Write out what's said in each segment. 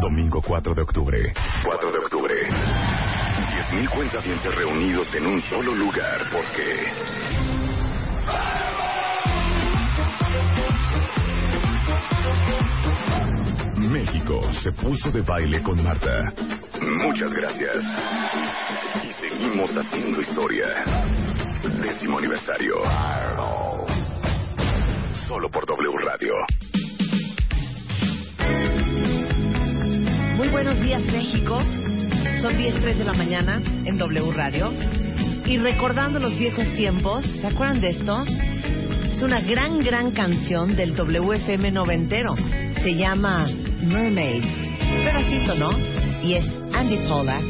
Domingo 4 de octubre. 4 de octubre. 10.000 cuentavientes reunidos en un solo lugar porque... México se puso de baile con Marta. Muchas gracias. Y seguimos haciendo historia. Décimo aniversario. Solo por W Radio. Muy buenos días, México. Son 10.03 de la mañana en W Radio. Y recordando los viejos tiempos, ¿se acuerdan de esto? Es una gran, gran canción del WFM noventero. Se llama Mermaid. Un pedacito, ¿no? Y es Andy Pollack.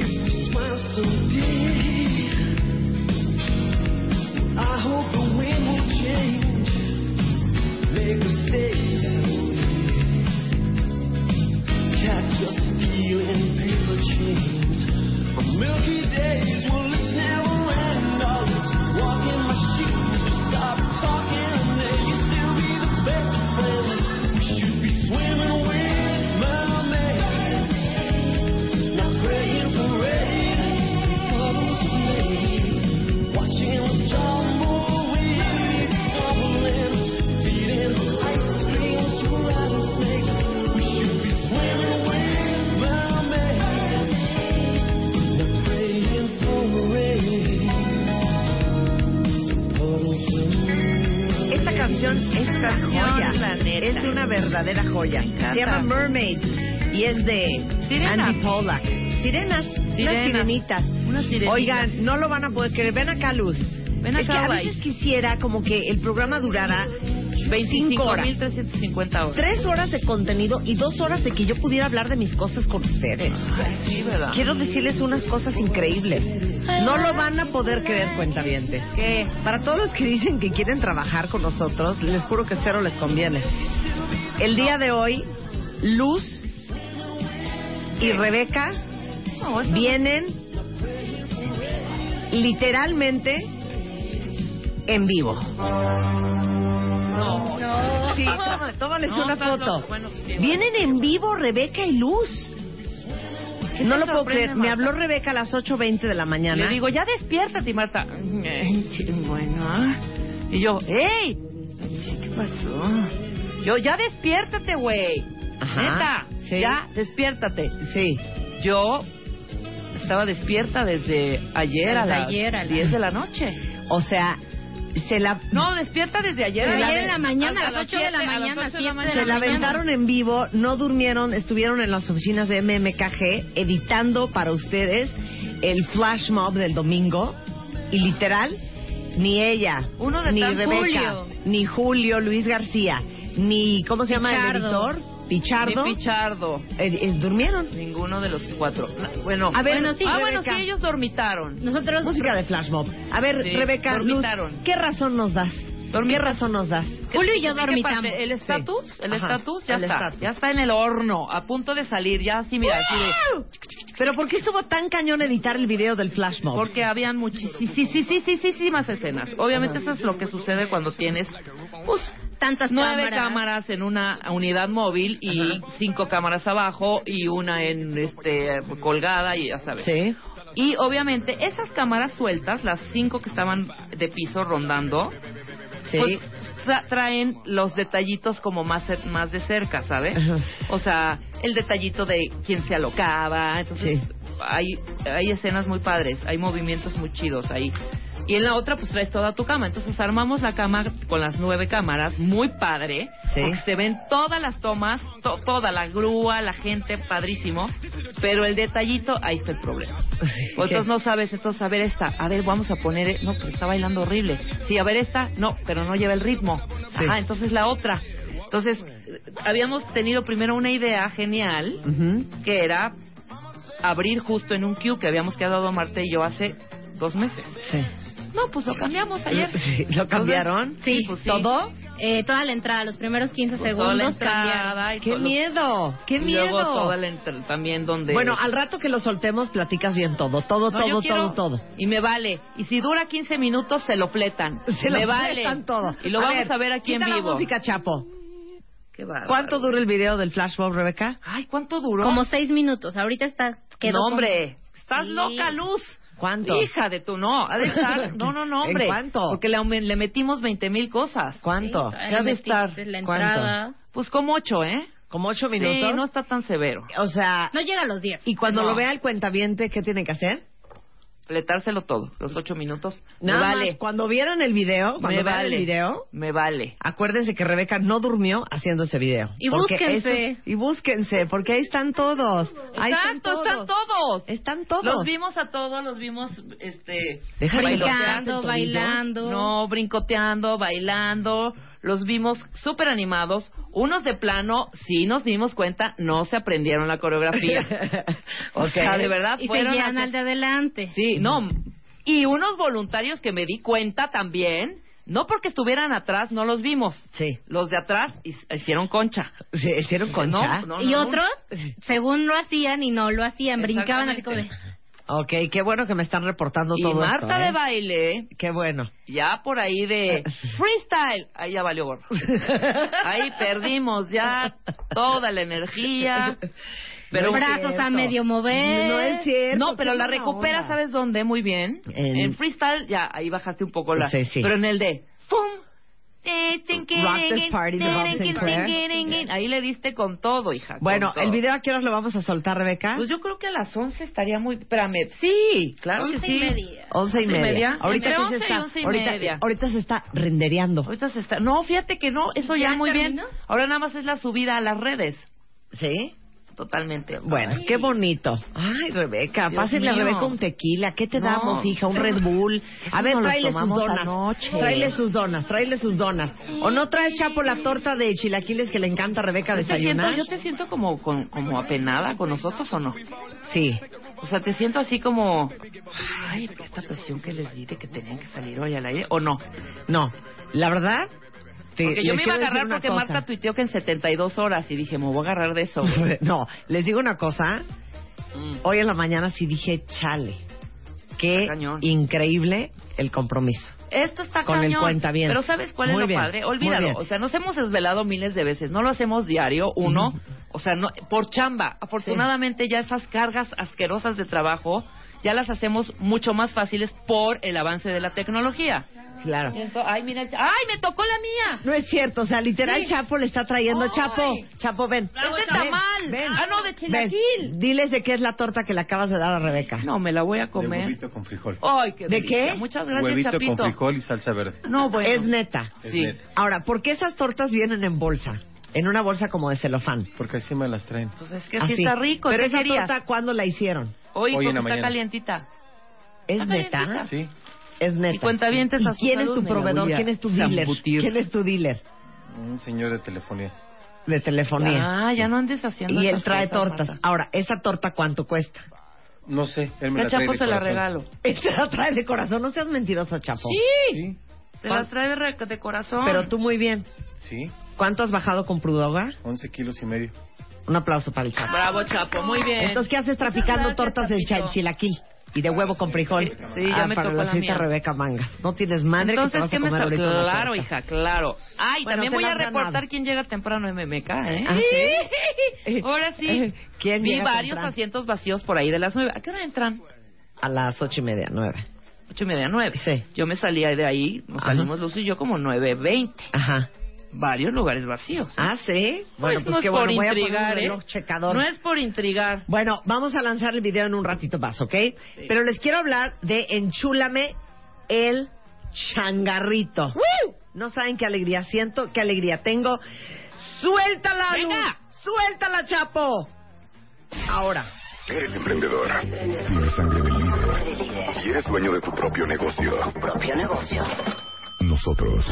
you in paper chains. My Milky Days will. live. Canción es una joya. la neta. Es una verdadera joya. Se llama Mermaid y es de Sirenas. Andy Pollack. Sirenas, unas sirenitas. Unas sirenitas. Oigan, no lo van a poder creer. Ven acá, Luz. Ven es que acá, a veces quisiera como que el programa durara 25 horas. 25.350 horas. Tres horas de contenido y dos horas de que yo pudiera hablar de mis cosas con ustedes. Ay, sí, ¿verdad? Quiero decirles unas cosas increíbles. No lo van a poder creer, cuentavientes. Para todos los que dicen que quieren trabajar con nosotros, les juro que cero les conviene. El día de hoy, Luz y Rebeca No, eso- vienen literalmente en vivo. No. No. Sí, tómales No, una foto. bueno, sí, Vienen en vivo Rebeca y Luz. ¿Qué No lo puedo creer. Me Marta? habló Rebeca a las 8.20 de la mañana. Le digo, ya despiértate, Marta. Bueno. Y yo, ¡ey! ¿Qué pasó? Yo, ya despiértate, güey. Ajá, Neta, sí. ya despiértate. Sí. Yo estaba despierta desde ayer a Desde las ayer a las- 10 de la noche. O sea, se la, No, despierta desde ayer. Ayer en la mañana, a las las ocho de la mañana, de de se la aventaron en vivo, no durmieron, estuvieron en las oficinas de MMKG editando para ustedes el flash mob del domingo. Y literal, ni ella, Uno de ni. Rebeca, Julio. ni Julio, Luis García, ni, ¿cómo se llama el editor? Pichardo. Ni Pichardo. eh, eh, durmieron. Ninguno de los cuatro. No, Bueno, A ver, Bueno, sí, ah, bueno, sí, ellos dormitaron. Nosotros Música de flash mob. A ver, Sí, Rebeca, Luz, dormitaron. ¿qué razón nos das? ¿Qué razón nos das? Julio y yo ¿Qué dormitamos. ¿El estatus? ¿El Ajá, estatus? Ya el está. estatus. Ya está en el horno, a punto de salir. Ya así, mira, así de... Pero ¿por qué estuvo tan cañón editar el video del flash mob? Porque habían muchísimas escenas. Obviamente eso es lo que sucede cuando tienes pues, Tantas nueve cámaras. cámaras en una unidad móvil y cinco cámaras abajo y una en este colgada y ya sabes. Sí. Y obviamente esas cámaras sueltas, las cinco que estaban de piso rondando, Sí. pues tra- traen los detallitos como más más de cerca, ¿sabes? O sea, el detallito de quién se alocaba, entonces Sí. hay hay escenas muy padres, hay movimientos muy chidos ahí. Y en la otra, pues traes toda tu cama. Entonces armamos la cama con las nueve cámaras, muy padre. Sí. Porque se ven todas las tomas, to- toda la grúa, la gente, padrísimo. Pero el detallito, ahí está el problema. Entonces no sabes, entonces a ver esta, a ver, vamos a poner, no, pero está bailando horrible. Sí, a ver esta, no, pero no lleva el ritmo. Sí. Ajá, entonces la otra. Entonces habíamos tenido primero una idea genial, que era abrir justo en un queue que habíamos quedado Marta y yo hace dos meses. Sí. No, pues lo cambiamos ayer. Sí, ¿Lo cambiaron? Sí, pues sí. ¿Todo? Eh, toda la entrada, los primeros 15 Pues toda la segundos entrada y ¡Qué todo lo- miedo! ¡Qué y miedo! Luego toda la entrada también donde... Bueno, al rato que lo soltemos, platicas bien todo. Todo, No, yo todo, quiero- todo, todo. Y me vale. Y si dura 15 minutos, se lo fletan. Se lo me vale. prestan todo. Y lo vamos a ver aquí en vivo. la música, Chapo. Qué. ¿Cuánto dura el video del Flash Mob, Rebeca? Ay, ¿cuánto duró? Como seis minutos. Ahorita está... quedó No, hombre. Estás Sí. loca, Luz. ¿Cuánto? Hija de tu, no. Ha de estar. No, no, no, ¿En hombre. cuánto? Porque le, aumen- le metimos 20 mil cosas. ¿Cuánto? Sí, ¿Qué ha de estar? La ¿Cuánto? entrada. Pues como ocho, ¿eh? ¿Como ocho Sí, minutos? no está tan severo. O sea, No llega a los 10. y cuando No. lo vea el cuentaviente, ¿qué tiene que hacer? Fletárselo todo, los ocho minutos. Nada me más, vale. cuando vieran el video, cuando me vean vale. el video, Me vale. acuérdense que Rebeca no durmió haciendo ese video. Y búsquense. eso- y búsquense, porque ahí están todos. Ahí Exacto, están todos. Están todos. Los vimos a todos, los vimos, este... Brincando, bailando. No, brincoteando, bailando. Los vimos súper animados. Unos de plano, sí nos dimos cuenta, no se aprendieron la coreografía. O sea, de verdad Y fueron seguían al de adelante. Sí, no. Y unos voluntarios que me di cuenta también, no porque estuvieran atrás, no los vimos. Sí. Los de atrás hicieron concha. Sí, hicieron concha. No, no, y otros, según lo hacían y no lo hacían, brincaban así como de... Ok, qué bueno que me están reportando Y todo Marta esto, ¿eh? de baile, Qué bueno. ya por ahí de freestyle, ahí ya valió gorro. Ahí perdimos ya toda la energía. Pero No brazos a medio mover. No es cierto. No, pero la recuperas. ¿sabes dónde? Muy bien. En- En, freestyle, ya, ahí bajaste un poco la... Sí, sí. Pero en el de... ¡Pum! Rock this party de Bob Sinclair. Ahí le diste con todo, hija. Bueno, todo. ¿el video a qué horas lo vamos a soltar, Rebeca? Pues yo creo que a las 11 estaría muy... Espérame. Sí, claro que Once sí. y media. Once y once y media. Ahorita, Entre ¿qué se once y está, once y ahorita, media. ahorita se está rendereando. Ahorita se está... No, fíjate que no, eso ya, ¿Ya muy bien. Ahora nada más es la subida a las redes. ¿Sí? Totalmente. Bueno, qué bonito. Ay, Rebeca, Dios pásenle a. Rebeca un tequila. ¿Qué te No, damos, hija? Un Red Bull. A ver, lo tráele sus donas. anoche. Tráele sus donas, tráele sus donas. ¿O no traes, Chapo, la torta de chilaquiles que le encanta a Rebeca desayunar? yo te siento como, con- como apenada con nosotros o no. Sí. O sea, te siento así como, ay, esta presión que les di de que tenían que salir hoy al aire, o no. No, la verdad... te- Porque yo me iba a agarrar porque cosa. Marta tuiteó que en 72 horas y dije, me voy a agarrar de eso. no, les digo una cosa. Mm. Hoy en la mañana sí dije, chale. Qué increíble el compromiso. Esto está Con el cañón. cuentaviente. Pero ¿sabes cuál Muy es lo bien, padre? Olvídalo. bien. O sea, nos hemos desvelado miles de veces. No lo hacemos diario, uno. O sea, no, por chamba. Afortunadamente ya esas cargas asquerosas de trabajo ya las hacemos mucho más fáciles por el avance de la tecnología. Claro. Entonces, ay, mira, el- ay, me tocó la mía. No es cierto, o sea, literal Sí. Chapo le está trayendo Ay. Chapo. Chapo, ven. Este está Ven, mal. ven. Ah, no, de Ven. chilaquil. Diles de qué es la torta que le acabas de dar a Rebeca. No, me la voy a De comer. huevito con frijol. Ay, qué ¿De delicia. qué? Muchas gracias, huevito Chapito. con frijol y salsa verde. No, bueno. Es neta. Es Sí. neta. Ahora, ¿por qué esas tortas vienen en bolsa? En una bolsa como de celofán. Porque así me las traen. Pues es que Así. sí está rico. Pero ¿qué esa querías? torta, ¿cuándo la hicieron? Hoy, Hoy en la está mañana. calientita. ¿Es Está neta? calientita. Sí. Es neta. Y cuentavientes ¿Y quién es tu la proveedor? ¿Quién es tu dealer? ¿Quién es tu dealer Un señor de telefonía. de telefonía? Ah, ya no andes haciendo y él trae cosas, tortas. Marta. Ahora, ¿esa torta cuánto cuesta? No sé, él me la trae Chapo de se la corazón. regalo. Él te la trae de corazón. No seas mentiroso, Chapo. Sí, Sí, se la trae de, de corazón. Pero tú muy bien. sí. ¿Cuánto has bajado con Prudoga? 11 kilos y medio. Un aplauso para el Chapo. Bravo, Chapo, muy bien. Entonces, ¿qué haces traficando Muchas tortas de gracias, chilaquil? Y de huevo con frijol. Sí, ya Ah, me para tocó la la mía. Rebeca Mangas. No tienes madre Entonces, que te vas ¿qué a me comer está? ahorita una Claro, hija, claro. Ay, Bueno, también voy a reportar ganado. quién llega temprano en MMK, ¿eh? ¿Ah, sí? Ahora sí. ¿Quién Vi llega varios temprano? asientos vacíos por ahí de las nueve. ¿A qué hora entran? A las ocho y media, nueve. Ocho y media, nueve. Sí. Yo me salí de ahí, nos Ajá. salimos Luz y yo como nueve veinte. Ajá. Varios lugares vacíos. ¿eh? Ah, ¿sí? Bueno, Pues pues no qué es bueno. por Voy a poner un ¿eh? reloj checador. No es por intrigar. Bueno, vamos a lanzar el video en un ratito más, ¿ok? Pero les quiero hablar de Enchúlame el changarrito. No saben qué alegría siento, qué alegría tengo. ¡Suéltala, Venga. Luz! ¡Suéltala, Chapo! Ahora. Eres emprendedor. Tienes sangre de líder. Y eres dueño de tu propio negocio. propio negocio. Nosotros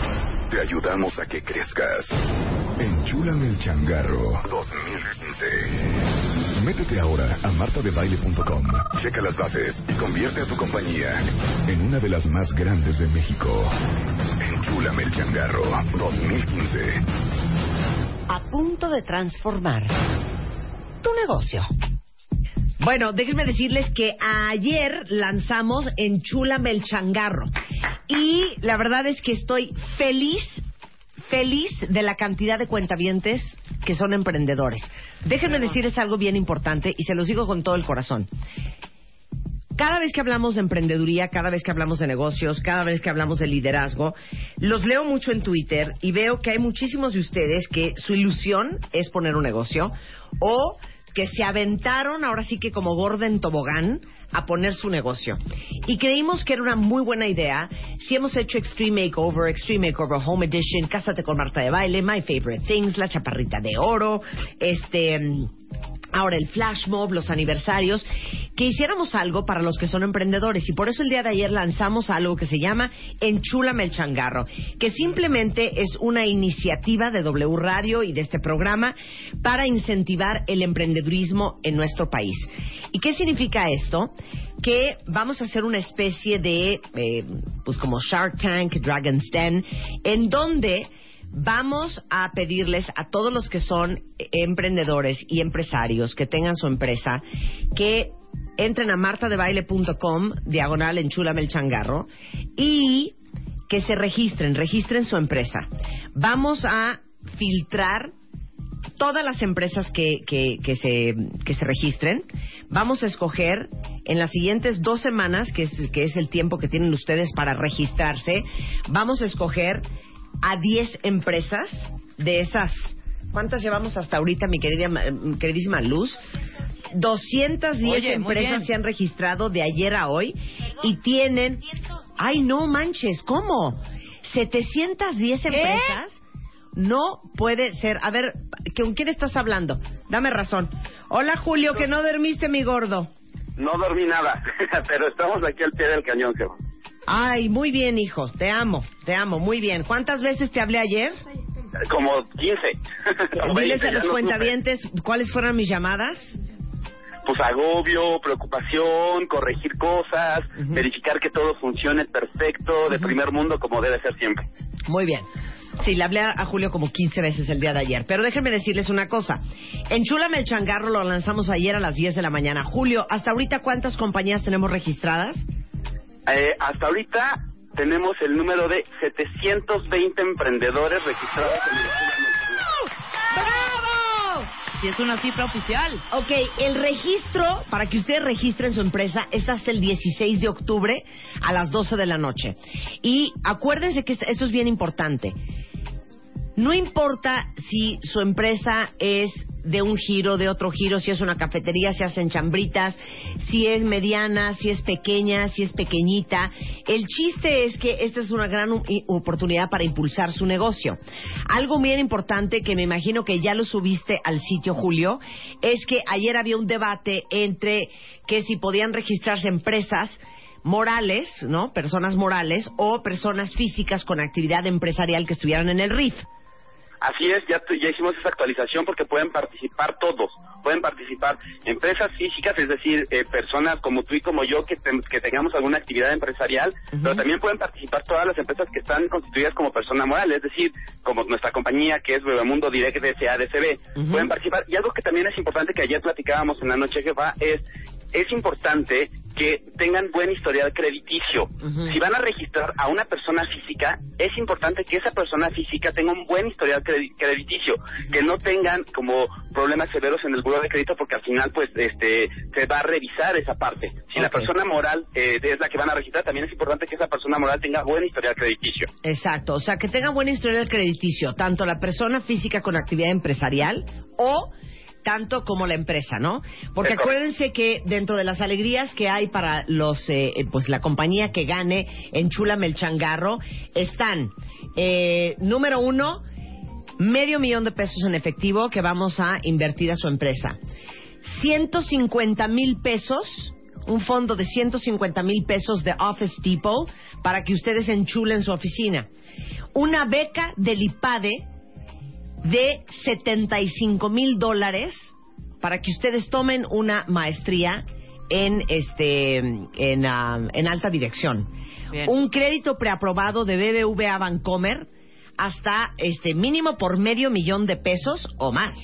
te ayudamos a que crezcas. Enchúlame el changarro 2015. Métete ahora a martadebaile.com, checa las bases y convierte a tu compañía en una de las más grandes de México. Enchúlame el changarro 2015. A punto de transformar tu negocio. Bueno, déjenme decirles que ayer lanzamos Enchúlame el changarro. Y la verdad es que estoy feliz, feliz de la cantidad de cuentavientes que son emprendedores. Déjenme decirles algo bien importante y se los digo con todo el corazón. Cada vez que hablamos de emprendeduría, cada vez que hablamos de negocios, cada vez que hablamos de liderazgo, los leo mucho en Twitter y veo que hay muchísimos de ustedes que su ilusión es poner un negocio o que se aventaron, ahora sí que como Gordon Tobogán, a poner su negocio. Y creímos que era una muy buena idea si hemos hecho Extreme Makeover, Extreme Makeover Home Edition, Cásate con Marta de Baile, My Favorite Things, La Chaparrita de Oro, este... Ahora el flash mob, los aniversarios, que hiciéramos algo para los que son emprendedores. Y por eso el día de ayer lanzamos algo que se llama Enchúlame el changarro, que simplemente es una iniciativa de W Radio y de este programa para incentivar el emprendedurismo en nuestro país. ¿Y qué significa esto? Que vamos a hacer una especie de, eh, pues como Shark Tank, Dragon's Den, en donde vamos a pedirles a todos los que son emprendedores y empresarios que tengan su empresa que entren a martadebaile.com diagonal enchúlame el changarro y que se registren, registren su empresa. Vamos a filtrar todas las empresas que, que, que, se, que se registren. Vamos a escoger en las siguientes dos semanas, que es, que es el tiempo que tienen ustedes para registrarse, vamos a escoger a 10 empresas de esas. ¿Cuántas llevamos hasta ahorita, mi querida, mi queridísima Luz? 210 Oye, empresas se han registrado de ayer a hoy y tienen... ¡Ay, no manches! ¿Cómo? ¿710 empresas? No puede ser. A ver, ¿con quién estás hablando? Dame razón. Hola, Julio, que no dormiste, mi gordo. No dormí nada, pero estamos aquí al pie del cañón. Ay, muy bien, hijo. Te amo, te amo, muy bien. ¿Cuántas veces te hablé ayer? Como 15. O Diles 20, a los cuentavientes cuáles fueron mis llamadas. Pues agobio, preocupación, corregir cosas, verificar que todo funcione perfecto, de primer mundo como debe ser siempre. Muy bien. Sí, le hablé a a Julio como 15 veces el día de ayer. Pero déjenme decirles una cosa. Enchúlame el changarro lo lanzamos ayer a las 10 de la mañana. Julio, ¿hasta ahorita cuántas compañías tenemos registradas? Eh, hasta ahorita tenemos el número de 720 emprendedores registrados en el ¡Bravo! Si es una cifra oficial. Ok, el registro, para que ustedes registren su empresa, es hasta el 16 de octubre a las 12 de la noche. Y acuérdense que esto es bien importante. No importa si su empresa es de un giro, de otro giro, si es una cafetería, si hacen chambritas, si es mediana, si es pequeña, si es pequeñita. El chiste es que esta es una gran oportunidad para impulsar su negocio. Algo bien importante que me imagino que ya lo subiste al sitio, Julio, es que ayer había un debate entre que si podían registrarse empresas morales, ¿no? Personas morales o personas físicas con actividad empresarial que estuvieran en el RIF. Así es, ya, ya hicimos esa actualización porque pueden participar todos. Pueden participar empresas físicas, es decir, eh, personas como tú y como yo que, ten- que tengamos alguna actividad empresarial, pero también pueden participar todas las empresas que están constituidas como persona moral, es decir, como nuestra compañía que es Bebemundo Direct de SADCB. Ujú. Pueden participar. Y algo que también es importante que ayer platicábamos en la noche, jefa, es es importante que tengan buen historial crediticio. Si van a registrar a una persona física, es importante que esa persona física tenga un buen historial credi- crediticio, que no tengan como problemas severos en el buro de crédito, porque al final, pues, este, se va a revisar esa parte. Si la persona moral eh, es la que van a registrar, también es importante que esa persona moral tenga buen historial crediticio. Exacto, o sea, que tenga buena historial crediticio, tanto la persona física con actividad empresarial o tanto como la empresa, ¿no? Porque acuérdense que dentro de las alegrías que hay para los, eh, eh, pues la compañía que gane en Chulame el Changarro están, eh, número uno, medio millón de pesos en efectivo que vamos a invertir a su empresa. 150 mil pesos, un fondo de 150 mil pesos de Office Depot para que ustedes enchulen su oficina. Una beca del IPADE de 75 mil dólares para que ustedes tomen una maestría en este en, ah, en alta dirección. Bien. Un crédito preaprobado de BBVA Bancomer hasta este mínimo por medio millón de pesos o más.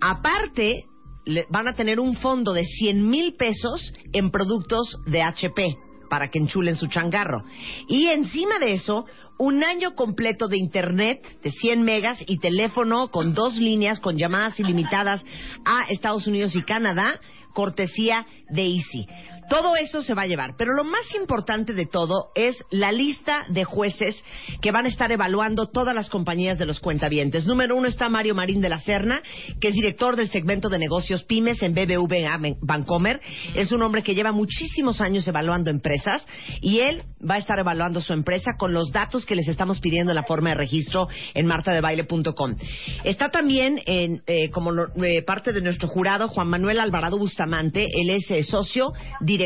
Aparte, le- van a tener un fondo de 100 mil pesos en productos de HP para que enchulen su changarro. Y encima de eso, un año completo de internet de 100 megas y teléfono con dos líneas con llamadas ilimitadas a Estados Unidos y Canadá, cortesía de Easy. Todo eso se va a llevar, pero lo más importante de todo es la lista de jueces que van a estar evaluando todas las compañías de los cuentavientes. Número uno está Mario Marín de la Serna, que es director del segmento de negocios pymes en BBVA Bancomer. Es un hombre que lleva muchísimos años evaluando empresas y él va a estar evaluando su empresa con los datos que les estamos pidiendo en la forma de registro en martadebaile.com. Está también en, eh, como lo- eh, parte de nuestro jurado Juan Manuel Alvarado Bustamante. Él es eh, socio, director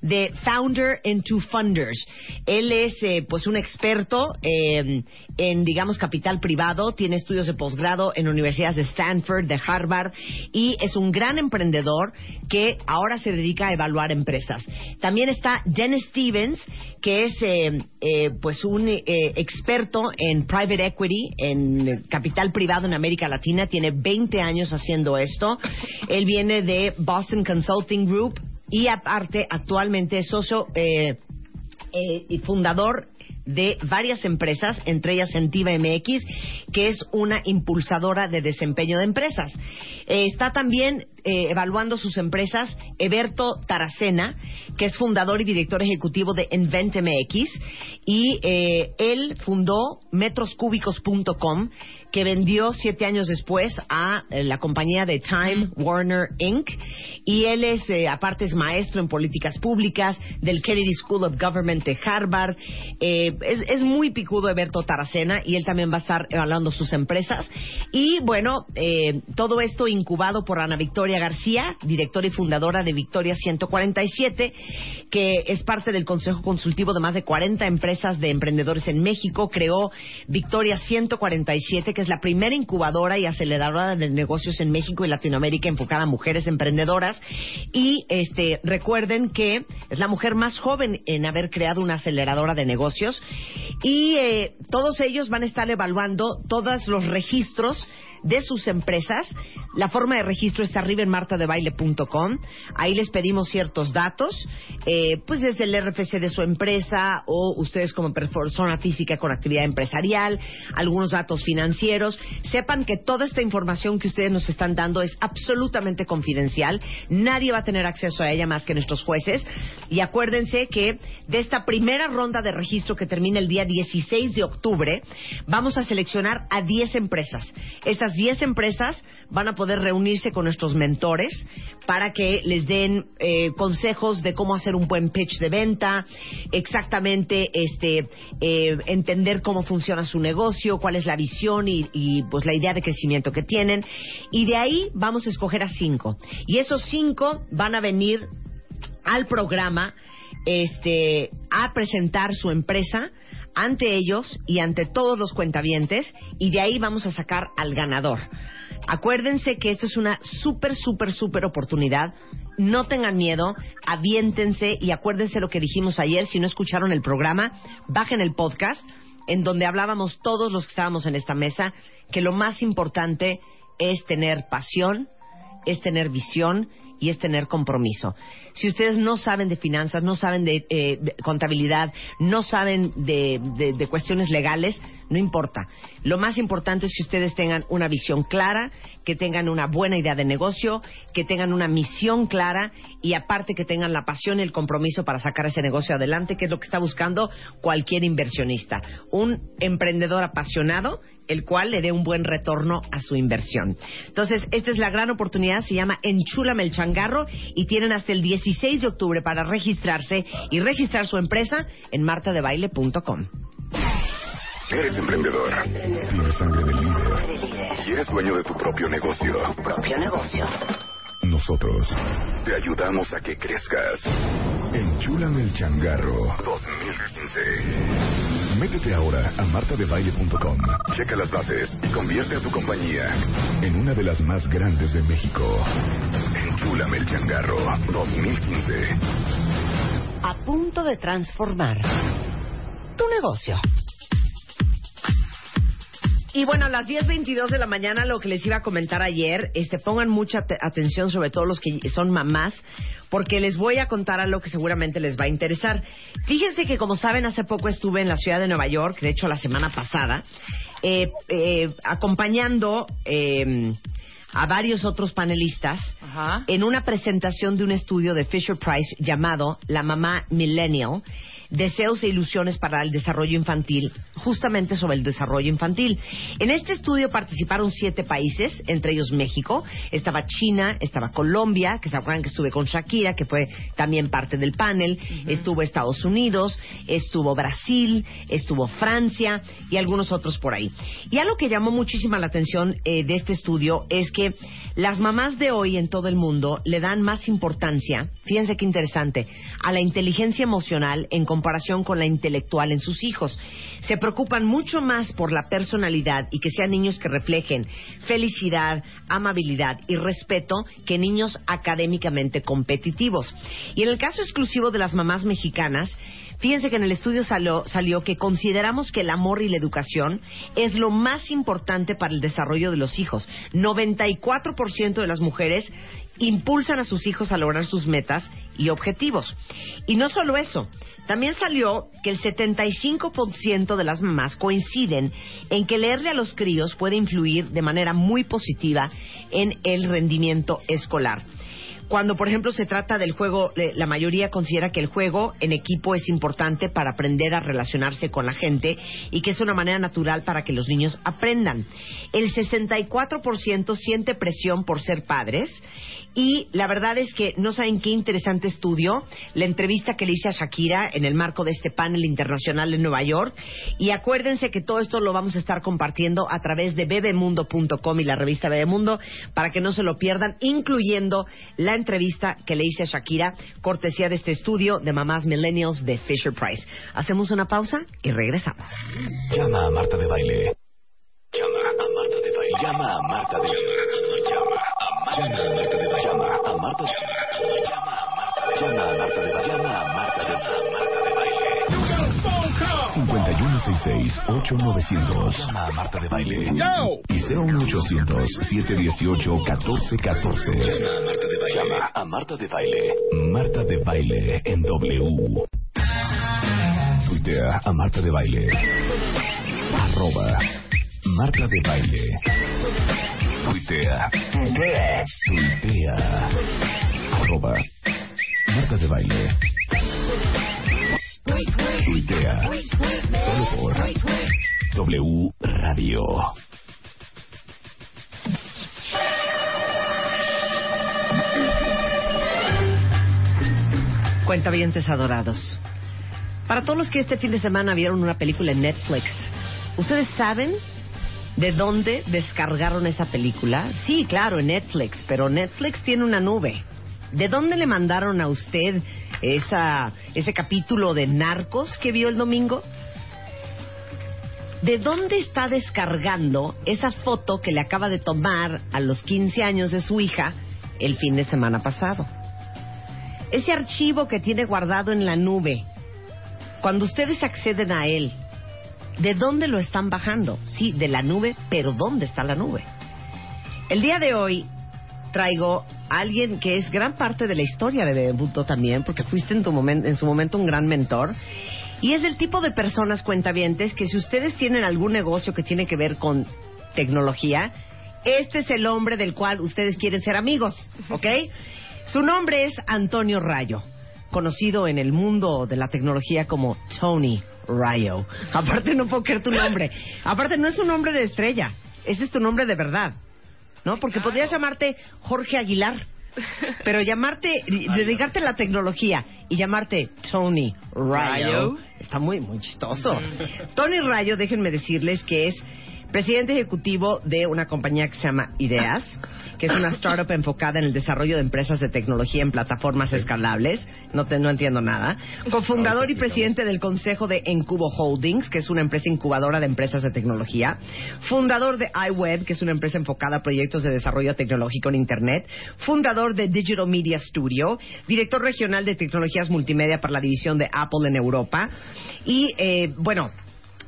de Founder and Two Funders. Él es eh, pues un experto eh, en digamos capital privado, tiene estudios de posgrado en universidades de Stanford, de Harvard y es un gran emprendedor que ahora se dedica a evaluar empresas. También está Dennis Stevens, que es eh, eh, pues un eh, experto en private equity, en capital privado en América Latina, tiene 20 años haciendo esto. Él viene de Boston Consulting Group y aparte actualmente es socio eh, eh, y fundador de varias empresas, entre ellas Sentiva MX, que es una impulsadora de desempeño de empresas. Eh, está también eh, evaluando sus empresas Eberto Taracena, que es fundador y director ejecutivo de Invent MX, y eh, él fundó metroscúbicos.com, que vendió siete años después a eh, la compañía de Time Warner Inc. Y él es, eh, aparte, es maestro en políticas públicas del Kennedy School of Government de Harvard. Es, es muy picudo Eberto Taracena y él también va a estar evaluando sus empresas. Y bueno, eh, todo esto incubado por Ana Victoria García, directora y fundadora de Victoria 147, que es parte del Consejo Consultivo de más de 40 empresas de emprendedores en México. Creó Victoria 147, que es la primera incubadora y aceleradora de negocios en México y Latinoamérica enfocada a mujeres emprendedoras. Y este, recuerden que es la mujer más joven en haber creado una aceleradora de negocios. Y eh, todos ellos van a estar evaluando todos los registros de sus empresas. La forma de registro está arriba en martadebaile.com. Ahí les pedimos ciertos datos, eh, pues desde el RFC de su empresa o ustedes como persona física con actividad empresarial, algunos datos financieros. Sepan que toda esta información que ustedes nos están dando es absolutamente confidencial. Nadie va a tener acceso a ella más que nuestros jueces. Y acuérdense que de esta primera ronda de registro que termina el día 16 de octubre, vamos a seleccionar a 10 empresas. Esas 10 empresas van a poder reunirse con nuestros mentores para que les den eh, consejos de cómo hacer un buen pitch de venta, exactamente este eh, entender cómo funciona su negocio, cuál es la visión y, y, pues la idea de crecimiento que tienen. Y de ahí vamos a escoger a cinco. Y esos cinco van a venir al programa este, a presentar su empresa ante ellos y ante todos los cuentavientes y de ahí vamos a sacar al ganador. Acuérdense que esto es una súper, súper, súper oportunidad. No tengan miedo, aviéntense y acuérdense lo que dijimos ayer. Si no escucharon el programa, bajen el podcast en donde hablábamos todos los que estábamos en esta mesa que lo más importante es tener pasión, es tener visión y es tener compromiso. Si ustedes no saben de finanzas, no saben de, eh, contabilidad, no saben de, de- de cuestiones legales, no importa. Lo más importante es que ustedes tengan una visión clara, que tengan una buena idea de negocio, que tengan una misión clara y aparte que tengan la pasión y el compromiso para sacar ese negocio adelante, que es lo que está buscando cualquier inversionista. Un emprendedor apasionado el cual le dé un buen retorno a su inversión. Entonces, esta es la gran oportunidad, se llama Enchúlame el Changarro y tienen hasta el 16 de octubre para registrarse y registrar su empresa en martadebaile.com. Eres emprendedor. Tienes sangre de líder. Y eres dueño de tu propio negocio. Propio negocio. Nosotros te ayudamos a que crezcas. Enchúlame el changarro 2015. Métete ahora a martadebaile.com. Checa las bases y convierte a tu compañía en una de las más grandes de México. Enchúlame el changarro 2015. A punto de transformar tu negocio. Y bueno, a las 10.22 de la mañana, lo que les iba a comentar ayer, este, pongan mucha te- atención, sobre todo los que son mamás, porque les voy a contar algo que seguramente les va a interesar. Fíjense que, como saben, hace poco estuve en la ciudad de Nueva York, de hecho la semana pasada, eh, eh, acompañando eh, a varios otros panelistas Ajá. en una presentación de un estudio de Fisher Price llamado La Mamá Millennial, Deseos e Ilusiones para el Desarrollo Infantil, justamente sobre el desarrollo infantil. En este estudio participaron siete países, entre ellos México, estaba China, estaba Colombia, que se acuerdan que estuve con Shakira, que fue también parte del panel, estuvo Estados Unidos, estuvo Brasil, estuvo Francia y algunos otros por ahí. Y algo que llamó muchísima la atención eh, de este estudio es que las mamás de hoy en todo el mundo le dan más importancia, fíjense qué interesante, a la inteligencia emocional en comparación con la intelectual en sus hijos. Se preocupan mucho más por la personalidad y que sean niños que reflejen felicidad, amabilidad y respeto que niños académicamente competitivos. Y en el caso exclusivo de las mamás mexicanas, Fíjense que en el estudio salió, salió que consideramos que el amor y la educación es lo más importante para el desarrollo de los hijos. 94% de las mujeres impulsan a sus hijos a lograr sus metas y objetivos. Y no solo eso, también salió que el 75% de las mamás coinciden en que leerle a los críos puede influir de manera muy positiva en el rendimiento escolar. Cuando, por ejemplo, se trata del juego, le- la mayoría considera que el juego en equipo es importante para aprender a relacionarse con la gente y que es una manera natural para que los niños aprendan. El 64% siente presión por ser padres y la verdad es que no saben qué interesante estudio, la entrevista que le hice a Shakira en el marco de este panel internacional en Nueva York. Y acuérdense que todo esto lo vamos a estar compartiendo a través de bebemundo.com y la revista Bebemundo para que no se lo pierdan, incluyendo la entrevista que le hice a Shakira, cortesía de este estudio de mamás millennials de Fisher Price. Hacemos una pausa y regresamos. Llama a Marta de Baile. Llama a Marta de Baile. Llama a Marta de Baile. Llama a Marta de Baile. Llama a Marta de Baile. Llama a Marta de. Llama a Marta de Baile. 5166-8900. Llama a Marta de Baile. Y 01800-718-1414. Llama a Marta de Baile. Llama a Marta de Baile. Marta de Baile en W. Tuitea a Marta de Baile. Arroba Marta de Baile. Tuitea. Tuitea. Tuitea. Arroba Marta de Baile. Tuitea. Solo por W Radio. Cuentavientes adorados. Para todos los que este fin de semana vieron una película en Netflix, ¿ustedes saben de dónde descargaron esa película? Sí, claro, en Netflix, pero Netflix tiene una nube. ¿De dónde le mandaron a usted esa, ese capítulo de Narcos que vio el domingo? ¿De dónde está descargando esa foto que le acaba de tomar a los 15 años de su hija el fin de semana pasado? ese archivo que tiene guardado en la nube, cuando ustedes acceden a él, ¿de dónde lo están bajando? Sí, de la nube, pero ¿dónde está la nube? El día de hoy traigo a alguien que es gran parte de la historia de Bebemundo también, porque fuiste en, tu en su momento un gran mentor. Y es del tipo de personas cuentavientes que si ustedes tienen algún negocio que tiene que ver con tecnología, este es el hombre del cual ustedes quieren ser amigos, ¿ok? Su nombre es Antonio Rayo, conocido en el mundo de la tecnología como Tony Rayo. Aparte no puedo creer tu nombre. Aparte no es un nombre de estrella, ese es tu nombre de verdad. ¿No? Porque podrías llamarte Jorge Aguilar, pero llamarte, dedicarte a la tecnología y llamarte Tony Rayo, Rayo. está muy, muy chistoso. Tony Rayo, déjenme decirles que es presidente ejecutivo de una compañía que se llama Ideas, que es una startup enfocada en el desarrollo de empresas de tecnología en plataformas escalables. No, te, no entiendo nada. Cofundador y presidente del consejo de Encubo Holdings, que es una empresa incubadora de empresas de tecnología. Fundador de iWeb, que es una empresa enfocada a proyectos de desarrollo tecnológico en Internet. Fundador de Digital Media Studio. Director regional de tecnologías multimedia para la división de Apple en Europa. Y, eh, bueno,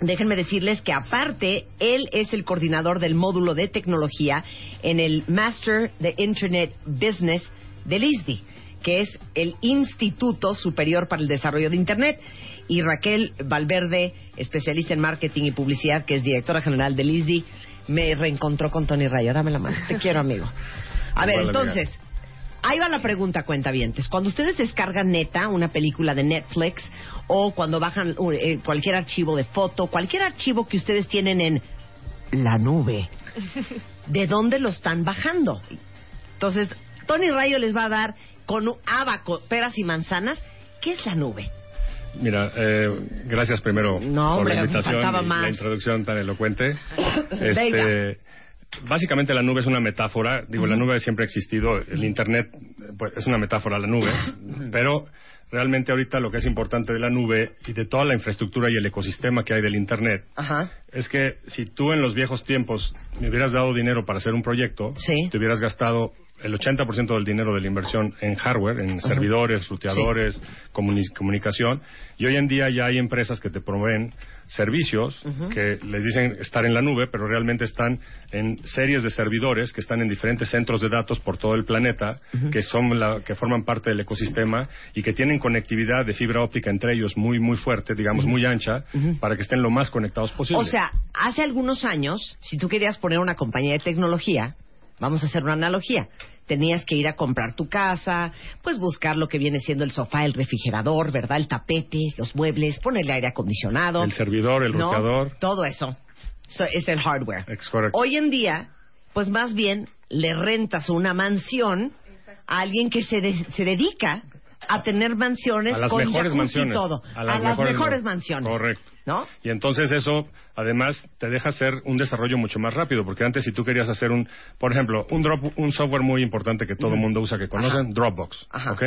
Déjenme decirles que aparte, él es el coordinador del módulo de tecnología en el Master de Internet Business del ISDI, que es el Instituto Superior para el Desarrollo de Internet. Y Raquel Valverde, especialista en marketing y publicidad, que es directora general del ISDI, me reencontró con Tony Rayo. Dame la mano. Te quiero, amigo. A ver, amiga. entonces, Ahí va la pregunta, cuentavientes. Cuando ustedes descargan neta, una película de Netflix, o cuando bajan uh, eh, cualquier archivo de foto, cualquier archivo que ustedes tienen en la nube, ¿de dónde lo están bajando? Entonces, Tony Rayo les va a dar con un abaco, peras y manzanas, ¿qué es la nube? Mira, eh, gracias primero No, por la invitación y más. la introducción tan elocuente. Este, básicamente la nube es una metáfora. Digo, la nube siempre ha existido. El Internet pues, es una metáfora la nube. pero realmente ahorita lo que es importante de la nube y de toda la infraestructura y el ecosistema que hay del Internet Ajá. es que si tú en los viejos tiempos me hubieras dado dinero para hacer un proyecto, Sí. te hubieras gastado el 80% del dinero de la inversión en hardware, en servidores, ruteadores, comuni- comunicación, y hoy en día ya hay empresas que te proveen servicios que le dicen estar en la nube, pero realmente están en series de servidores que están en diferentes centros de datos por todo el planeta, que son la, que forman parte del ecosistema y que tienen conectividad de fibra óptica entre ellos muy muy fuerte, digamos muy ancha, para que estén lo más conectados posible. O sea, hace algunos años, si tú querías poner una compañía de tecnología, vamos a hacer una analogía. Tenías que ir a comprar tu casa, pues buscar lo que viene siendo el sofá, el refrigerador, ¿verdad? El tapete, los muebles, ponerle aire acondicionado. el servidor, el ¿no? Todo eso. So, es el hardware. Hoy en día, pues más bien le rentas una mansión a alguien que se, de- se dedica a tener mansiones A las con mejores mansiones. y todo. A las mejores man- mansiones. Correcto. ¿No? Y entonces eso, además, te deja hacer un desarrollo mucho más rápido, porque antes si tú querías hacer un, por ejemplo, un, drop, un software muy importante que todo el mundo usa, que conocen, Dropbox. Ajá. ¿ok?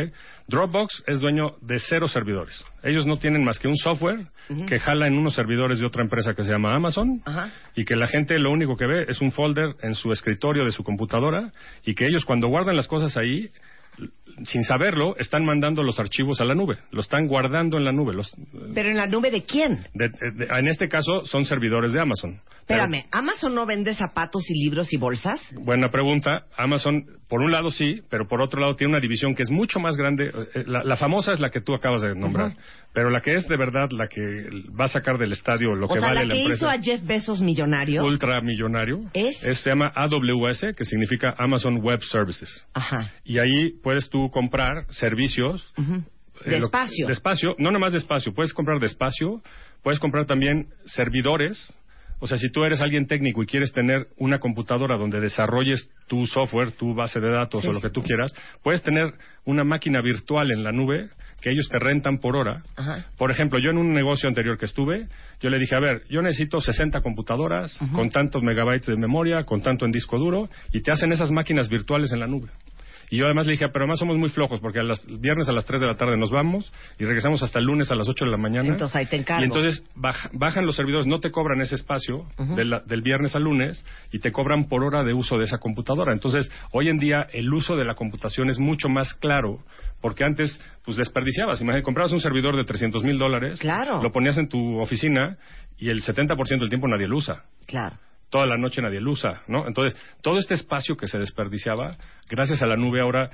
Dropbox es dueño de cero servidores. Ellos no tienen más que un software que jala en unos servidores de otra empresa que se llama Amazon Ajá. y que la gente lo único que ve es un folder en su escritorio de su computadora y que ellos cuando guardan las cosas ahí sin saberlo, están mandando los archivos a la nube, lo están guardando en la nube. Los, Pero en la nube de quién? de- de- en este caso son servidores de Amazon. Pero- Espérame, ¿Amazon no vende zapatos y libros y bolsas? buena pregunta. Amazon, por un lado sí, pero por otro lado tiene una división que es mucho más grande. Eh, La, la famosa es la que tú acabas de nombrar, pero la que es de verdad la que va a sacar del estadio lo o que sea, vale la que hizo a Jeff Bezos millonario. ultramillonario ¿Es? se llama AWS, que significa Amazon Web Services. Ajá. Y ahí puedes tú comprar servicios. Ujú. eh, espacio, no nomás de espacio, puedes comprar de espacio, puedes comprar también servidores. O sea, si tú eres alguien técnico y quieres tener una computadora donde desarrolles tu software, tu base de datos Sí. o lo que tú quieras, puedes tener una máquina virtual en la nube que ellos te rentan por hora. Ajá. Por ejemplo, yo en un negocio anterior que estuve, yo le dije, a ver, yo necesito 60 computadoras con tantos megabytes de memoria, con tanto en disco duro, y te hacen esas máquinas virtuales en la nube. Y yo además le dije, pero además somos muy flojos porque a las viernes a las 3 de la tarde nos vamos y regresamos hasta el lunes a las 8 de la mañana. Entonces ahí te encargo. Y entonces baj- bajan los servidores, no te cobran ese espacio de la- del viernes al lunes y te cobran por hora de uso de esa computadora. Entonces, hoy en día el uso de la computación es mucho más claro porque antes pues desperdiciabas. Imagínate, comprabas un servidor de 300 mil dólares, Claro. lo ponías en tu oficina y el 70% del tiempo nadie lo usa Claro. Toda la noche nadie lo usa, ¿no? Entonces, todo este espacio que se desperdiciaba, gracias a la nube ahora,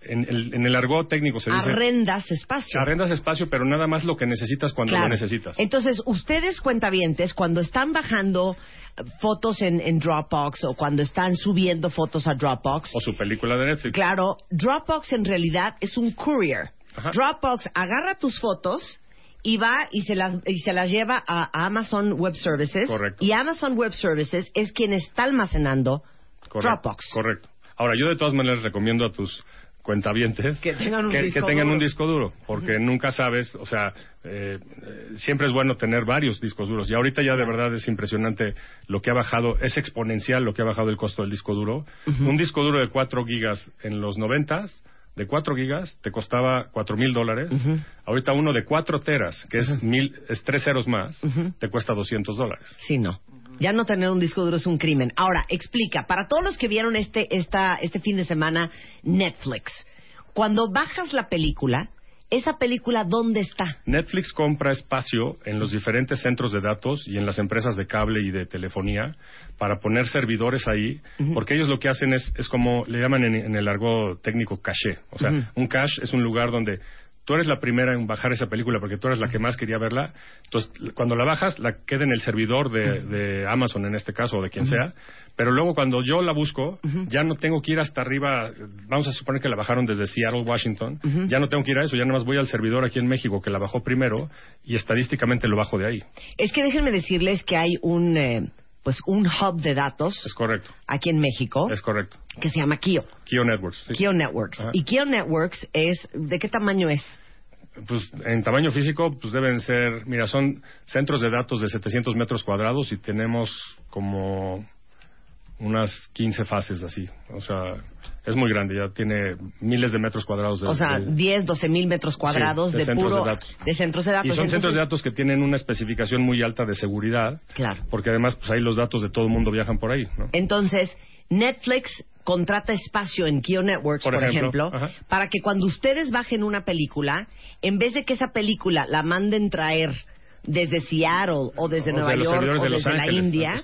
en el, en el argot técnico se dice... Arrendas espacio. Arrendas espacio, pero nada más lo que necesitas cuando Claro. lo necesitas. Entonces, ustedes cuentavientes, cuando están bajando eh, fotos en, en Dropbox o cuando están subiendo fotos a Dropbox, O su película de Netflix. claro, Dropbox en realidad es un courier. Ajá. Dropbox agarra tus fotos y va y se las y se las lleva a Amazon Web Services. Correcto. Y Amazon Web Services es quien está almacenando Correcto, Dropbox. Correcto. Ahora, yo de todas maneras recomiendo a tus cuentavientes Que tengan un disco tengan duro. un disco duro, porque nunca sabes, o sea, eh, eh, siempre es bueno tener varios discos duros. Y ahorita ya de verdad es impresionante lo que ha bajado, es exponencial lo que ha bajado el costo del disco duro. Un disco duro de 4 gigas en los 90 de 4 gigas te costaba 4 mil dólares. Ahorita uno de 4 teras, que es, mil, es tres ceros más, te cuesta 200 dólares. Sí, no. Ya no tener un disco duro es un crimen. Ahora, explica, para todos los que vieron este, esta, este fin de semana Netflix, cuando bajas la película, ¿esa película dónde está? Netflix compra espacio en los diferentes centros de datos y en las empresas de cable y de telefonía para poner servidores ahí, porque ellos lo que hacen es, es como le llaman en, en el argot técnico caché. O sea, un cache es un lugar donde tú eres la primera en bajar esa película porque tú eres la que más quería verla. Entonces, cuando la bajas, la queda en el servidor de, de Amazon en este caso o de quien sea. Pero luego cuando yo la busco, ya no tengo que ir hasta arriba. Vamos a suponer que la bajaron desde Seattle, Washington. Ya no tengo que ir a eso. Ya nada más voy al servidor aquí en México que la bajó primero y estadísticamente lo bajo de ahí. Es que déjenme decirles que hay un, eh, pues un hub de datos Es correcto. aquí en México Es correcto. que se llama Kio. Kio Networks. sí. Kio Networks. Ajá. Y Kio Networks es, ¿de qué tamaño es? Pues en tamaño físico, pues deben ser, mira, son centros de datos de 700 metros cuadrados y tenemos como unas 15 fases así. O sea, es muy grande, ya tiene miles de metros cuadrados de O sea, de- 10, 12 mil metros cuadrados de de, centros puro... de datos. de centros de datos. y son centros de datos que tienen una especificación muy alta de seguridad, Claro. porque además pues ahí los datos de todo el mundo viajan por ahí, ¿no? Entonces, Netflix contrata espacio en Kio Networks, por, Por ejemplo, para que cuando ustedes bajen una película, en vez de que esa película la manden traer desde Seattle o desde O Nueva York o de desde la Ángeles, India,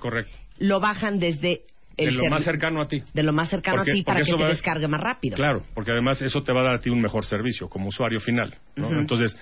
lo bajan desde De lo más cercano a ti. de lo más cercano Porque- a ti para que te va- descargue más rápido. Claro, porque además eso te va a dar a ti un mejor servicio como usuario final. ¿no? Entonces,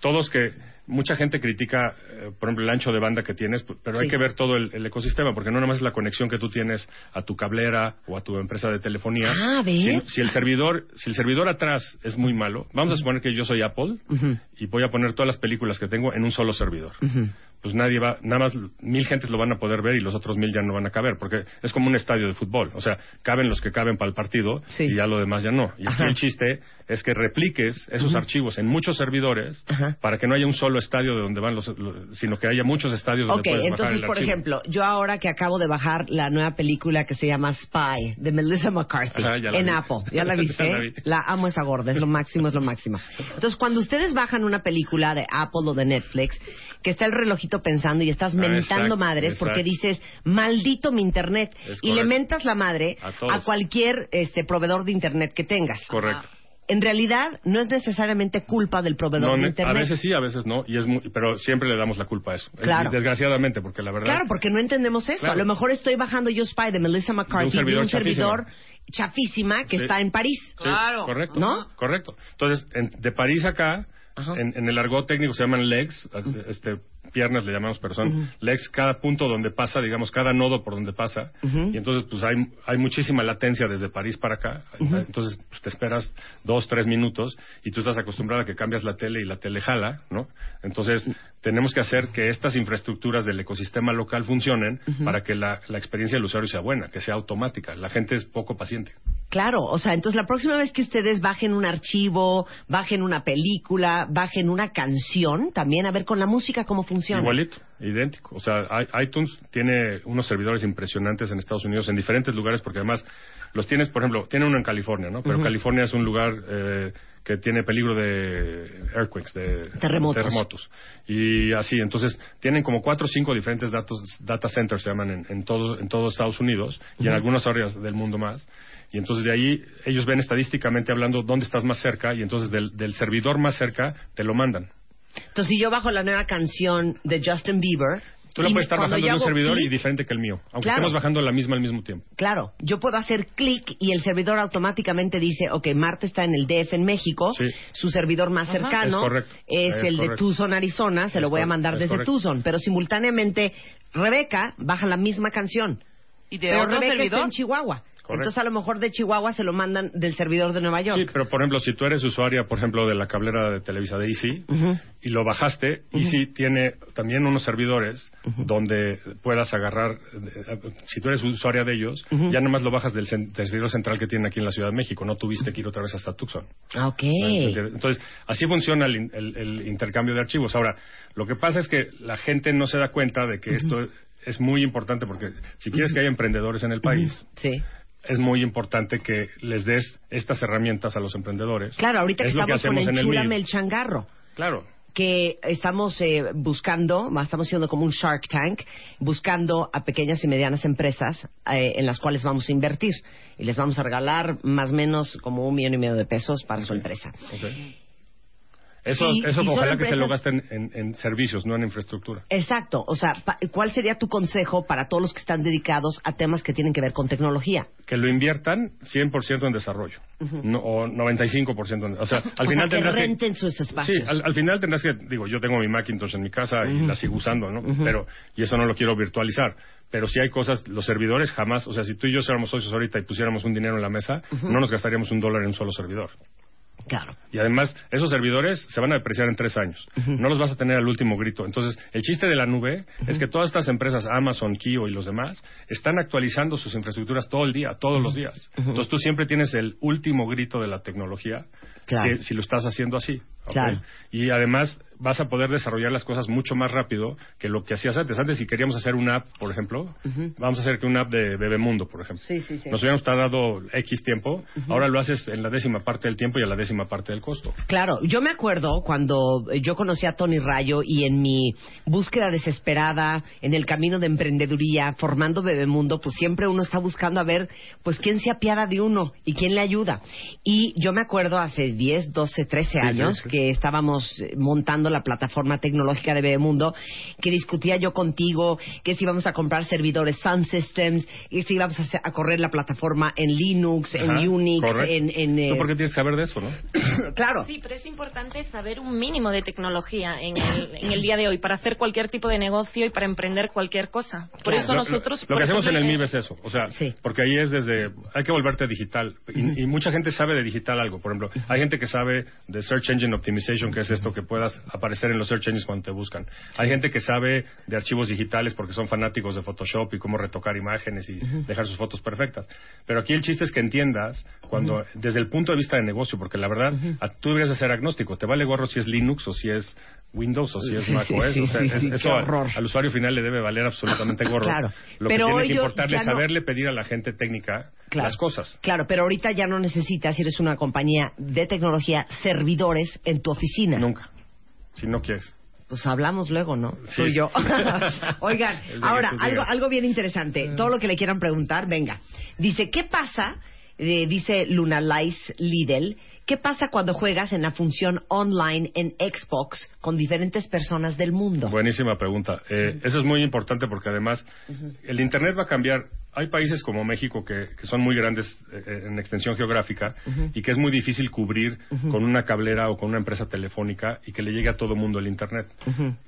todos que. Mucha gente critica, eh, por ejemplo, el ancho de banda que tienes, p- pero hay que ver todo el, el ecosistema, porque no nada más es la conexión que tú tienes a tu cablera o a tu empresa de telefonía. Ah. Si, si el servidor, si el servidor atrás es muy malo, vamos a suponer que yo soy Apple Ujú, y voy a poner todas las películas que tengo en un solo servidor ujú. pues nadie va, nada más mil gentes lo van a poder ver y los otros mil ya no van a caber, porque es como un estadio de fútbol, o sea, caben los que caben para el partido Sí. y ya lo demás ya no. Y aquí el chiste es que repliques esos archivos en muchos servidores Ajá. para que no haya un solo estadio de donde van los, lo- sino que haya muchos estadios donde Ok, puedes bajar entonces, el por archivo. ejemplo, yo ahora que acabo de bajar la nueva película que se llama Spy, de Melissa McCarthy, Ajá, en vi. Apple. ¿Ya la viste? La vi. La amo esa gorda, es lo máximo, es lo máximo. Entonces, cuando ustedes bajan una película de Apple o de Netflix, que está el relojito pensando y estás Ah, mentando exacto, madres porque dices, maldito mi internet, Es y le correcto. mentas la madre A todos. cualquier este proveedor de internet que tengas. Correcto. En realidad, no es necesariamente culpa del proveedor No, de ne- internet. a veces sí, a veces no, y es muy- pero siempre le damos la culpa a eso. Claro. Desgraciadamente, porque la verdad. Claro, porque no entendemos eso. Claro. A lo mejor estoy bajando yo Spy de Melissa McCarthy de un servidor servidor, chafísima que Sí. está en París. Sí, Claro. correcto. ¿No? Correcto. Entonces, en- de París acá, Ajá. en, en el argot técnico se llaman legs, este, piernas le llamamos, pero son legs cada punto donde pasa, digamos, cada nodo por donde pasa. Y entonces, pues hay, hay muchísima latencia desde París para acá. Entonces, pues, te esperas dos, tres minutos y tú estás acostumbrado a que cambias la tele y la tele jala, ¿no? Entonces, tenemos que hacer que estas infraestructuras del ecosistema local funcionen para que la, la experiencia del usuario sea buena, que sea automática. La gente es poco paciente. Claro, o sea, entonces la próxima vez que ustedes bajen un archivo, bajen una película, bajen una canción, también a ver con la música cómo funciona. Igualito, idéntico. O sea, iTunes tiene unos servidores impresionantes en Estados Unidos, en diferentes lugares, porque además los tienes, por ejemplo, tiene uno en California, ¿no? Pero California es un lugar eh, que tiene peligro de earthquakes, de Terremotos. terremotos. Y así, entonces, tienen como cuatro o cinco diferentes datos, data centers, se llaman, en, en todo, en todo Estados Unidos y en algunas áreas del mundo más. Y entonces de ahí ellos ven estadísticamente hablando dónde estás más cerca y entonces del, del servidor más cerca te lo mandan. Entonces, si yo bajo la nueva canción de Justin Bieber... Tú la puedes estar bajando de un servidor y diferente que el mío, aunque Claro. estemos bajando la misma al mismo tiempo. Claro, yo puedo hacer clic y el servidor automáticamente dice, ok, Marta está en el DF en México, Sí. su servidor más Ajá. cercano Es correcto, es es el de. Tucson, Arizona, se Es lo voy a mandar es desde correcto. Tucson, pero simultáneamente Rebeca baja la misma canción. Y de pero otro Rebeca está en Chihuahua. Entonces a lo mejor de Chihuahua se lo mandan del servidor de Nueva York. Sí, pero por ejemplo, si tú eres usuaria, por ejemplo, de la cablera de Televisa de Easy y lo bajaste, Easy tiene también unos servidores donde puedas agarrar, eh, si tú eres usuaria de ellos, ya nomás lo bajas del, servidor central que tienen aquí en la Ciudad de México, no tuviste que ir otra vez hasta Tucson. Ah, Ok. Entonces, así funciona el, el- el intercambio de archivos. Ahora, lo que pasa es que la gente no se da cuenta de que esto es muy importante porque si quieres que haya emprendedores en el país, Sí. Es muy importante que les des estas herramientas a los emprendedores. Claro, ahorita que es que estamos con hacemos en el el changarro. Claro. que estamos eh, buscando, estamos haciendo como un Shark Tank, buscando a pequeñas y medianas empresas eh, en las cuales vamos a invertir y les vamos a regalar más o menos como un millón y medio de pesos para su empresa. Ok. Eso, Sí, eso son ojalá que se lo gasten en, en servicios, no en infraestructura. Exacto, o sea, ¿cuál sería tu consejo para todos los que están dedicados a temas que tienen que ver con tecnología? Que lo inviertan 100% en desarrollo. no, o 95% en... O sea, al o final sea, que tendrás que... renten sus espacios. Sí, al, al final tendrás que, digo, yo tengo mi Macintosh en mi casa y la sigo usando, ¿no? Pero, y eso no lo quiero virtualizar. Pero si hay cosas, los servidores jamás, o sea, si tú y yo fuéramos socios ahorita y pusiéramos un dinero en la mesa, no nos gastaríamos un dólar en un solo servidor. Claro. Y además, esos servidores se van a depreciar en tres años. No los vas a tener al último grito. Entonces, el chiste de la nube es que todas estas empresas, Amazon, Kio y los demás, están actualizando sus infraestructuras todo el día, todos los días. Entonces, tú siempre tienes el último grito de la tecnología Claro. si, si lo estás haciendo así. Claro. Y además, vas a poder desarrollar las cosas mucho más rápido que lo que hacías antes. Antes, si queríamos hacer una app, por ejemplo, vamos a hacer que una app de Bebemundo, por ejemplo. Sí, sí, sí. Nos hubiéramos tardado X tiempo, ahora lo haces en la décima parte del tiempo y a la décima parte del costo. Claro, yo me acuerdo cuando yo conocí a Tony Rayo y en mi búsqueda desesperada, en el camino de emprendeduría, formando Bebemundo, pues siempre uno está buscando a ver, pues quién se apiada de uno y quién le ayuda. Y yo me acuerdo hace 10, 12, 13 sí, años sí. Que estábamos eh, montando la plataforma tecnológica de Bebemundo, que discutía yo contigo que si íbamos a comprar servidores Sun Systems, y si íbamos a, hacer- a correr la plataforma en Linux, en Unix, correcto. en... en, eh, ¿Tú por qué tienes que saber de eso, no? claro. Sí, pero es importante saber un mínimo de tecnología en el, en el día de hoy para hacer cualquier tipo de negocio y para emprender cualquier cosa. Por Claro. eso Lo- nosotros... Lo, que hacemos en el MIB es eso, o sea, Sí. porque ahí es desde, hay que volverte digital. Y, y mucha gente sabe de digital algo, por ejemplo, hay gente que sabe de Search Engine Optimization, que es esto que puedas aparecer en los Search Engines cuando te buscan. Hay gente que sabe de archivos digitales porque son fanáticos de Photoshop y cómo retocar imágenes y dejar sus fotos perfectas. Pero aquí el chiste es que entiendas cuando, desde el punto de vista de negocio, porque la verdad, a- tú deberías de ser agnóstico, te vale gorro si es Linux o si es Windows o si es Sí, Mac OS, sí, o sea, sí, es- sí, eso qué a- horror. al usuario final le debe valer absolutamente gorro. Claro. Lo Pero que tiene que importarle es no- saberle pedir a la gente técnica Claro. las cosas. Claro, pero ahorita ya no necesitas, si eres una compañía de tecnología, servidores en tu oficina. Nunca. Si no quieres. Pues hablamos luego, ¿no? Sí. Soy yo. Oigan, ahora, algo, algo bien interesante. Todo lo que le quieran preguntar, venga. Dice, ¿qué pasa? eh, dice Luna Lice Lidl. ¿Qué pasa cuando juegas en la función online en Xbox con diferentes personas del mundo? Buenísima pregunta. Eh, Eso es muy importante porque además el Internet va a cambiar. Hay países como México que, que son muy grandes eh, eh, en extensión geográfica y que es muy difícil cubrir con una cablera o con una empresa telefónica y que le llegue a todo mundo el Internet.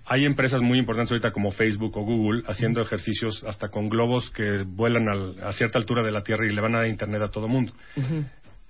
Hay empresas muy importantes ahorita como Facebook o Google haciendo ejercicios hasta con globos que vuelan al- a cierta altura de la Tierra y le van a dar Internet a todo mundo.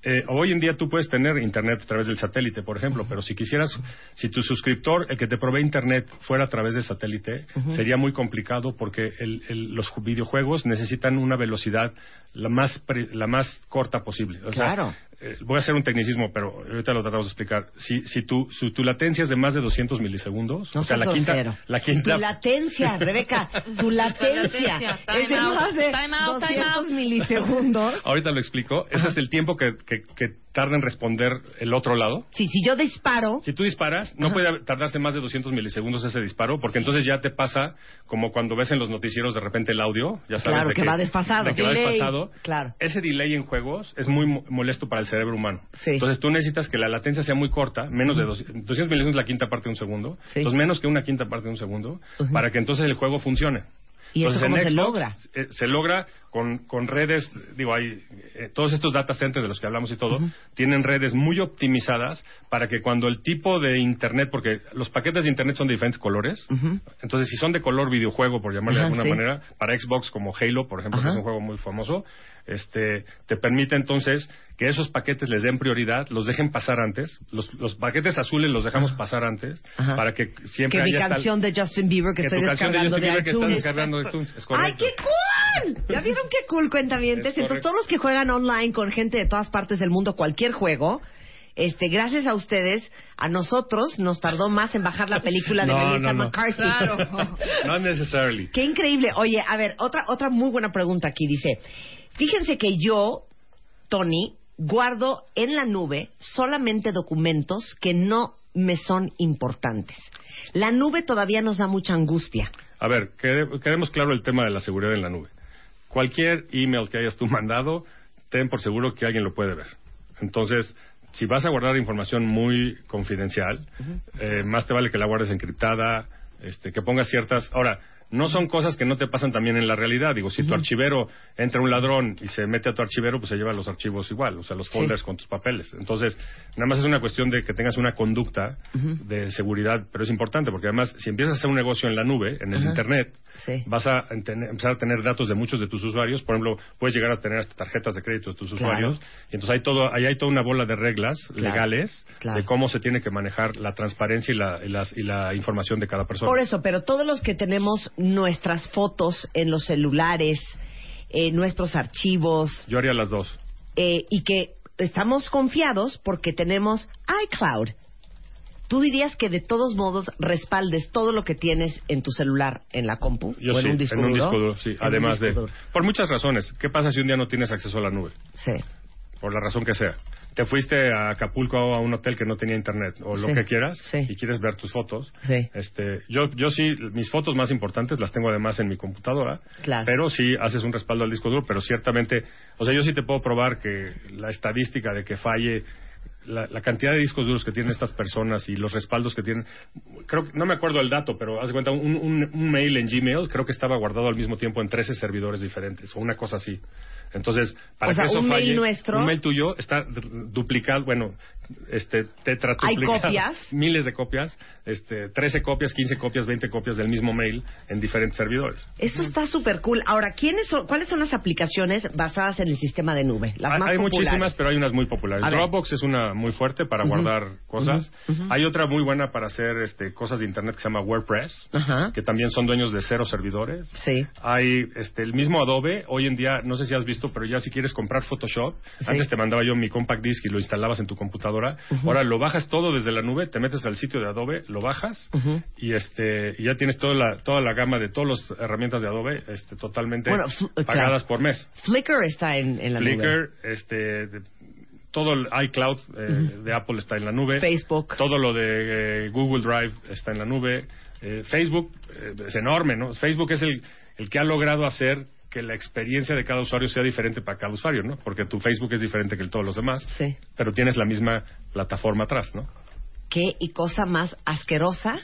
Eh, hoy en día tú puedes tener internet a través del satélite, por ejemplo, pero si quisieras, si tu suscriptor, el que te provee internet, fuera a través de satélite, sería muy complicado porque el- el- los ju- videojuegos necesitan una velocidad la más pre- la más corta posible. O sea, Claro. Eh, voy a hacer un tecnicismo, pero ahorita lo tratamos de explicar. Si, si tu, si tu latencia es de más de 200 milisegundos, No o sea, la quinta, la quinta, Tu latencia, Rebeca, tu latencia, es de out, más de time out, time 200 out. milisegundos. ahorita lo explico, ese es el tiempo que, que, que tarda en responder el otro lado. Sí, si yo disparo, Si tú disparas, no puede tardarse más de 200 milisegundos ese disparo, porque entonces ya te pasa como cuando ves en los noticieros de repente el audio, ya sabes Claro, de que va desfasado. de que va desfasado. Claro. Ese delay en juegos es muy mo- molesto para el cerebro humano. Sí. Entonces tú necesitas que la latencia sea muy corta, menos de dos- 200 milisegundos es la quinta parte de un segundo, Sí. entonces menos que una quinta parte de un segundo, para que entonces el juego funcione. ¿Y eso cómo en se logra? eh, se logra con, con redes, digo, hay eh, todos estos data centers de los que hablamos y todo, tienen redes muy optimizadas para que cuando el tipo de Internet, porque los paquetes de Internet son de diferentes colores, entonces si son de color videojuego, por llamarle de alguna sí. manera, para Xbox como Halo, por ejemplo, que es un juego muy famoso, este, te permite entonces que esos paquetes les den prioridad, los dejen pasar antes, los, los paquetes azules los dejamos pasar antes, Ajá. para que siempre Que mi haya tal- canción de Justin Bieber que, que estoy tu canción de descargando Justin de, Bieber que estás iTunes. descargando de iTunes, es ¡Ay, qué cool! ¿Ya vieron qué cool, cuentavientes? Es Entonces, todos los que juegan online con gente de todas partes del mundo, cualquier juego, este, gracias a ustedes, a nosotros nos tardó más en bajar la película de No, Melissa no, no. McCarthy. Not necessarily. Qué increíble. Oye, a ver, otra, otra muy buena pregunta aquí. Dice, fíjense que yo, Tony, guardo en la nube solamente documentos que no me son importantes. La nube todavía nos da mucha angustia. A ver, quedemos claro el tema de la seguridad en la nube. Cualquier email que hayas tú mandado, ten por seguro que alguien lo puede ver. Entonces, si vas a guardar información muy confidencial, eh, más te vale que la guardes encriptada, este, que pongas ciertas... Ahora, no son cosas que no te pasan también en la realidad. Digo, si tu archivero entra un ladrón y se mete a tu archivero, pues se lleva los archivos igual, o sea, los Sí. folders con tus papeles. Entonces, nada más es una cuestión de que tengas una conducta de seguridad, pero es importante porque además, si empiezas a hacer un negocio en la nube, en el. Internet, Sí. vas a empezar a tener datos de muchos de tus usuarios. Por ejemplo, puedes llegar a tener hasta tarjetas de crédito de tus Claro. usuarios. Y entonces hay todo, ahí hay toda una bola de reglas Claro. legales Claro. de cómo se tiene que manejar la transparencia y la, y las- y la información de cada persona. Por eso, pero todos los que tenemos nuestras fotos en los celulares, eh, nuestros archivos, Yo haría las dos. eh, y que estamos confiados porque tenemos iCloud. ¿Tú dirías que de todos modos respaldes todo lo que tienes en tu celular en la compu? Yo o sí, en un disco en un duro? disco duro, sí. En Además disco de... duro. Por muchas razones. ¿Qué pasa si un día no tienes acceso a la nube? Sí. Por la razón que sea. Te fuiste a Acapulco a un hotel que no tenía internet o lo Sí, que quieras sí. y quieres ver tus fotos. Sí. Este, yo, yo sí, mis fotos más importantes las tengo además en mi computadora. Claro. Pero sí haces un respaldo al disco duro, pero ciertamente, o sea, yo sí te puedo probar que la estadística de que falle la, la cantidad de discos duros que tienen estas personas y los respaldos que tienen, creo no me acuerdo el dato, pero haz de cuenta, un, un- un mail en Gmail creo que estaba guardado al mismo tiempo en 13 servidores diferentes, o una cosa así. Entonces, para O sea, que eso un mail nuestro- un mail tuyo está duplicado, bueno, este, tetratuplicado. ¿Hay copias? Miles de copias, este, 13 copias, 15 copias, 20 copias del mismo mail en diferentes servidores. Eso está súper cool. Ahora, ¿quiénes son, ¿cuáles son las aplicaciones basadas en el sistema de nube? Las hay más hay muchísimas, pero hay unas muy populares. Dropbox es una muy fuerte para guardar cosas. Hay otra muy buena para hacer este, cosas de internet que se llama WordPress, Ajá. que también son dueños de cero servidores. Sí. Hay este, el mismo Adobe, hoy en día, no sé si has visto, pero ya si quieres comprar Photoshop, Sí. antes te mandaba yo mi compact disc y lo instalabas en tu computadora. Ahora lo bajas todo desde la nube, te metes al sitio de Adobe, lo bajas y este y ya tienes toda la, toda la gama de todas las herramientas de Adobe este, totalmente Bueno, pagadas claro. por mes. Flickr está en, en la nube. Flickr, este, de- todo el iCloud eh, de Apple está en la nube. Facebook. Todo lo de eh, Google Drive está en la nube. Eh, Facebook eh, es enorme, ¿no? Facebook es el, el que ha logrado hacer que la experiencia de cada usuario sea diferente para cada usuario, ¿no? Porque tu Facebook es diferente que el todos los demás, Sí. pero tienes la misma plataforma atrás, ¿no? Qué y cosa más asquerosa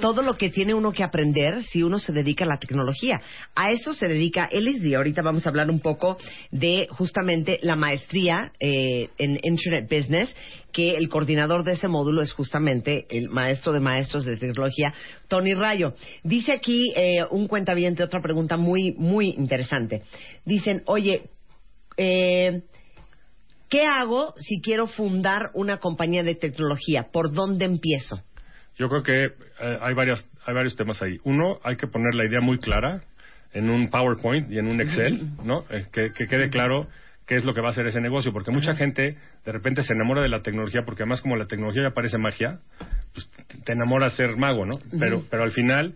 todo lo que tiene uno que aprender si uno se dedica a la tecnología. A eso se dedica LSD. Ahorita vamos a hablar un poco de justamente la maestría eh, en Internet Business, que el coordinador de ese módulo es justamente el maestro de maestros de tecnología, Tony Rayo. Dice aquí eh, un cuentaviente otra pregunta muy, muy interesante. Dicen, oye, eh, ¿Qué hago si quiero fundar una compañía de tecnología? ¿Por dónde empiezo? Yo creo que eh, hay, varias, hay varios temas ahí. Uno, hay que poner la idea muy clara en un PowerPoint y en un Excel, ¿no? Eh, que, que quede claro qué es lo que va a hacer ese negocio, porque mucha gente de repente se enamora de la tecnología, porque además como la tecnología ya parece magia, pues te- te enamora ser mago, ¿no? Pero, pero al final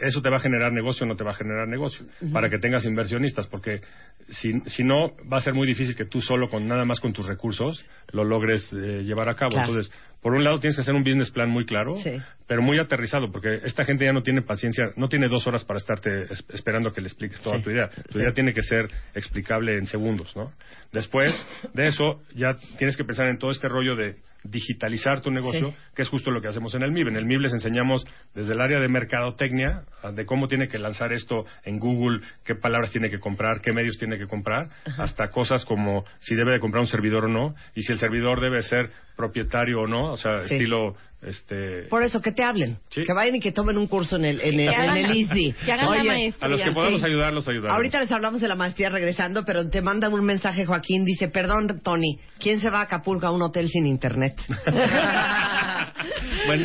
eso te va a generar negocio o no te va a generar negocio, para que tengas inversionistas, porque si, si no, va a ser muy difícil que tú solo, con nada más con tus recursos, lo logres eh, llevar a cabo. Claro. Entonces, por un lado tienes que hacer un business plan muy claro, Sí. pero muy aterrizado, porque esta gente ya no tiene paciencia, no tiene dos horas para estarte es- esperando que le expliques toda Sí. tu idea. Tu idea tiene que ser explicable en segundos, ¿no? Después de eso, ya tienes que pensar en todo este rollo de digitalizar tu negocio, Sí. que es justo lo que hacemos en el MIB. En el MIB les enseñamos desde el área de mercadotecnia, a- de cómo tiene que lanzar esto en Google, qué palabras tiene que comprar, qué medios tiene que comprar, hasta cosas como si debe de comprar un servidor o no, y si el servidor debe ser propietario o no, o sea, Sí. estilo... Este, Por eso, que te hablen. Sí. Que vayan y que tomen un curso en el, en el, en el la- ISDI. que hagan la Oye, maestría. a los que podamos Sí. ayudar, los ayudamos. Ahorita les hablamos de la maestría regresando, pero te manda un mensaje Joaquín, dice, perdón Tony, ¿quién se va a Acapulco a un hotel sin internet?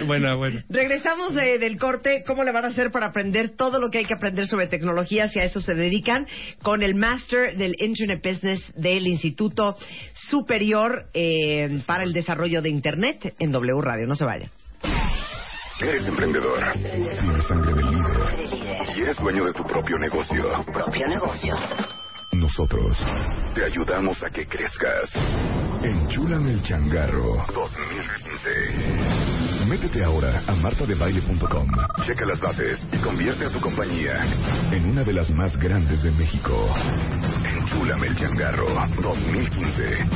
Buena, buena. Regresamos de- del corte, ¿cómo le van a hacer para aprender todo lo que hay que aprender sobre tecnología si a eso se dedican? Con el Master del Internet Business del Instituto Superior eh, para el Desarrollo de Internet en W Radio. No se vayan. Eres emprendedor. Tienes sangre de líder. Y eres dueño de tu propio negocio. Propio negocio. Nosotros te ayudamos a que crezcas. Enchúlame el changarro 2015. Métete ahora a martadebaile.com. Checa las bases y convierte a tu compañía en una de las más grandes de México. Enchúlame el changarro 2015.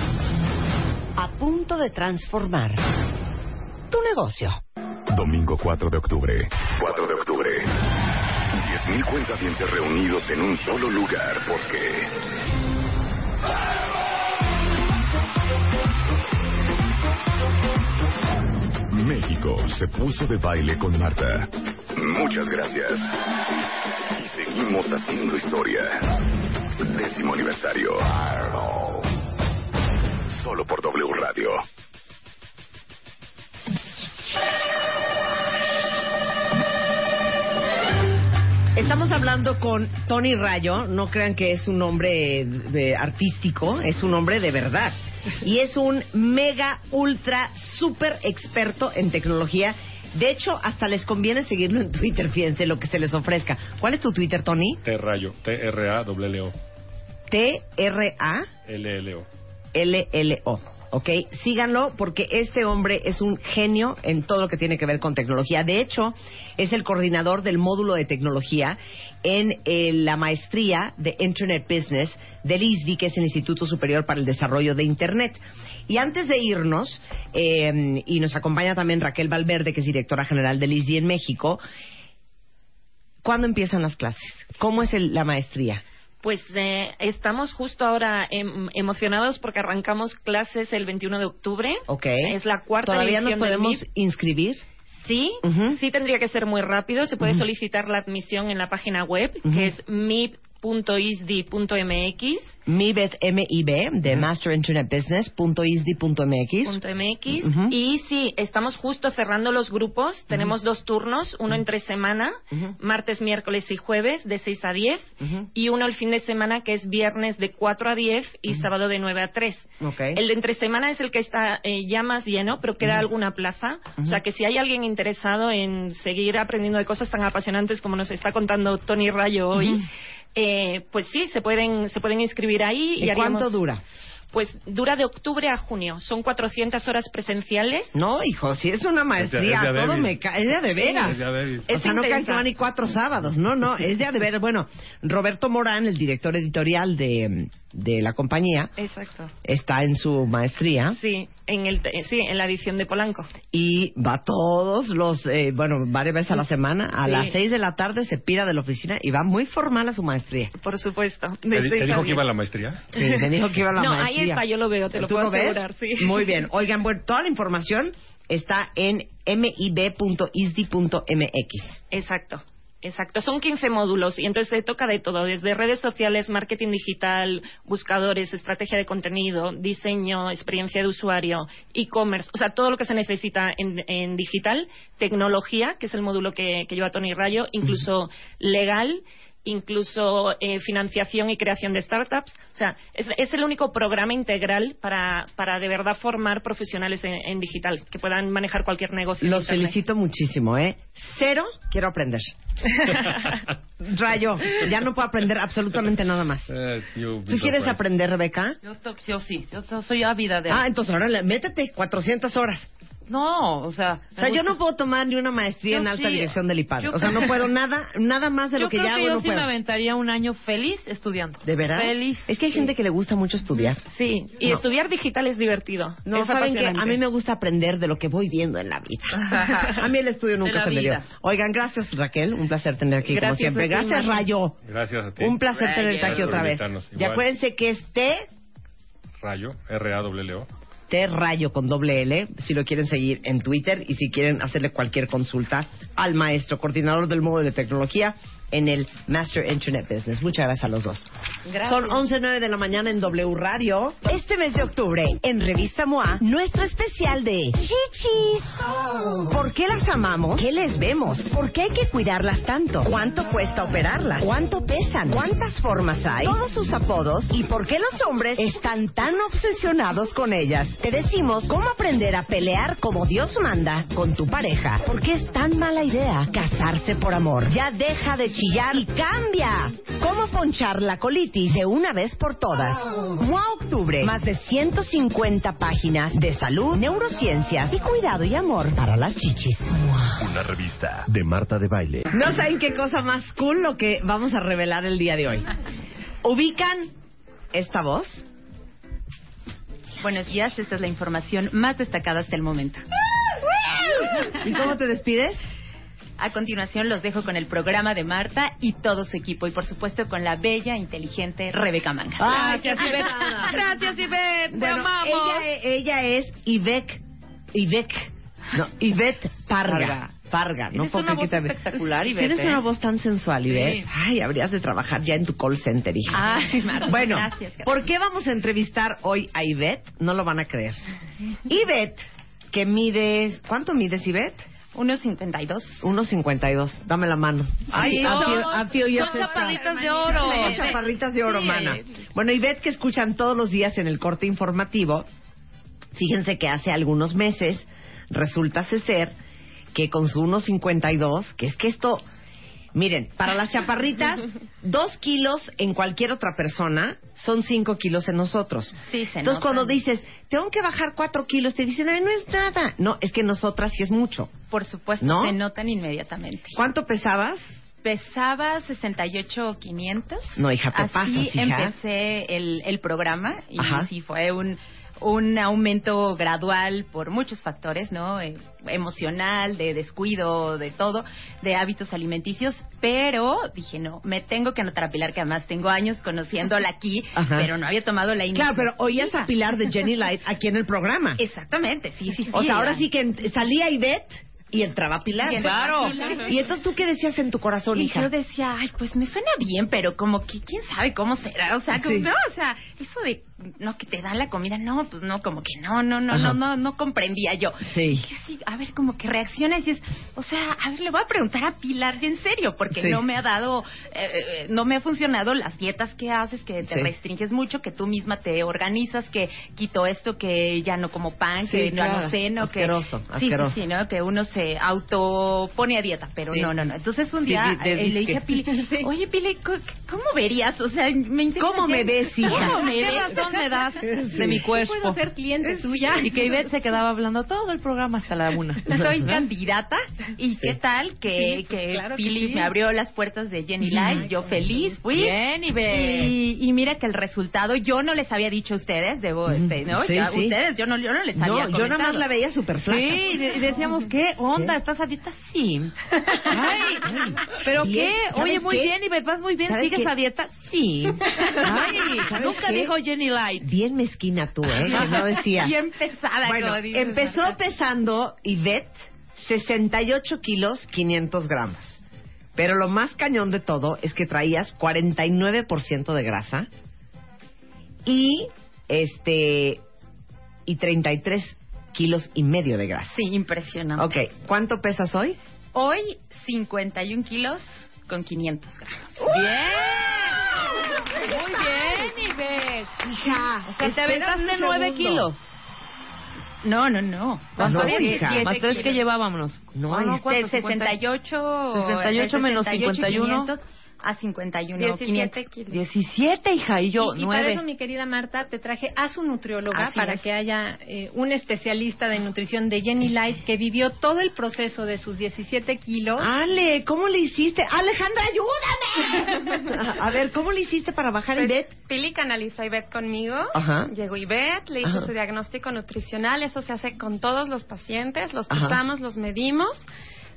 A punto de transformar tu negocio. Domingo 4 de octubre. 4 de octubre. 10.000 cuentavientes reunidos en un solo lugar porque... México se puso de baile con Marta. Muchas gracias. Y seguimos haciendo historia. Décimo aniversario. Solo por W Radio. Estamos hablando con Tony Rayo, no crean que es un nombre de- artístico, es un hombre de verdad. Y es un mega, ultra, super experto en tecnología. De hecho, hasta les conviene seguirlo en Twitter, fíjense lo que se les ofrezca. ¿Cuál es tu Twitter, Tony? T-Rayo, T-R-A-L-L-O. T-R-A. L-L-O. LLO. ¿Ok? Síganlo porque este hombre es un genio en todo lo que tiene que ver con tecnología. De hecho, es el coordinador del módulo de tecnología en eh, la maestría de Internet Business del ISDI, que es el Instituto Superior para el Desarrollo de Internet. Y antes de irnos, eh, y nos acompaña también Raquel Valverde, que es directora general del ISDI en México, ¿cuándo empiezan las clases? ¿Cómo es el- la maestría? Pues eh, estamos justo ahora em- emocionados porque arrancamos clases el 21 de octubre. ¿Ok? Es la cuarta ¿Todavía nos edición del podemos MIP. inscribir? Sí, sí tendría que ser muy rápido. Se puede solicitar la admisión en la página web, que es mip.isdi.mx. MIB es M-I-B, de Master Internet Business, punto isdi punto MX. Punto MX. Ujú. Y sí, estamos justo cerrando los grupos. Tenemos dos turnos, uno entre semana, martes, miércoles y jueves, de 6 a 10. Ujú. Y uno el fin de semana, que es viernes de 4 a 10 y sábado de 9 a 3. Ok. El de entre semana es el que está eh, ya más lleno, pero queda alguna plaza. O sea que si hay alguien interesado en seguir aprendiendo de cosas tan apasionantes como nos está contando Tony Rayo hoy. Eh, pues sí, se pueden, se pueden inscribir ahí. ¿Y cuánto haríamos- dura? Pues dura de octubre a junio. Son 400 horas presenciales. No, hijo, si es una maestría, Es de- es de todo me cae. Es de, de veras. Es de. O sea, no caen ni cuatro sábados. No, no, es de de veras. Bueno, Roberto Morán, el director editorial de, de la compañía, Exacto. está en su maestría Sí, en el sí, en la edición de Polanco. y va todos los, eh, bueno, varias veces a la semana. A Sí. las seis de la tarde se pira de la oficina y va muy formal a su maestría. Por supuesto. ¿Te, dijo que iba a la maestría? Sí, me dijo que iba a la No, maestría. ahí yo lo veo, te lo ¿Tú puedo ves? asegurar, sí. Muy bien. Oigan, bueno, toda la información está en mib.isdi.mx. Exacto. Exacto, son 15 módulos y entonces se toca de todo, desde redes sociales, marketing digital, buscadores, estrategia de contenido, diseño, experiencia de usuario, e-commerce, o sea, todo lo que se necesita en, en digital, tecnología, que es el módulo que, que lleva Tony Rayo, incluso legal, incluso eh, financiación y creación de startups. O sea, es, es el único programa integral para, para de verdad formar profesionales en, en digital, que puedan manejar cualquier negocio. Los felicito muchísimo, ¿eh? Cero, quiero aprender. Rayo, ya no puedo aprender absolutamente nada más. Eh, ¿Tú quieres aprender, Rebeca? Yo, sí, yo so- soy ávida de... Ah, entonces ahora métete 400 horas. No, o sea... O sea, yo no puedo tomar ni una maestría Yo en alta sí. dirección del IPAD. Yo O sea, no creo- puedo nada, nada más de yo lo que creo ya que hago, yo no sí puedo. me aventaría un año feliz estudiando. ¿De veras? Feliz. Es que hay gente que le gusta mucho estudiar. Sí, y No. estudiar digital es divertido. No, es saben que a mí me gusta aprender de lo que voy viendo en la vida. a mí el estudio nunca se me dio. Oigan, gracias Raquel, un placer tener aquí como Gracias siempre. a ti, Gracias. Rayo. Gracias a ti. Un placer tenerte aquí otra vez. Y acuérdense que es T, Rayo, R-A-W-O. T Rayo con doble L, si lo quieren seguir en Twitter y si quieren hacerle cualquier consulta al maestro, coordinador del módulo de tecnología en el Master Internet Business. Muchas gracias a los dos. Gracias. Son 11.09 de la mañana en W Radio. Este mes de octubre, en Revista MOA, nuestro especial de chichis. ¿Por qué las amamos? ¿Qué les vemos? ¿Por qué hay que cuidarlas tanto? ¿Cuánto cuesta operarlas? ¿Cuánto pesan? ¿Cuántas formas hay? Todos sus apodos y por qué los hombres están tan obsesionados con ellas. Te decimos cómo aprender a pelear como Dios manda con tu pareja. ¿Por qué es tan mala idea casarse por amor? Ya deja de chillar y cambia. ¿Cómo ponchar la colitis de una vez por todas? MOA Octubre. Más de 150 páginas de salud, neurociencias y cuidado y amor para las chichis. Una revista de Marta de Baile. No saben qué cosa más cool lo que vamos a revelar el día de hoy. ¿Ubican esta voz? Buenos días, esta es la información más destacada hasta el momento. ¿Y cómo te despides? A continuación los dejo con el programa de Marta y todo su equipo y por supuesto con la bella, inteligente Rebeca Manga. ¡Ay, qué Gracias, Ivette. Gracias, Ivette. Te Bueno, amamos. ella, ella es Ivette, Ivette, no, Ivette Parga. Parga. No puedo una voz te- espectacular, Ivette, Tienes ¿eh? una voz tan sensual, Ivette. Sí. Ay, habrías de trabajar ya en tu call center, hija. Ay, Marta, bueno, gracias, gracias. ¿por qué vamos a entrevistar hoy a Ivette? No lo van a creer. Ivette, que mide... ¿Cuánto mides, Ivette? 1.52. 1.52. Dame la mano. Ay, A son- son chaparritas de oro. Somos chaparritas de oro, Sí. mana. Bueno, Ivette, que escuchan todos los días en el corte informativo, fíjense que hace algunos meses resulta ser que con su 1.52, que es que esto, miren, para las chaparritas, dos kilos en cualquier otra persona son cinco kilos en nosotros. Sí, se Entonces, cuando dices, tengo que bajar cuatro kilos, te dicen, ay, no es nada. No, es que nosotras sí es mucho. Por supuesto, ¿No? se notan inmediatamente. ¿Cuánto pesabas? Pesaba 68,500. No, hija, te Así pasas, hija. empecé el, el programa y Ajá. sí fue un, un aumento gradual por muchos factores, ¿no? Eh, emocional, de descuido, de todo, de hábitos alimenticios, pero dije, no, me tengo que anotar a Pilar, que además tengo años conociéndola aquí, Ajá. pero no había tomado la Claro, iniciativa. pero oías a Pilar de Jenny Light aquí en el programa. Exactamente, sí, sí, sí. O sea, ahora sí que salía Ivette y entraba Pilar. Y entraba claro. Pilar. Y entonces, ¿tú qué decías en tu corazón, Y hija? yo decía, ay, pues me suena bien, pero como que quién sabe cómo será, o sea, como, Sí. no, o sea, eso de no que te dan la comida, no, pues no, como que no, no, no, Ajá. no, no, no comprendía yo. Sí. Y yo sí, a ver, como que reaccionas y es, o sea, a ver, le voy a preguntar a Pilar, y en serio, porque Sí. no me ha dado, eh, eh, no me ha funcionado las dietas que haces, que te Sí. restringes mucho, que tú misma te organizas, que quito esto, que ya no como pan, Sí, que ya claro. no ceno, Asqueroso, que sí, sí, asqueroso. sí, ¿no? Que uno se auto pone a dieta, pero no, no, no. Entonces un día te eh, le dije. a Pili, oye Pili, ¿cómo verías? O sea, me interesa ¿Cómo me ya- ves, hija? ¿Cómo me ¿Qué ves? Me das de mi cuerpo? Puedo ser cliente tuya. Y que Ivette se quedaba hablando todo el programa hasta la una. Soy candidata y qué tal que, Sí, pues que claro sí. me abrió las puertas de Jenny Light, yo feliz fui. Bien, Ivette. Y, y mira que el resultado yo no les había dicho a ustedes, debo, este, ¿no? Sí, Ya. Ustedes, yo no, yo no les había No, yo nada más la veía súper flaca. Sí, y de- y decíamos, ¿qué onda? ¿Estás a dieta? Sí. Ay, ¿pero qué? ¿sabes Oye, muy qué? bien, Ivette, vas muy bien. ¿Sabes ¿Sigues qué? a dieta? Sí. Ay, ¿Sabes nunca qué? dijo Jenny Light. Bien mezquina tú, ¿eh? Que no decía. Bien pesada, Bueno, empezó pesando Ivette 68 kilos 500 gramos. Pero lo más cañón de todo es que traías 49% de grasa y este y 33 kilos y medio de grasa. Sí, impresionante. Ok, ¿cuánto pesas hoy? Hoy 51 kilos con 500 gramos. Bien. Muy bien, Hija, O sea, te aventaste nueve kilos. No, no, no. ¿Cuánto, hija? Más tres kilos. que llevábamos. No, Ah, este, ¿cuánto? Este, 68. 68 menos 68 y 51. 500, a 51 17 500. kilos. 17, hija, y yo y, y para 9. eso, mi querida Marta, te traje a su nutrióloga Así para es. que haya eh, un especialista de nutrición de Jenny Light que vivió todo el proceso de sus 17 kilos. Ale, ¿cómo le hiciste? Alejandra, ayúdame. A, a ver, ¿cómo le hiciste para bajar Pues, bet? Pili canalizó a Ivette conmigo. Ajá. Llegó Ivette, le hizo Ajá. su diagnóstico nutricional. Eso se hace con todos los pacientes. Los pesamos, los medimos.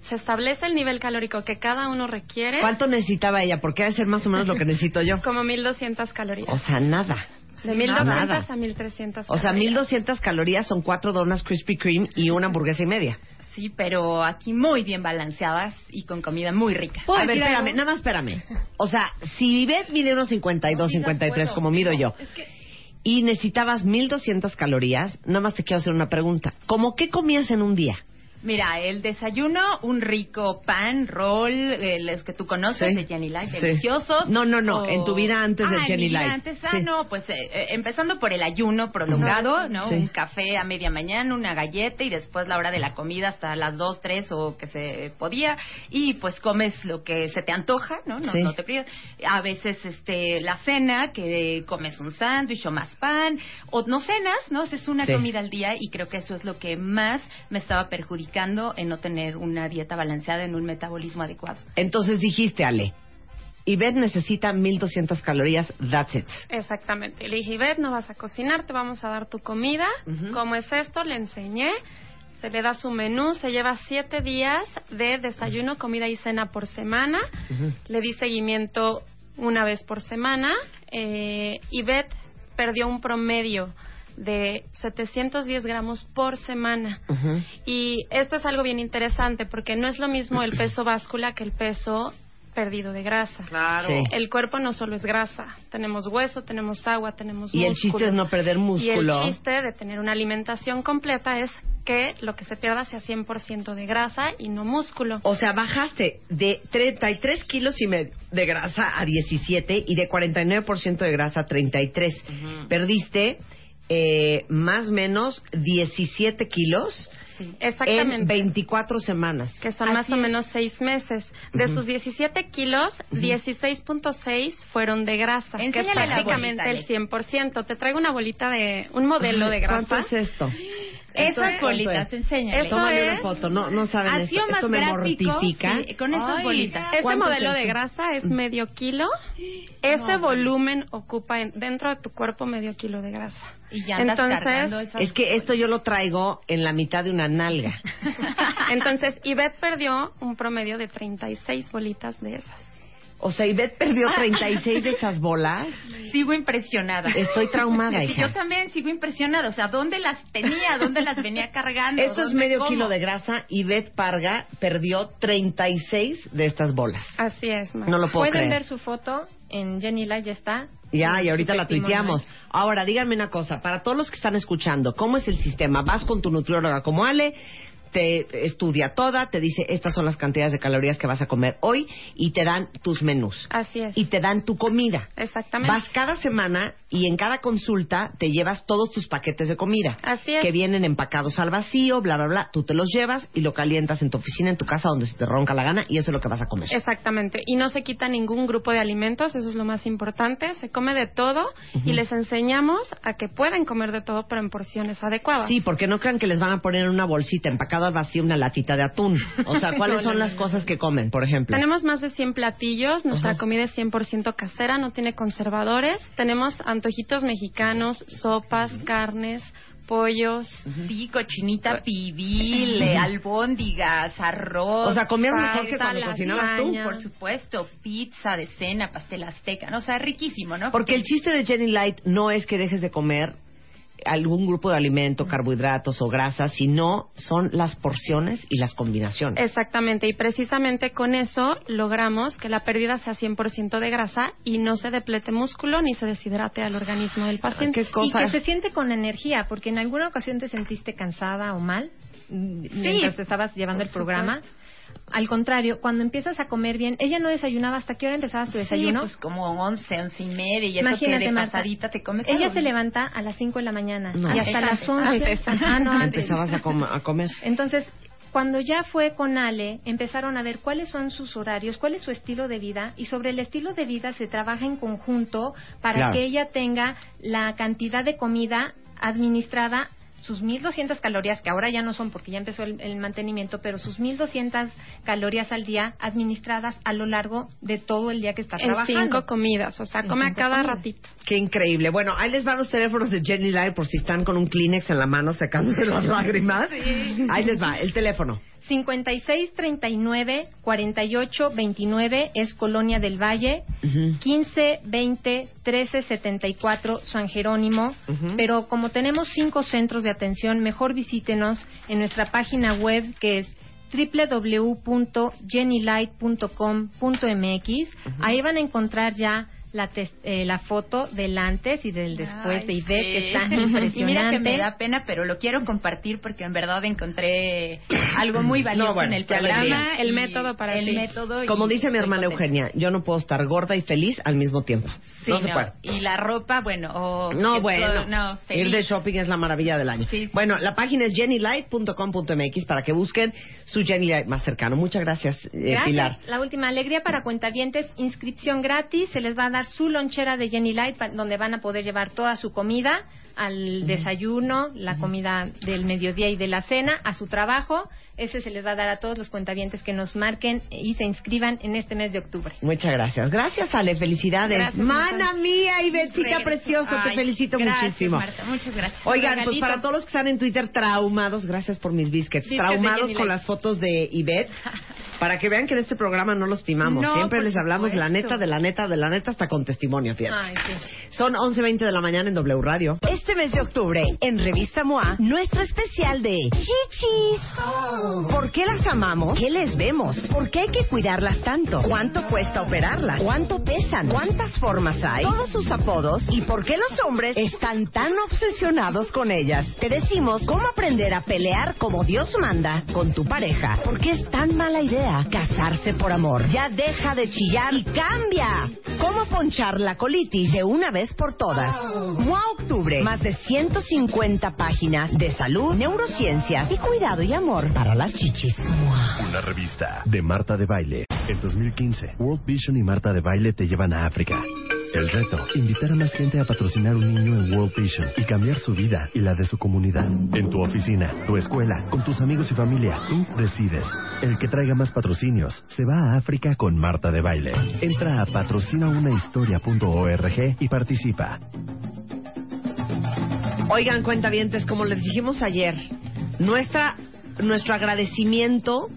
Se establece el nivel calórico que cada uno requiere. ¿Cuánto necesitaba ella? Porque debe ser más o menos lo que necesito yo. Como 1200 calorías. O sea, nada. de 1200 nada. a 1300 O sea, calorías. 1200 calorías son cuatro donas Krispy Kreme y una hamburguesa y media. Sí, pero aquí muy bien balanceadas y con comida muy rica. A ver, espérame, nada más espérame. O sea, si ves mide unos 52, 53 como mido yo, y necesitabas 1200 calorías, nada más te quiero hacer una pregunta. ¿Cómo qué comías en un día? Mira, el desayuno, un rico pan, roll, eh, los que tú conoces Sí. de Jenny Light, Sí. deliciosos. No, no, no, O- en tu vida antes de Ah, en Jenny Light. antes, ah, Sí. no, pues eh, eh, empezando por el ayuno prolongado, ¿no? Un café a media mañana, una galleta y después la hora de la comida hasta las 2, 3 o que se podía y pues comes lo que se te antoja, ¿no? No, te privas. A veces este la cena que comes un sándwich o más pan o no cenas, ¿no? Es una comida al día y creo que eso es lo que más me estaba perjudicando en no tener una dieta balanceada en un metabolismo adecuado. Entonces dijiste, Ale, Ivette necesita 1200 calorías, that's it. Exactamente. Le dije, Ivette, no vas a cocinar, te vamos a dar tu comida. Ujú. ¿Cómo es esto? Le enseñé. Se le da su menú, se lleva siete días de desayuno, comida y cena por semana. Le di seguimiento una vez por semana. Eh, Ivette perdió un promedio de 710 gramos por semana. Y esto es algo bien interesante porque no es lo mismo el peso báscula que el peso perdido de grasa. Claro. Sí. El cuerpo no solo es grasa, tenemos hueso, tenemos agua, tenemos Y el músculo. chiste es no perder músculo. Y el chiste de tener una alimentación completa es que lo que se pierda sea 100% de grasa y no músculo. O sea, bajaste de 33 kilos y medio de grasa a 17 y de 49% de grasa a 33. Perdiste eh, más o menos 17 kilos en Exactamente. 24 semanas. que son más o menos seis meses. De Ujú. sus 17 kilos, 16.6 fueron de grasa, que es Enséñale prácticamente bolita, el 100%. Te traigo una bolita de, un modelo de grasa. ¿Cuánto es esto? Esas ¿Cuánto bolitas, es? enséñale. Eso Tómale es- una foto, no, no saben esto. Esto me mortifica. sí, con estas Ay, bolitas. Este ¿cuánto modelo de grasa es medio kilo. Ese volumen ocupa en- dentro de tu cuerpo medio kilo de grasa. Y ya andas Entonces, esas Es que esto yo lo traigo en la mitad de una nalga. entonces Ivette perdió un promedio de 36 bolitas de esas. O sea, Ivette perdió 36 de estas bolas. Sigo impresionada. Estoy traumada, Sí, hija. Yo también sigo impresionada. O sea, ¿dónde las tenía? ¿Dónde las venía cargando? Esto es ¿Dónde, medio cómo? kilo de grasa. Ivette Parga perdió 36 de estas bolas. Así es, Mar. No lo puedo Pueden creer. ver su foto en Jenny Light, ya está. Ya, y ahorita la tuiteamos. Ahora, díganme una cosa, para todos los que están escuchando, ¿cómo es el sistema? Vas con tu nutrióloga como Ale, te estudia toda, te dice estas son las cantidades de calorías que vas a comer hoy y te dan tus menús. Así es. Y te dan tu comida. Exactamente. Vas cada semana y en cada consulta te llevas todos tus paquetes de comida. Así es. Que vienen empacados al vacío, bla, bla, bla. Tú te los llevas y lo calientas en tu oficina, en tu casa, donde se te ronca la gana y eso es lo que vas a comer. Exactamente. Y no se quita ningún grupo de alimentos, eso es lo más importante. Se come de todo y les enseñamos a que pueden comer de todo, pero en porciones adecuadas. Sí, porque no crean que les van a poner en una bolsita empacado al vacío una latita de atún. O sea, ¿cuáles No, son no, las no, cosas que comen, por ejemplo? Tenemos más de 100 platillos, nuestra Ajá. comida es 100% casera, no tiene conservadores. Tenemos antojitos mexicanos, sopas, carnes, pollos. Sí, cochinita pibil, eh, albóndigas, arroz. O sea, ¿comías mejor que cuando cocinabas tú? Por supuesto, pizza de cena, pastel azteca, ¿no? O sea, riquísimo, ¿no? Porque el chiste de Jenny Light no es que dejes de comer algún grupo de alimento, carbohidratos o grasas, sino son las porciones y las combinaciones. Exactamente, y precisamente con eso logramos que la pérdida sea 100% de grasa y no se deplete músculo ni se deshidrate al organismo del paciente. ¿Qué cosa? Y que se siente con energía, porque en alguna ocasión te sentiste cansada o mal mm, mientras te estabas llevando por el programa. Al contrario, cuando empiezas a comer bien, ella no desayunaba. ¿Hasta qué hora empezabas tu desayuno? Sí, pues como 11, 11 y media y eso Imagínate, que de Marta. pasadita te comes Ella algo, se ¿no? levanta a las 5 de la mañana No. y hasta Antes, las antes, 11. antes. Ah, no, antes. Empezabas a, com- a comer. Entonces, cuando ya fue con Ale, empezaron a ver cuáles son sus horarios, cuál es su estilo de vida y sobre el estilo de vida se trabaja en conjunto para Claro. que ella tenga la cantidad de comida administrada sus 1200 calorías, que ahora ya no son porque ya empezó el, el mantenimiento, pero sus 1200 calorías al día administradas a lo largo de todo el día que está En trabajando. cinco comidas, o sea, come a cada comidas. ratito. Qué increíble. Bueno, ahí les van los teléfonos de Jenny Light por si están con un Kleenex en la mano secándose las lágrimas. Ahí les va, el teléfono. 5639 4829 es Colonia del Valle, 1520 1374 San Jerónimo, pero como tenemos cinco centros de atención, mejor visítenos en nuestra página web que es www.jennylight.com.mx. Ahí van a encontrar ya la, tes- eh, la foto del antes y del después Ay, de Ivette, sí. que está Y mira impresionante. que me da pena, pero lo quiero compartir porque en verdad encontré algo muy valioso No, bueno, en el programa. El método para el ti. método. y Como dice mi hermana contenta. Eugenia, yo no puedo estar gorda y feliz al mismo tiempo. Sí, no se no, puede. Y la ropa, bueno, o No, bueno. todo- no, Ir feliz. de shopping es la maravilla del año. Bueno, la página es jennylight.com.mx para que busquen su Jenny Light más cercano. Muchas gracias, eh, Gracias. Pilar. La última alegría para cuentavientes, inscripción gratis. Se les va a dar su lonchera de Jenny Light, donde van a poder llevar toda su comida al desayuno, la comida del mediodía y de la cena, a su trabajo. Ese se les va a dar a todos los cuentavientes que nos marquen y se inscriban en este mes de octubre. Muchas gracias. Gracias, Ale. Felicidades. Gracias, Mana Marta. mía, Ivetcita Regreso. precioso. Te felicito gracias, muchísimo. Marta, muchas gracias. Oigan, pues para todos los que están en Twitter traumados, gracias por mis biscuits, Biscuits traumados con las fotos de Ivette, para que vean que en este programa no los timamos. No, Siempre les hablamos de la supuesto. neta, de la neta, de la neta, hasta con testimonio, fíjate. Ay, sí. Son 11.20 de la mañana en W Radio. Este mes de octubre, en Revista MOA, nuestro especial de chichis. ¿Por qué las amamos? ¿Qué les vemos? ¿Por qué hay que cuidarlas tanto? ¿Cuánto cuesta operarlas? ¿Cuánto pesan? ¿Cuántas formas hay? Todos sus apodos y por qué los hombres están tan obsesionados con ellas. Te decimos cómo aprender a pelear como Dios manda con tu pareja. ¿Por qué es tan mala idea casarse por amor? Ya deja de chillar y cambia. ¿Cómo ponchar la colitis de una vez por todas? MOA Octubre. Más de 150 páginas de salud, neurociencias y cuidado y amor para las chichis. MOA. Una revista de Marta de Baile. En 2015, World Vision y Marta de Baile te llevan a África. El reto, invitar a más gente a patrocinar un niño en World Vision y cambiar su vida y la de su comunidad. En tu oficina, tu escuela, con tus amigos y familia, tú decides. El que traiga más patrocinios se va a África con Marta de Baile. Entra a patrocinaunahistoria.org y participa. Oigan, cuentavientes, como les dijimos ayer, nuestra, nuestro agradecimiento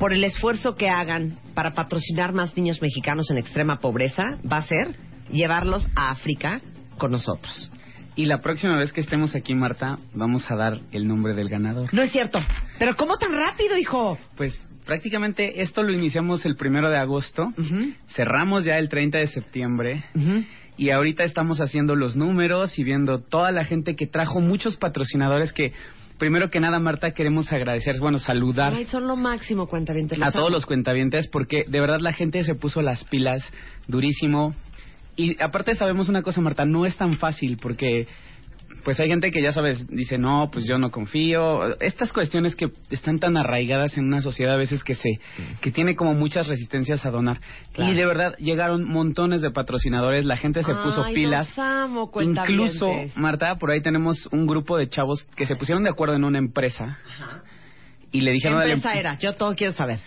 por el esfuerzo que hagan para patrocinar más niños mexicanos en extrema pobreza va a ser llevarlos a África con nosotros. Y la próxima vez que estemos aquí, Marta, vamos a dar el nombre del ganador. No es cierto. Pero ¿cómo tan rápido, hijo? Pues prácticamente esto lo iniciamos el primero de agosto, cerramos ya el 30 de septiembre. Y ahorita estamos haciendo los números y viendo toda la gente que trajo muchos patrocinadores que, primero que nada, Marta, queremos agradecer, bueno, saludar Ay, son lo máximo, cuentavientes. a todos los cuentavientes porque de verdad la gente se puso las pilas durísimo. Y aparte sabemos una cosa, Marta, no es tan fácil porque pues hay gente que ya sabes, dice, no, pues yo no confío. Estas cuestiones que están tan arraigadas en una sociedad a veces que se, que tiene como muchas resistencias a donar. Claro. Y de verdad llegaron montones de patrocinadores, la gente se puso pilas. amo. Incluso, Marta, por ahí tenemos un grupo de chavos que se pusieron de acuerdo en una empresa. Y le ¿Qué dijeron empresa em- era? Yo todo quiero saber.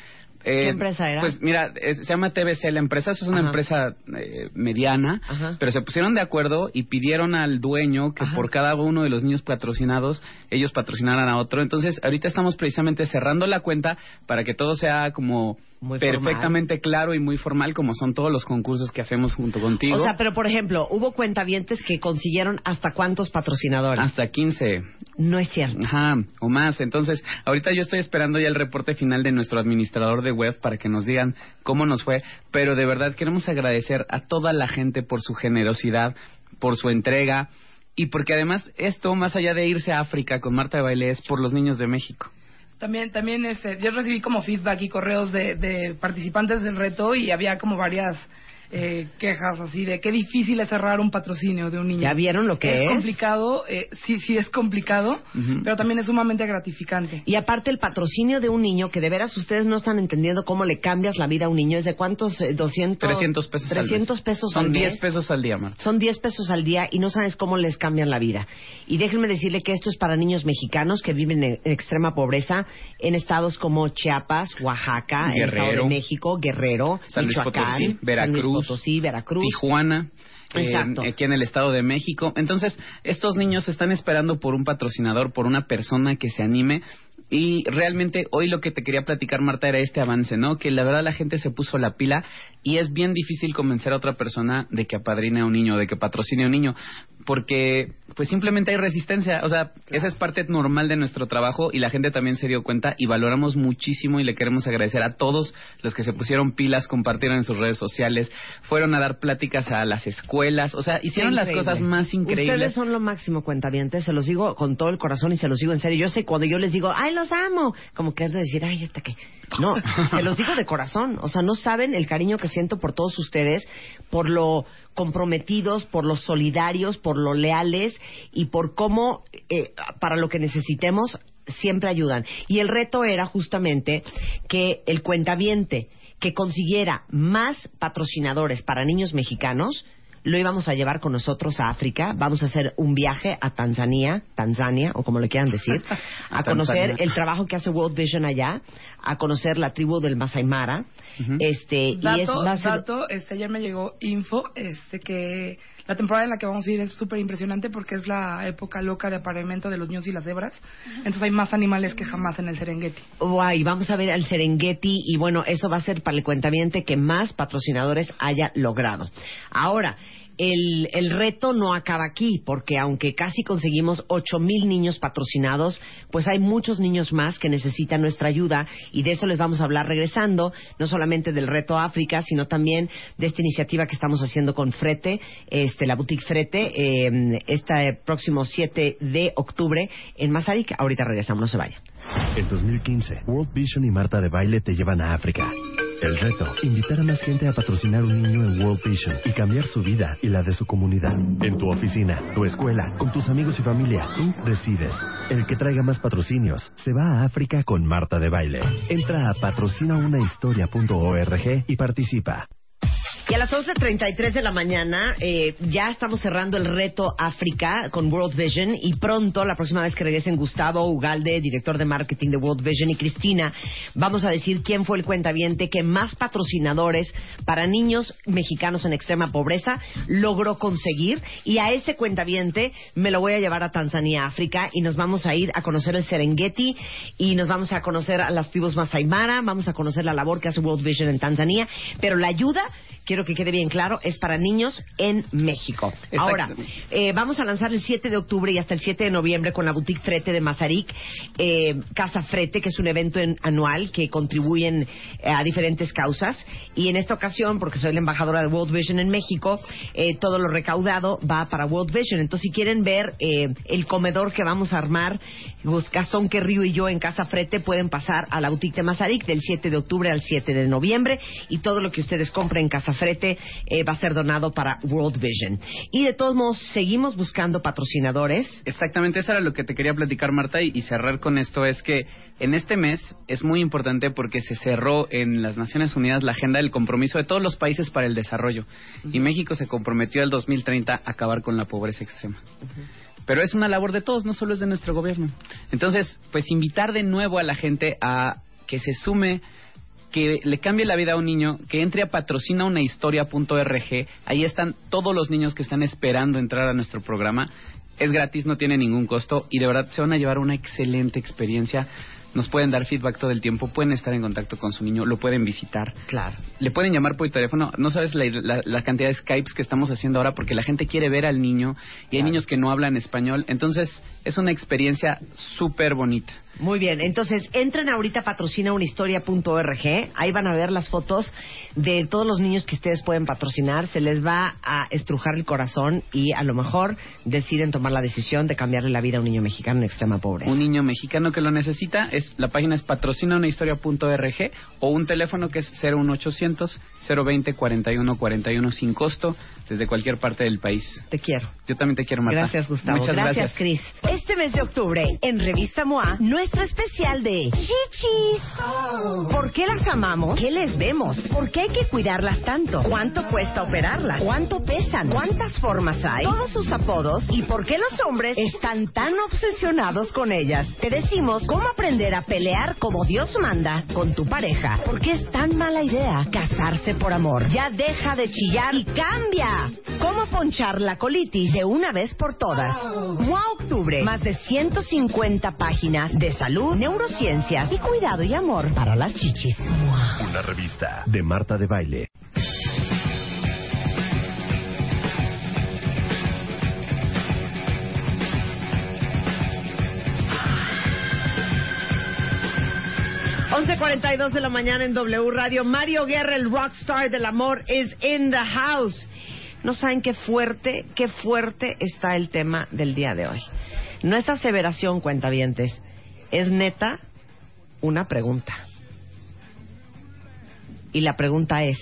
Eh, ¿Qué empresa era? Pues mira, es- se llama TBC la empresa, eso es una Ajá. empresa eh, mediana, pero se pusieron de acuerdo y pidieron al dueño que por cada uno de los niños patrocinados, ellos patrocinaran a otro. Entonces, ahorita estamos precisamente cerrando la cuenta para que todo sea como Muy perfectamente claro y muy formal, como son todos los concursos que hacemos junto contigo. O sea, pero por ejemplo, hubo cuentavientes que consiguieron hasta cuántos patrocinadores. Hasta 15. No es cierto. Ajá, o más. Entonces, ahorita yo estoy esperando ya el reporte final de nuestro administrador de web para que nos digan cómo nos fue, pero de verdad queremos agradecer a toda la gente por su generosidad, por su entrega y porque además esto, más allá de irse a África con Marta de Baile, es por los niños de México. También, también este, yo recibí como feedback y correos de, de participantes del reto y había como varias eh, quejas así de qué difícil es cerrar un patrocinio de un niño. ¿Ya vieron lo que es? complicado, eh, sí, sí es complicado, Ujú. pero también es sumamente gratificante. Y aparte el patrocinio de un niño, que de veras ustedes no están entendiendo cómo le cambias la vida a un niño, es de cuántos, eh, 200... 300 pesos al mes. 300 pesos Son al mes. 10 pesos al día, Marta. Son 10 pesos al día y no sabes cómo les cambian la vida. Y déjenme decirle que esto es para niños mexicanos que viven en, en extrema pobreza en estados como Chiapas, Oaxaca, el Estado Guerrero. de México, Guerrero, San Luis Michoacán, Potosí, San Luis Veracruz, Potosí, Veracruz. Tijuana. eh, Exacto. aquí en el Estado de México. Entonces, estos niños están esperando por un patrocinador, por una persona que se anime. Y realmente hoy lo que te quería platicar, Marta, era este avance, ¿no? Que la verdad la gente se puso la pila y es bien difícil convencer a otra persona de que apadrine a un niño, de que patrocine a un niño, porque pues simplemente hay resistencia. O sea, esa es parte normal de nuestro trabajo y la gente también se dio cuenta y valoramos muchísimo y le queremos agradecer a todos los que se pusieron pilas, compartieron en sus redes sociales, fueron a dar pláticas a las escuelas, o sea, hicieron las cosas más increíbles. Ustedes son lo máximo, cuentavientes. Se los digo con todo el corazón y se los digo en serio. Yo sé cuando yo les digo, ¡ay, los amo! Como que es de decir, ¡ay, hasta que. No, se los digo de corazón. O sea, no saben el cariño que siento por todos ustedes, por lo comprometidos, por los solidarios, por lo leales y por cómo, eh, para lo que necesitemos, siempre ayudan. Y el reto era justamente que el cuentaviente que consiguiera más patrocinadores para niños mexicanos, lo íbamos a llevar con nosotros a África. Vamos a hacer un viaje a Tanzania, Tanzania, o como le quieran decir, a, conocer el trabajo que hace World Vision allá, a conocer la tribu del Masai Mara. este, y es, Dato, va a ser- dato, este, ayer me llegó info, este, que la temporada en la que vamos a ir es súper impresionante porque es la época loca de apareamiento de los ños y las cebras. Entonces hay más animales que jamás en el Serengeti. Guay, vamos a ver al Serengeti y bueno, eso va a ser para el cuentamiento que más patrocinadores haya logrado. Ahora, el, el reto no acaba aquí, porque aunque casi conseguimos ocho mil niños patrocinados, pues hay muchos niños más que necesitan nuestra ayuda y de eso les vamos a hablar regresando, no solamente del reto África, sino también de esta iniciativa que estamos haciendo con Frete, este, la boutique Frete, eh, este próximo 7 de octubre en Mazarik. Ahorita regresamos, no se vayan. En 2015, World Vision y Marta de Baile te llevan a África. El reto, invitar a más gente a patrocinar un niño en World Vision y cambiar su vida y la de su comunidad. En tu oficina, tu escuela, con tus amigos y familia, tú decides. El que traiga más patrocinios se va a África con Marta de Baile. Entra a patrocinaunahistoria.org y participa. Y a las 11.33 de la mañana eh, ya estamos cerrando el reto África con World Vision y pronto, la próxima vez que regresen Gustavo Ugalde, director de marketing de World Vision, y Cristina, vamos a decir quién fue el cuentaviente que más patrocinadores para niños mexicanos en extrema pobreza logró conseguir. Y a ese cuentaviente me lo voy a llevar a Tanzania, África, y nos vamos a ir a conocer el Serengeti y nos vamos a conocer a las tribus Masai Mara, vamos a conocer la labor que hace World Vision en Tanzania, pero la ayuda quiero que quede bien claro, es para niños en México. Ahora, eh, vamos a lanzar el 7 de octubre y hasta el 7 de noviembre con la boutique Frete de Mazarik, eh, Casa Frete, que es un evento en- anual que contribuyen eh, a diferentes causas. Y en esta ocasión, porque soy la embajadora de World Vision en México, eh, todo lo recaudado va para World Vision. Entonces, si quieren ver eh, el comedor que vamos a armar, pues, Gastón que Río y yo en Casa Frete, pueden pasar a la boutique de Mazarik del 7 de octubre al 7 de noviembre y todo lo que ustedes compren en Casa Frete eh, va a ser donado para World Vision. Y de todos modos, seguimos buscando patrocinadores. Exactamente, eso era lo que te quería platicar, Marta, y, y cerrar con esto es que en este mes es muy importante porque se cerró en las Naciones Unidas la agenda del compromiso de todos los países para el desarrollo. Y México se comprometió al 2030 a acabar con la pobreza extrema. Pero es una labor de todos, no solo es de nuestro gobierno. Entonces, pues invitar de nuevo a la gente a que se sume que le cambie la vida a un niño, que entre a patrocinaunahistoria.org. Ahí están todos los niños que están esperando entrar a nuestro programa. Es gratis, no tiene ningún costo y de verdad se van a llevar una excelente experiencia. Nos pueden dar feedback todo el tiempo, pueden estar en contacto con su niño, lo pueden visitar. Claro. Le pueden llamar por teléfono. No sabes la, la- la cantidad de Skypes que estamos haciendo ahora porque la gente quiere ver al niño y hay niños que no hablan español. Entonces es una experiencia súper bonita. Muy bien, entonces entren ahorita a patrocinaunahistoria.org, ahí van a ver las fotos de todos los niños que ustedes pueden patrocinar, se les va a estrujar el corazón y a lo mejor deciden tomar la decisión de cambiarle la vida a un niño mexicano en extrema pobreza. Un niño mexicano que lo necesita, es la página es patrocinaunahistoria.org o un teléfono que es 01800 020 41 41 sin costo desde cualquier parte del país. Te quiero. Yo también te quiero, Marta. Gracias, Gustavo. Muchas gracias, gracias. Cris. Este mes de octubre, en Revista MOA, nuestro especial de chichis. ¿Por qué las amamos? ¿Qué les vemos? ¿Por qué hay que cuidarlas tanto? ¿Cuánto cuesta operarlas? ¿Cuánto pesan? ¿Cuántas formas hay? Todos sus apodos y por qué los hombres están tan obsesionados con ellas. Te decimos cómo aprender a pelear como Dios manda con tu pareja. ¿Por qué es tan mala idea casarse por amor? Ya deja de chillar y cambia. ¿Cómo ponchar la colitis de una vez por todas? MOA Octubre. Más de 150 páginas de salud, neurociencias y cuidado y amor para las chichis. MOA. Una revista de Marta de Baile. Once cuarenta y dos de la mañana en W Radio. Mario Guerra, el rockstar del amor, is in the house. No saben qué fuerte, qué fuerte está el tema del día de hoy. No es aseveración, cuentavientes. Es neta una pregunta. Y la pregunta es...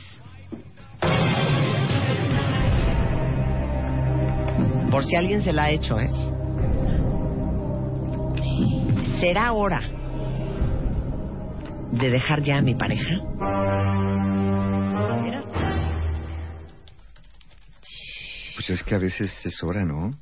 Por si alguien se la ha hecho, ¿eh? ¿Será hora de dejar ya a mi pareja? Pues es que a veces es hora, ¿no?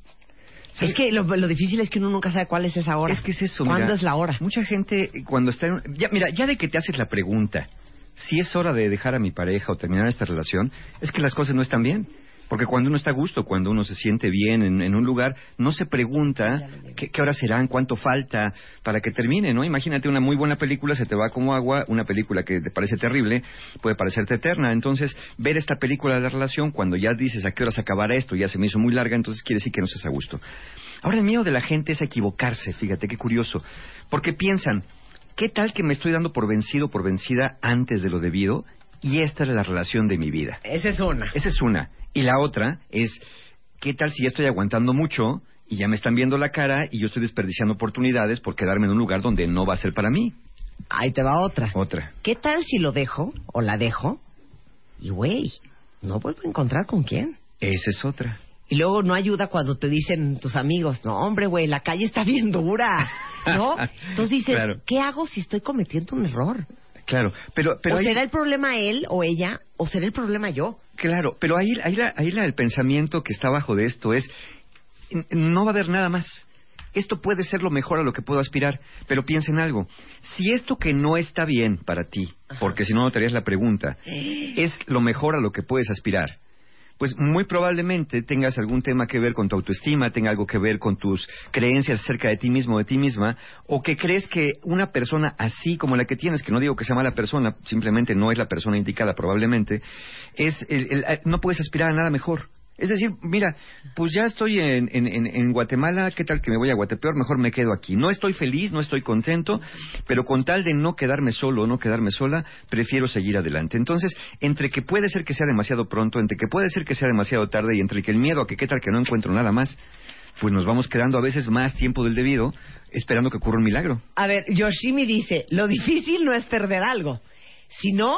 Es que lo, lo difícil es que uno nunca sabe cuál es esa hora. Es que es eso, ¿Cuándo mira, es la hora? Mucha gente cuando está en... Ya, mira, ya de que te haces la pregunta, si es hora de dejar a mi pareja o terminar esta relación, es que las cosas no están bien. Porque cuando uno está a gusto, cuando uno se siente bien en, en un lugar, no se pregunta qué, qué horas serán, cuánto falta para que termine, ¿no? Imagínate una muy buena película, se te va como agua, una película que te parece terrible, puede parecerte eterna. Entonces, ver esta película de la relación, cuando ya dices a qué horas acabará esto, ya se me hizo muy larga, entonces quiere decir que no estás a gusto. Ahora, el miedo de la gente es equivocarse, fíjate qué curioso. Porque piensan, ¿qué tal que me estoy dando por vencido, por vencida antes de lo debido? Y esta es la relación de mi vida. Esa es una. Esa es una. Y la otra es, ¿qué tal si ya estoy aguantando mucho y ya me están viendo la cara y yo estoy desperdiciando oportunidades por quedarme en un lugar donde no va a ser para mí? Ahí te va otra. Otra. ¿Qué tal si lo dejo o la dejo y, güey, no vuelvo a encontrar con quién? Esa es otra. Y luego no ayuda cuando te dicen tus amigos, no, hombre, güey, la calle está bien dura, ¿no? Entonces dices, Claro. ¿qué hago si estoy cometiendo un error? Claro, pero... pero o hay- será el problema él o ella, o será el problema yo. Claro, pero ahí, ahí, la- ahí la- el pensamiento que está abajo de esto es, no va a haber nada más. Esto puede ser lo mejor a lo que puedo aspirar, pero piensa en algo. Si esto que no está bien para ti, porque si no, no te harías la pregunta, es lo mejor a lo que puedes aspirar, pues muy probablemente tengas algún tema que ver con tu autoestima, tenga algo que ver con tus creencias acerca de ti mismo o de ti misma, o que crees que una persona así como la que tienes, que no digo que sea mala persona, simplemente no es la persona indicada probablemente, es el- el- eh, no puedes aspirar a nada mejor. Es decir, mira, pues ya estoy en, en- en- Guatemala, ¿qué tal que me voy a Guatepeor? Mejor me quedo aquí. No estoy feliz, no estoy contento, pero con tal de no quedarme solo o no quedarme sola, prefiero seguir adelante. Entonces, entre que puede ser que sea demasiado pronto, entre que puede ser que sea demasiado tarde y entre que el miedo a que qué tal que no encuentro nada más, pues nos vamos quedando a veces más tiempo del debido esperando que ocurra un milagro. A ver, Yoshimi dice, lo difícil no es perder algo, sino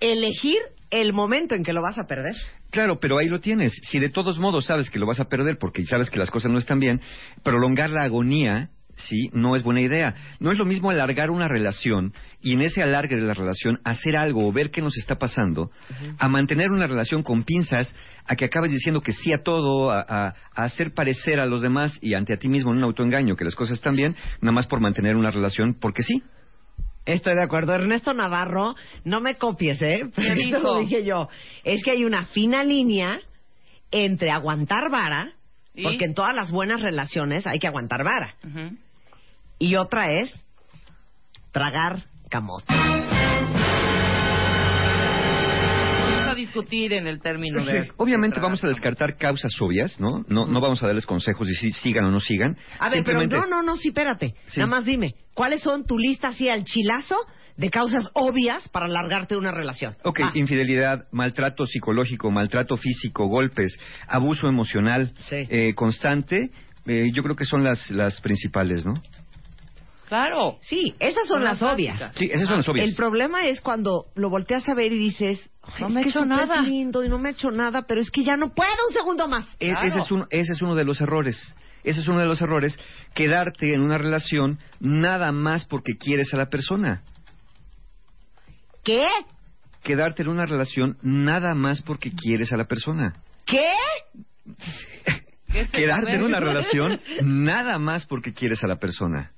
elegir el momento en que lo vas a perder. Claro, pero ahí lo tienes. Si de todos modos sabes que lo vas a perder porque sabes que las cosas no están bien, prolongar la agonía, sí, no es buena idea. No es lo mismo alargar una relación y en ese alargue de la relación hacer algo o ver qué nos está pasando, a mantener una relación con pinzas, a que acabes diciendo que sí a todo, a, a- a hacer parecer a los demás y ante a ti mismo en un autoengaño que las cosas están bien, nada más por mantener una relación porque sí. Estoy de acuerdo. Ernesto Navarro, no me copies, ¿eh? Pero ¿Qué eso dijo? lo dije yo. Es que hay una fina línea entre aguantar vara, ¿Y? porque en todas las buenas relaciones hay que aguantar vara, y otra es tragar camote. Discutir en el término de... Sí, Obviamente vamos a descartar causas obvias, ¿no? No, no vamos a darles consejos de si sigan o no sigan. A ver, pero Simplemente- no, no, no, sí, espérate. Sí. Nada más dime, ¿cuáles son tu lista así al chilazo de causas obvias para largarte de una relación? Ok, Ah, infidelidad, maltrato psicológico, maltrato físico, golpes, abuso emocional eh, constante, eh, yo creo que son las, las principales, ¿no? Claro. Sí, esas son Son las obvias. básicas. Sí, esas son las obvias. El problema es cuando lo volteas a ver y dices, "Ay, No es me ha que hecho nada". lindo y no me ha hecho nada, pero es que ya no puedo un segundo más. E- Ese, es un- ese es uno de los errores. Ese es uno de los errores, quedarte en una relación nada más porque quieres a la persona. ¿Qué? Quedarte en una relación nada más porque quieres a la persona. ¿Qué? Quedarte en una relación nada más porque quieres a la persona.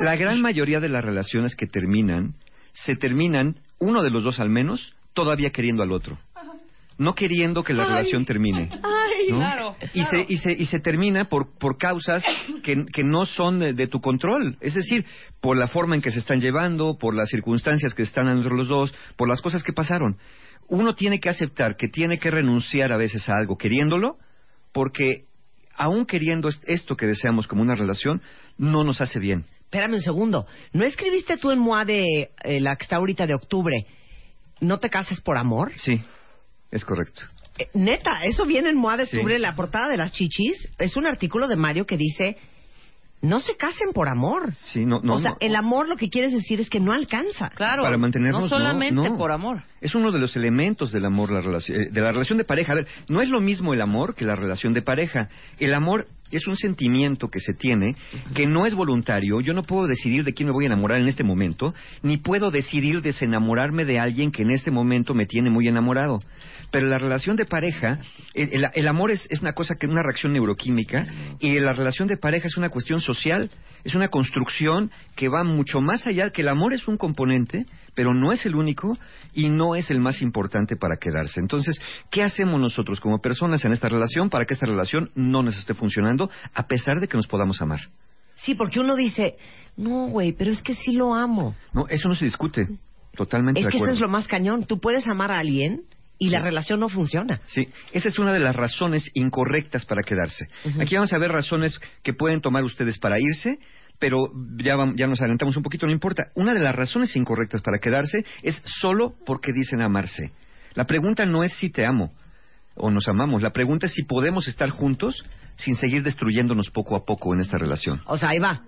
La gran mayoría de las relaciones que terminan, se terminan, uno de los dos al menos, todavía queriendo al otro. No queriendo que la Ay. relación termine. Ay, ¿no? claro. Y, se, y, se, y se termina por, por causas que, que no son de, de tu control. Es decir, por la forma en que se están llevando, por las circunstancias que están entre los dos, por las cosas que pasaron. Uno tiene que aceptar que tiene que renunciar a veces a algo queriéndolo, porque aún queriendo est- esto que deseamos como una relación, no nos hace bien. Espérame un segundo. ¿No escribiste tú en MOA de eh, la que está ahorita de octubre, no te cases por amor? Sí, es correcto. Eh, neta, eso viene en MOA de Sí. octubre, la portada de las chichis. Es un artículo de Mario que dice, no se casen por amor. Sí, no, no, o sea, no. el amor lo que quieres decir es que no alcanza. Claro. Para mantenernos, No solamente no. por amor. Es uno de los elementos del amor, la relación, eh, de la relación de pareja. A ver, no es lo mismo el amor que la relación de pareja. El amor es un sentimiento que se tiene, que no es voluntario. Yo no puedo decidir de quién me voy a enamorar en este momento, ni puedo decidir desenamorarme de alguien que en este momento me tiene muy enamorado. Pero la relación de pareja, el, el- el amor es, es una cosa que es una reacción neuroquímica y la relación de pareja es una cuestión social, es una construcción que va mucho más allá, que el amor es un componente, pero no es el único y no es el más importante para quedarse. Entonces, ¿qué hacemos nosotros como personas en esta relación para que esta relación no nos esté funcionando a pesar de que nos podamos amar? Sí, porque uno dice, no, güey, pero es que sí lo amo. No, eso no se discute. Totalmente Es de que eso es lo más cañón. Tú puedes amar a alguien y la relación no funciona. Sí, esa es una de las razones incorrectas para quedarse. Aquí vamos a ver razones que pueden tomar ustedes para irse, pero ya, vam- ya nos adelantamos un poquito, no importa. Una de las razones incorrectas para quedarse es solo porque dicen amarse. La pregunta no es si te amo o nos amamos, la pregunta es si podemos estar juntos sin seguir destruyéndonos poco a poco en esta relación. O sea, ahí va.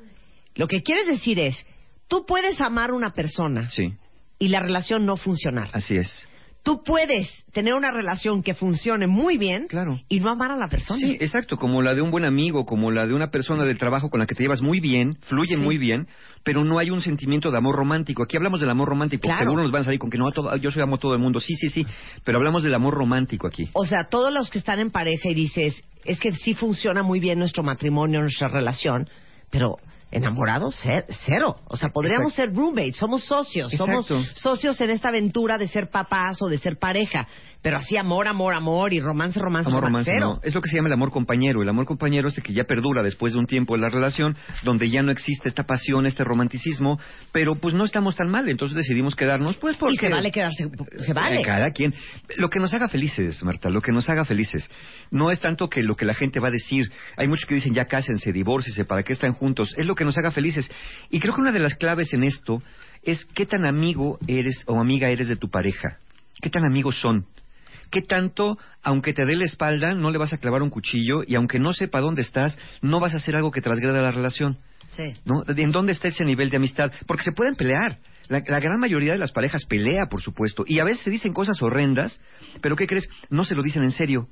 Lo que quieres decir es, tú puedes amar a una persona Sí, y la relación no funcionar. así es. Tú puedes tener una relación que funcione muy bien y no amar a la persona. Sí, exacto, como la de un buen amigo, como la de una persona del trabajo con la que te llevas muy bien, fluyen Sí. muy bien, pero no hay un sentimiento de amor romántico. Aquí hablamos del amor romántico. Claro. Seguro nos van a salir con que no, a todo- yo soy amo a todo el mundo. Sí, sí, sí, pero hablamos del amor romántico aquí. O sea, todos los que están en pareja y dices, es que sí funciona muy bien nuestro matrimonio, nuestra relación, pero enamorados ce- cero. O sea, podríamos Exacto. ser roommates, somos socios, somos socios en esta aventura de ser papás o de ser pareja, pero así amor, amor, amor y romance, romance, Amor romance, no. Es lo que se llama el amor compañero. El amor compañero es el que ya perdura después de un tiempo en la relación, donde ya no existe esta pasión, este romanticismo, pero pues no estamos tan mal, entonces decidimos quedarnos, pues porque... Y se vale quedarse, se vale. Eh, Cada quien. Lo que nos haga felices, Marta, lo que nos haga felices. No es tanto que lo que la gente va a decir. Hay muchos que dicen ya cásense, divórciense, ¿para qué están juntos? Es lo que nos haga felices. Y creo que una de las claves en esto es qué tan amigo eres o amiga eres de tu pareja. ¿Qué tan amigos son? ¿Qué tanto, aunque te dé la espalda, no le vas a clavar un cuchillo y aunque no sepa dónde estás, no vas a hacer algo que transgreda la relación? Sí. ¿no? ¿En dónde está ese nivel de amistad? Porque se pueden pelear. La, la gran mayoría de las parejas pelea, por supuesto, y a veces se dicen cosas horrendas, pero ¿qué crees? No se lo dicen en serio.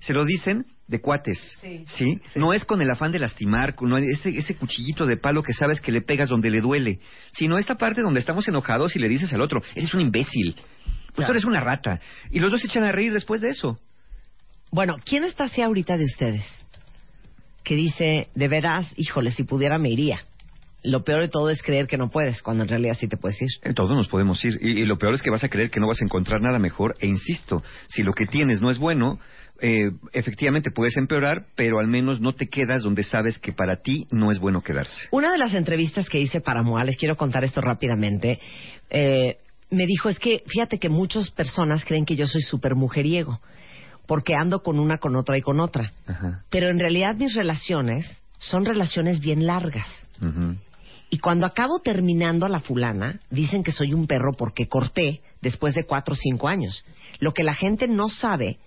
Se lo dicen de cuates, Sí. No es con el afán de lastimar, con ese, ese cuchillito de palo que sabes que le pegas donde le duele, sino esta parte donde estamos enojados y le dices al otro, eres un imbécil, pues Claro. tú eres una rata. Y los dos se echan a reír después de eso. Bueno, ¿quién está así ahorita de ustedes? Que dice, de veras, híjole, si pudiera me iría. Lo peor de todo es creer que no puedes, cuando en realidad sí te puedes ir. Eh, Todos nos podemos ir. Y, y lo peor es que vas a creer que no vas a encontrar nada mejor. E insisto, si lo que tienes no es bueno, eh, efectivamente puedes empeorar, pero al menos no te quedas donde sabes que para ti no es bueno quedarse. Una de las entrevistas que hice para MOA, les quiero contar esto rápidamente, eh, me dijo, es que fíjate que muchas personas creen que yo soy súper mujeriego, porque ando con una, con otra y con otra. Ajá. Pero en realidad mis relaciones son relaciones bien largas. Y cuando acabo terminando a la fulana, dicen que soy un perro porque corté después de cuatro o cinco años. Lo que la gente no sabe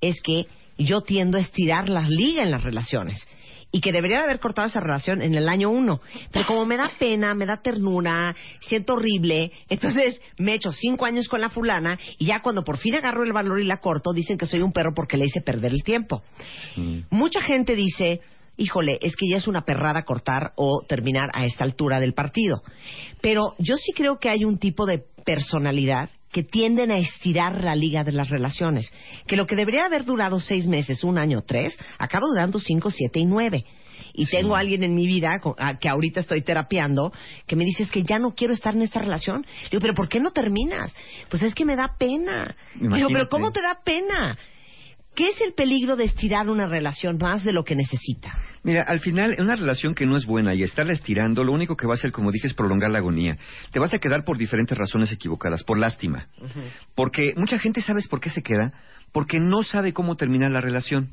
es que yo tiendo a estirar la liga en las relaciones. Y que debería de haber cortado esa relación en el año uno. Pero como me da pena, me da ternura, siento horrible, entonces me echo cinco años con la fulana y ya cuando por fin agarro el valor y la corto, dicen que soy un perro porque le hice perder el tiempo. Mucha gente dice, híjole, es que ya es una perrada cortar o terminar a esta altura del partido. Pero yo sí creo que hay un tipo de personalidad que tienden a estirar la liga de las relaciones. Que lo que debería haber durado seis meses, un año, tres, acaba durando cinco, siete y nueve. Y tengo a alguien en mi vida que ahorita estoy terapiando que me dice es que ya no quiero estar en esta relación. Le digo, pero ¿por qué no terminas? Pues es que me da pena. Le digo, pero ¿cómo te da pena? ¿Qué es el peligro de estirar una relación más de lo que necesita? Mira, al final, en una relación que no es buena y estarla estirando, lo único que va a hacer, como dije, es prolongar la agonía. Te vas a quedar por diferentes razones equivocadas, por lástima. Porque mucha gente, ¿sabes por qué se queda? Porque no sabe cómo terminar la relación.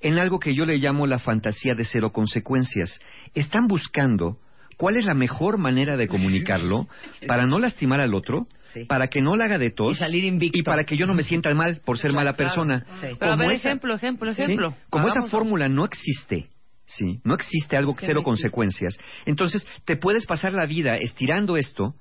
En algo que yo le llamo la fantasía de cero consecuencias. Están buscando cuál es la mejor manera de comunicarlo para no lastimar al otro, para que no la haga de tos y, para que yo no me sienta mal por ser mala persona. Pero a ver, esa- ejemplo, ejemplo, Sí, ejemplo. Como esa fórmula no existe, sí, no existe algo que cero consecuencias. Entonces, te puedes pasar la vida estirando esto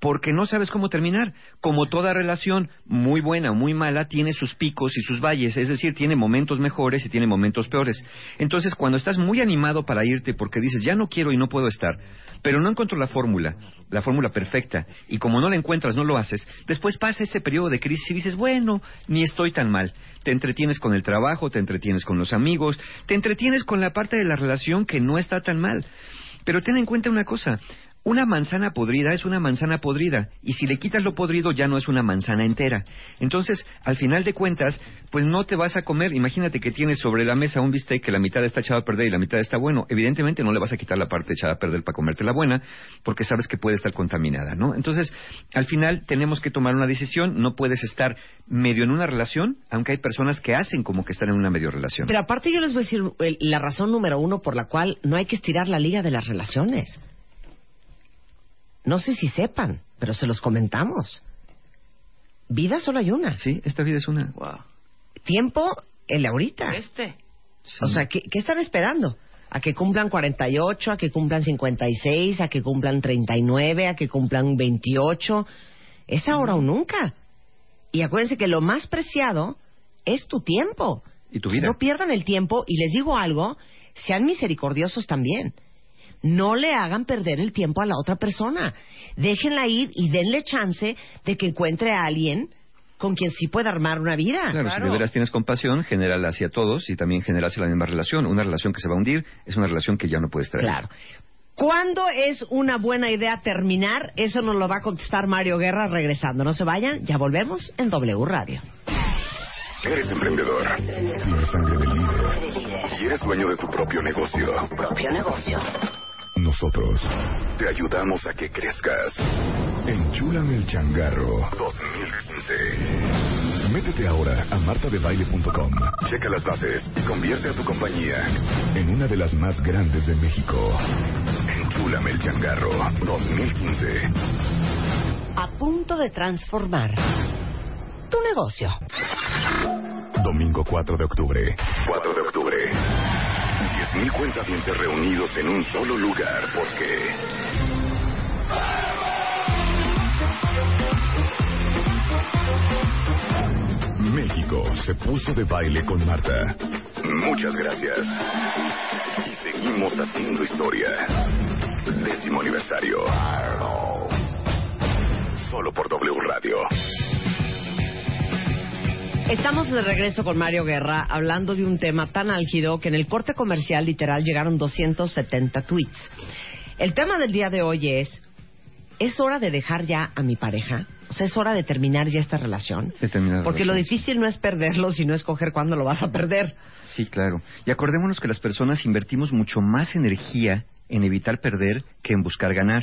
porque no sabes cómo terminar. Como toda relación, muy buena o muy mala, tiene sus picos y sus valles, es decir, tiene momentos mejores y tiene momentos peores. Entonces, cuando estás muy animado para irte porque dices, ya no quiero y no puedo estar, pero no encuentro la fórmula, la fórmula perfecta, y como no la encuentras, no lo haces, después pasa ese periodo de crisis y dices, bueno, ni estoy tan mal. Te entretienes con el trabajo, te entretienes con los amigos, te entretienes con la parte de la relación que no está tan mal. Pero ten en cuenta una cosa, una manzana podrida es una manzana podrida y si le quitas lo podrido ya no es una manzana entera. Entonces, al final de cuentas, pues no te vas a comer. Imagínate que tienes sobre la mesa un bistec que la mitad está echado a perder y la mitad está bueno. Evidentemente no le vas a quitar la parte echada a perder para comerte la buena porque sabes que puede estar contaminada, ¿no? Entonces, al final tenemos que tomar una decisión. No puedes estar medio en una relación, aunque hay personas que hacen como que están en una medio relación. Pero aparte yo les voy a decir la razón número uno por la cual no hay que estirar la liga de las relaciones. No sé si sepan, pero se los comentamos. Vida solo hay una. Sí, esta vida es una. Tiempo, el de ahorita. Este. O sea, ¿qué, qué están esperando? ¿A que cumplan 48, a que cumplan 56, a que cumplan 39, a que cumplan 28? Es ahora o nunca. Y acuérdense que lo más preciado es tu tiempo. Y tu vida. No pierdan el tiempo y les digo algo, sean misericordiosos también. No le hagan perder el tiempo a la otra persona. Déjenla ir y denle chance de que encuentre a alguien con quien sí pueda armar una vida. Claro, si de veras tienes compasión, genérala hacia todos y también generarse la misma relación. Una relación que se va a hundir es una relación que ya no puede estar. ahí. Claro. ¿Cuándo es una buena idea terminar? Eso nos lo va a contestar Mario Guerra regresando. No se vayan, ya volvemos en W Radio. Eres emprendedor. Tienes sangre de líder. Y eres dueño de tu propio negocio. Propio negocio. Nosotros te ayudamos a que crezcas. Enchúlame el changarro 2015. Métete ahora a martadebaile.com. Checa las bases y convierte a tu compañía en una de las más grandes de México. Enchúlame el changarro 2015. A punto de transformar tu negocio. Domingo 4 de octubre. 4 de octubre. 10.000 cuentavientes reunidos en un solo lugar porque... México se puso de baile con Marta. Muchas gracias. Y seguimos haciendo historia. Décimo aniversario. Solo por W Radio. Estamos de regreso con Mario Guerra hablando de un tema tan álgido que en el corte comercial literal llegaron 270 tweets. El tema del día de hoy es, ¿es hora de dejar ya a mi pareja? O sea, ¿es hora de terminar ya esta relación? De terminar la Porque lo difícil no es perderlo, sino escoger cuándo lo vas a perder. Sí, claro. Y acordémonos que las personas invertimos mucho más energía en evitar perder que en buscar ganar.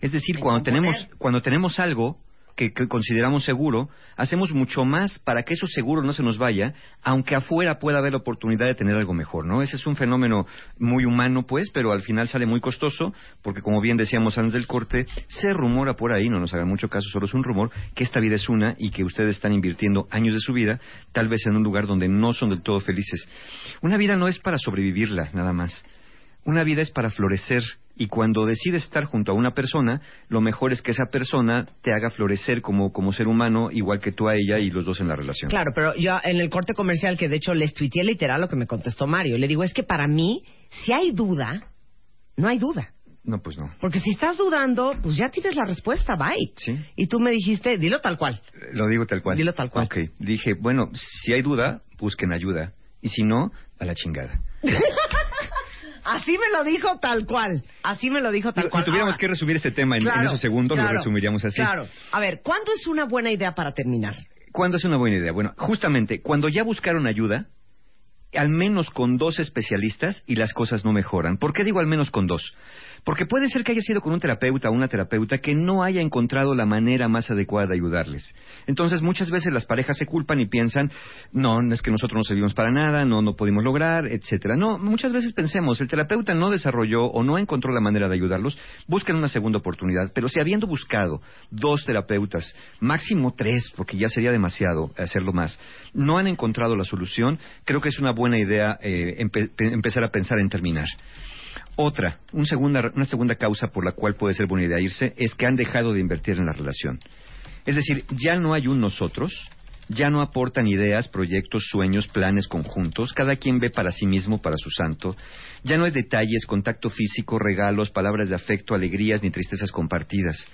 Es decir, cuando tenemos, cuando tenemos algo, que, que consideramos seguro, hacemos mucho más para que eso seguro no se nos vaya, aunque afuera pueda haber la oportunidad de tener algo mejor, ¿no? Ese es un fenómeno muy humano, pues, pero al final sale muy costoso, porque como bien decíamos antes del corte, se rumora por ahí, no nos hagan mucho caso, solo es un rumor, que esta vida es una y que ustedes están invirtiendo años de su vida, tal vez en un lugar donde no son del todo felices. Una vida no es para sobrevivirla, nada más. Una vida es para florecer y cuando decides estar junto a una persona, lo mejor es que esa persona te haga florecer como, como ser humano, igual que tú a ella y los dos en la relación. Claro, pero yo en el corte comercial, que de hecho les tuiteé literal lo que me contestó Mario, le digo, es que para mí, si hay duda, no hay duda. No, pues no. Porque si estás dudando, pues ya tienes la respuesta, bye. Sí. Y tú me dijiste, dilo tal cual. Lo digo tal cual. Dilo tal cual. Ok, dije, bueno, si hay duda, busquen ayuda. Y si no, a la chingada. Así me lo dijo tal cual. Así me lo dijo tal Si cual. tuviéramos Ahora, que resumir este tema en, esos segundos, claro, lo resumiríamos así. Claro. A ver, ¿cuándo es una buena idea para terminar? ¿Cuándo es una buena idea? Bueno, justamente cuando ya buscaron ayuda, al menos con dos especialistas y las cosas no mejoran. ¿Por qué digo al menos con dos? Porque puede ser que haya sido con un terapeuta o una terapeuta que no haya encontrado la manera más adecuada de ayudarles. Entonces, muchas veces las parejas se culpan y piensan, no, es que nosotros no servimos para nada, no, no pudimos lograr, etcétera. No, muchas veces pensemos, el terapeuta no desarrolló o no encontró la manera de ayudarlos, busquen una segunda oportunidad. Pero si habiendo buscado dos terapeutas, máximo tres, porque ya sería demasiado hacerlo más, no han encontrado la solución, creo que es una buena idea eh, empe- pe- empezar a pensar en terminar. Otra, un segunda- una segunda causa por la cual puede ser buena idea irse es que han dejado de invertir en la relación. Es decir, ya no hay un nosotros, ya no aportan ideas, proyectos, sueños, planes conjuntos, cada quien ve para sí mismo, para su santo, ya no hay detalles, contacto físico, regalos, palabras de afecto, alegrías ni tristezas compartidas.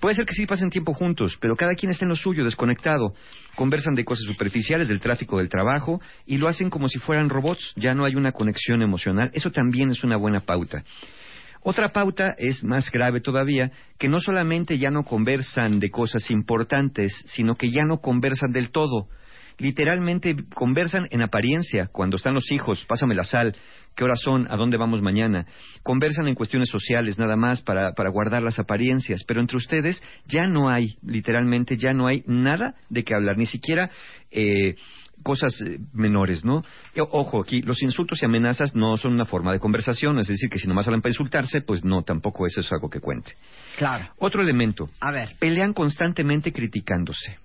Puede ser que sí pasen tiempo juntos, pero cada quien está en lo suyo, desconectado. Conversan de cosas superficiales, del tráfico del trabajo, y lo hacen como si fueran robots, ya no hay una conexión emocional. Eso también es una buena pauta. Otra pauta es más grave todavía, que no solamente ya no conversan de cosas importantes, sino que ya no conversan del todo. Literalmente conversan en apariencia, cuando están los hijos, pásame la sal, qué horas son, a dónde vamos mañana. Conversan en cuestiones sociales nada más para, para guardar las apariencias, pero entre ustedes ya no hay, literalmente ya no hay nada de qué hablar, ni siquiera eh, cosas eh, menores, ¿no? O- Ojo, aquí los insultos y amenazas no son una forma de conversación, es decir, que si nomás hablan para insultarse, pues no, tampoco eso es algo que cuente. Claro. Otro elemento. A ver. Pelean constantemente criticándose.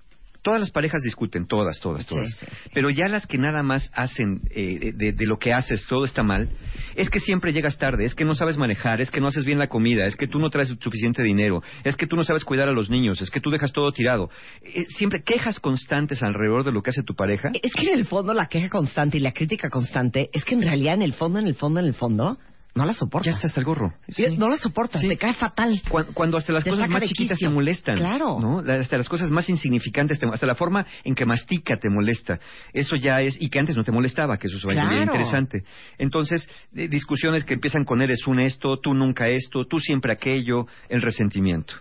Todas las parejas discuten, todas, todas, todas. Sí, sí, Pero ya las que nada más hacen eh, de, de lo que haces, todo está mal, es que siempre llegas tarde, es que no sabes manejar, es que no haces bien la comida, es que tú no traes suficiente dinero, es que tú no sabes cuidar a los niños, es que tú dejas todo tirado. Eh, siempre quejas constantes alrededor de lo que hace tu pareja. Es que en el fondo la queja constante y la crítica constante es que en realidad en el fondo, en el fondo, en el fondo, no la soportas. Ya está hasta el gorro. No la soportas, te cae fatal. Cuando, cuando hasta las Te cosas más chiquitas te molestan. Claro. ¿no? Hasta las cosas más insignificantes, te- hasta la forma en que mastica te molesta. Eso ya es, y que antes no te molestaba, que eso es Claro. interesante. Entonces, eh, discusiones que empiezan con eres un esto, tú nunca esto, tú siempre aquello, el resentimiento.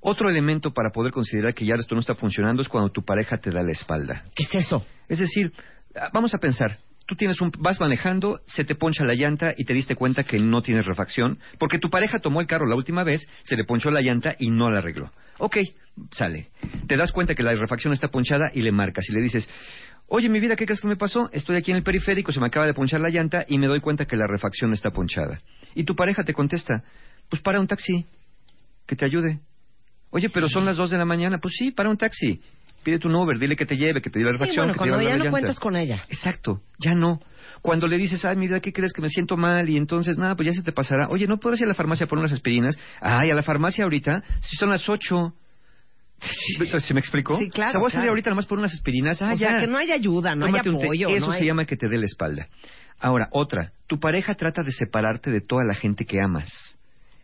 Otro elemento para poder considerar que ya esto no está funcionando es cuando tu pareja te da la espalda. ¿Qué es eso? Es decir, ah, vamos a pensar, tú tienes un, vas manejando, se te poncha la llanta y te diste cuenta que no tienes refacción, porque tu pareja tomó el carro la última vez, se le ponchó la llanta y no la arregló. Ok, sale. Te das cuenta que la refacción está ponchada y le marcas y le dices, oye, mi vida, ¿qué crees que me pasó? Estoy aquí en el periférico, se me acaba de ponchar la llanta y me doy cuenta que la refacción está ponchada. Y tu pareja te contesta, pues para un taxi, que te ayude. Oye, pero son las dos de la mañana, pues sí, para un taxi. Pide un Uber, dile que te lleve, que te lleve la Sí, refacción, bueno, que te lleve ya la no llanta. cuentas con ella. Exacto, ya no. Cuando le dices, ay, mira, ¿qué crees que me siento mal? Y entonces, nada, pues ya se te pasará. Oye, ¿no puedes ir a la farmacia por unas aspirinas? Ay, a la farmacia ahorita, si son las ocho. ¿Se me explicó? Sí, claro, O sea, voy a salir claro. ahorita nomás por unas aspirinas. Ah, o sea, ya. que no hay ayuda, no Tómate hay apoyo. Eso no se llama que te dé la espalda. Ahora, otra. Tu pareja trata de separarte de toda la gente que amas.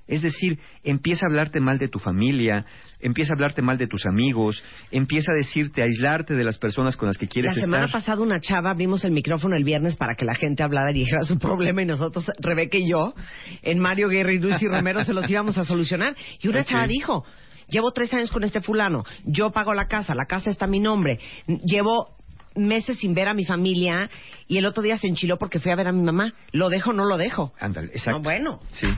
Es decir, empieza a hablarte mal de tu familia, empieza a hablarte mal de tus amigos, empieza a decirte, a aislarte de las personas con las que quieres La semana estar. pasada una chava vimos el micrófono el viernes para que la gente hablara y dijera su problema y nosotros, Rebeca y yo, en Mario Guerra y Lucy Romero se los íbamos a solucionar. Y una chava dijo, llevo tres años con este fulano, yo pago la casa, la casa está a mi nombre, llevo meses sin ver a mi familia y el otro día se enchiló porque fui a ver a mi mamá. ¿Lo dejo o no lo dejo? Ándale, exacto. No, bueno. Sí.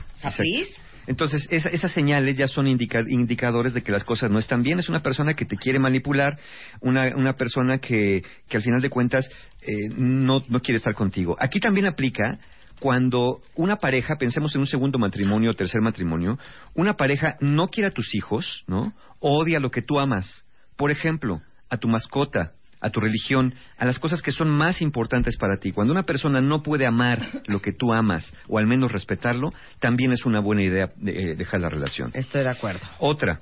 Entonces, esa- esas señales ya son indica- indicadores de que las cosas no están bien. Es una persona que te quiere manipular, una, una persona que, que al final de cuentas eh, no, no quiere estar contigo. Aquí también aplica cuando una pareja, pensemos en un segundo matrimonio o tercer matrimonio, una pareja no quiere a tus hijos, ¿no? Odia lo que tú amas. Por ejemplo, a tu mascota, a tu religión, a las cosas que son más importantes para ti. Cuando una persona no puede amar lo que tú amas, o al menos respetarlo, también es una buena idea de- eh, dejar la relación. Estoy de acuerdo. Otra,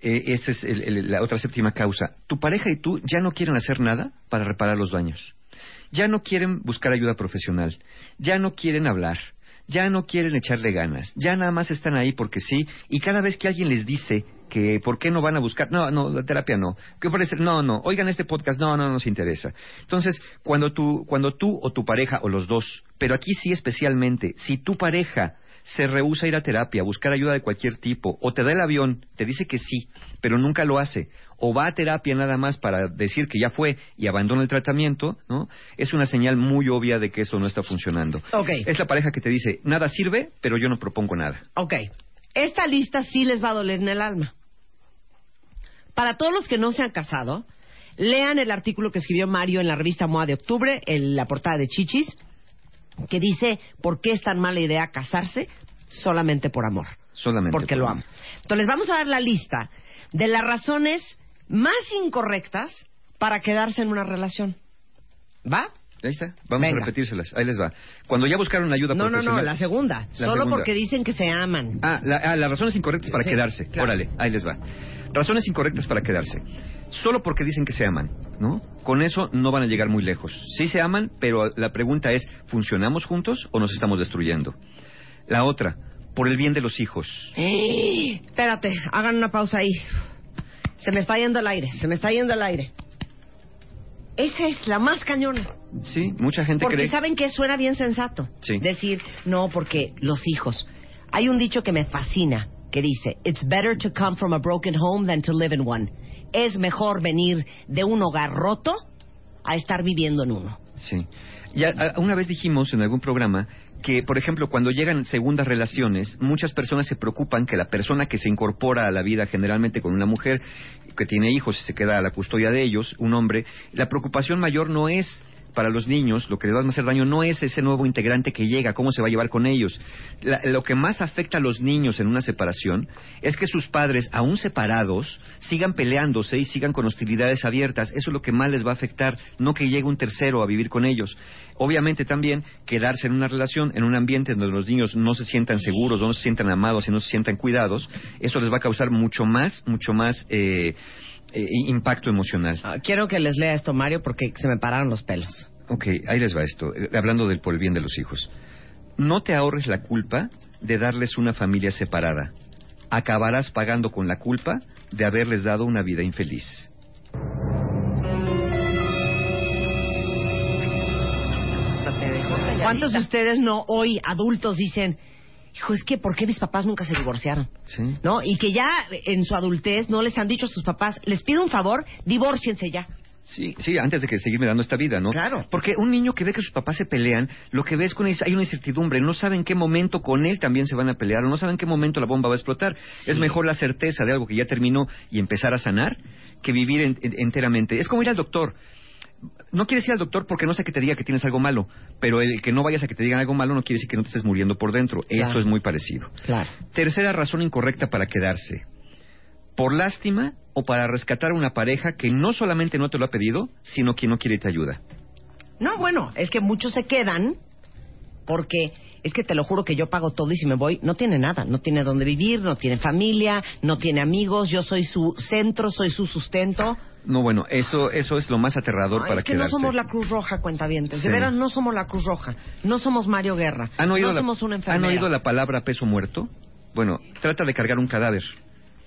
eh, esa es el- el- la otra séptima causa. Tu pareja y tú ya no quieren hacer nada para reparar los daños. Ya no quieren buscar ayuda profesional. Ya no quieren hablar. Ya no quieren echarle ganas. Ya nada más están ahí porque sí. Y cada vez que alguien les dice que por qué no van a buscar, no, no, la terapia no. ¿Qué parece? No, no. Oigan este podcast, no, no nos interesa. Entonces, cuando tú, cuando tú o tu pareja o los dos, pero aquí sí especialmente, si tu pareja se rehúsa a ir a terapia, a buscar ayuda de cualquier tipo, o te da el avión, te dice que sí, pero nunca lo hace, o va a terapia nada más para decir que ya fue y abandona el tratamiento, ¿no? Es una señal muy obvia de que eso no está funcionando. Ok. Es la pareja que te dice, nada sirve, pero yo no propongo nada. Ok. Esta lista sí les va a doler en el alma. Para todos los que no se han casado, lean el artículo que escribió Mario en la revista MOA de octubre, en la portada de Chichis, que dice por qué es tan mala idea casarse solamente por amor. Solamente. Porque por lo amo. Entonces les vamos a dar la lista de las razones más incorrectas para quedarse en una relación. ¿Va? Ahí está. Vamos Venga. a repetírselas. Ahí les va. Cuando ya buscaron ayuda No, no, profesional. no, la segunda. La Solo segunda. porque dicen que se aman. Ah, la- ah, las razones incorrectas para Sí, quedarse. claro. Órale, ahí les va. Razones incorrectas para quedarse. Solo porque dicen que se aman, ¿no? Con eso no van a llegar muy lejos. Sí se aman, pero la pregunta es, ¿funcionamos juntos o nos estamos destruyendo? La otra, por el bien de los hijos. ¡Eh! Espérate, hagan una pausa ahí. Se me está yendo el aire, se me está yendo el aire. Esa es la más cañona. Sí, mucha gente Porque cree... saben que suena bien sensato. Sí. Decir, no, porque los hijos. Hay un dicho que me fascina que dice, It's better to come from a broken home than to live in one. Es mejor venir de un hogar roto a estar viviendo en uno. Sí. Ya una vez dijimos en algún programa que, por ejemplo, cuando llegan segundas relaciones, muchas personas se preocupan que la persona que se incorpora a la vida, generalmente con una mujer que tiene hijos y se queda a la custodia de ellos, un hombre, la preocupación mayor no es para los niños, lo que les va a hacer daño no es ese nuevo integrante que llega, cómo se va a llevar con ellos. La- lo que más afecta a los niños en una separación es que sus padres, aún separados, sigan peleándose y sigan con hostilidades abiertas. Eso es lo que más les va a afectar, no que llegue un tercero a vivir con ellos. Obviamente también quedarse en una relación, en un ambiente donde los niños no se sientan seguros, no se sientan amados y no se sientan cuidados, eso les va a causar mucho más, mucho más eh, eh, impacto emocional. Ah, quiero que les lea esto, Mario, porque se me pararon los pelos. Ok, ahí les va esto, eh, hablando del por el bien de los hijos. No te ahorres la culpa de darles una familia separada. Acabarás pagando con la culpa de haberles dado una vida infeliz. ¿Cuántos de ustedes no hoy, adultos, dicen, hijo, es que ¿por qué mis papás nunca se divorciaron? Sí. ¿No? Y que ya en su adultez no les han dicho a sus papás, les pido un favor, divórciense ya. Sí, sí, antes de que seguirme dando esta vida, ¿no? Claro. Porque un niño que ve que sus papás se pelean, lo que él es hay una incertidumbre, no saben en qué momento con él también se van a pelear, o no saben en qué momento la bomba va a explotar. Es mejor la certeza de algo que ya terminó y empezar a sanar que vivir en- en- enteramente. Es como ir al doctor. No quieres ir al doctor porque no sé que te diga que tienes algo malo, pero el que no vayas a que te digan algo malo no quiere decir que no te estés muriendo por dentro. Esto es muy parecido. Claro. Tercera razón incorrecta para quedarse. Por lástima o para rescatar a una pareja que no solamente no te lo ha pedido, sino que no quiere te ayuda. No, bueno, es que muchos se quedan porque es que te lo juro que yo pago todo y si me voy no tiene nada, no tiene dónde vivir, no tiene familia, no tiene amigos, yo soy su centro, soy su sustento. No, bueno, eso, eso es lo más aterrador Ay, para es que quedarse. no somos la Cruz Roja, cuentavientes. Sí. De veras, no somos la Cruz Roja. No somos Mario Guerra. ¿Han oído, no la, somos una ¿Han enfermera. oído la palabra peso muerto? Bueno, trata de cargar un cadáver.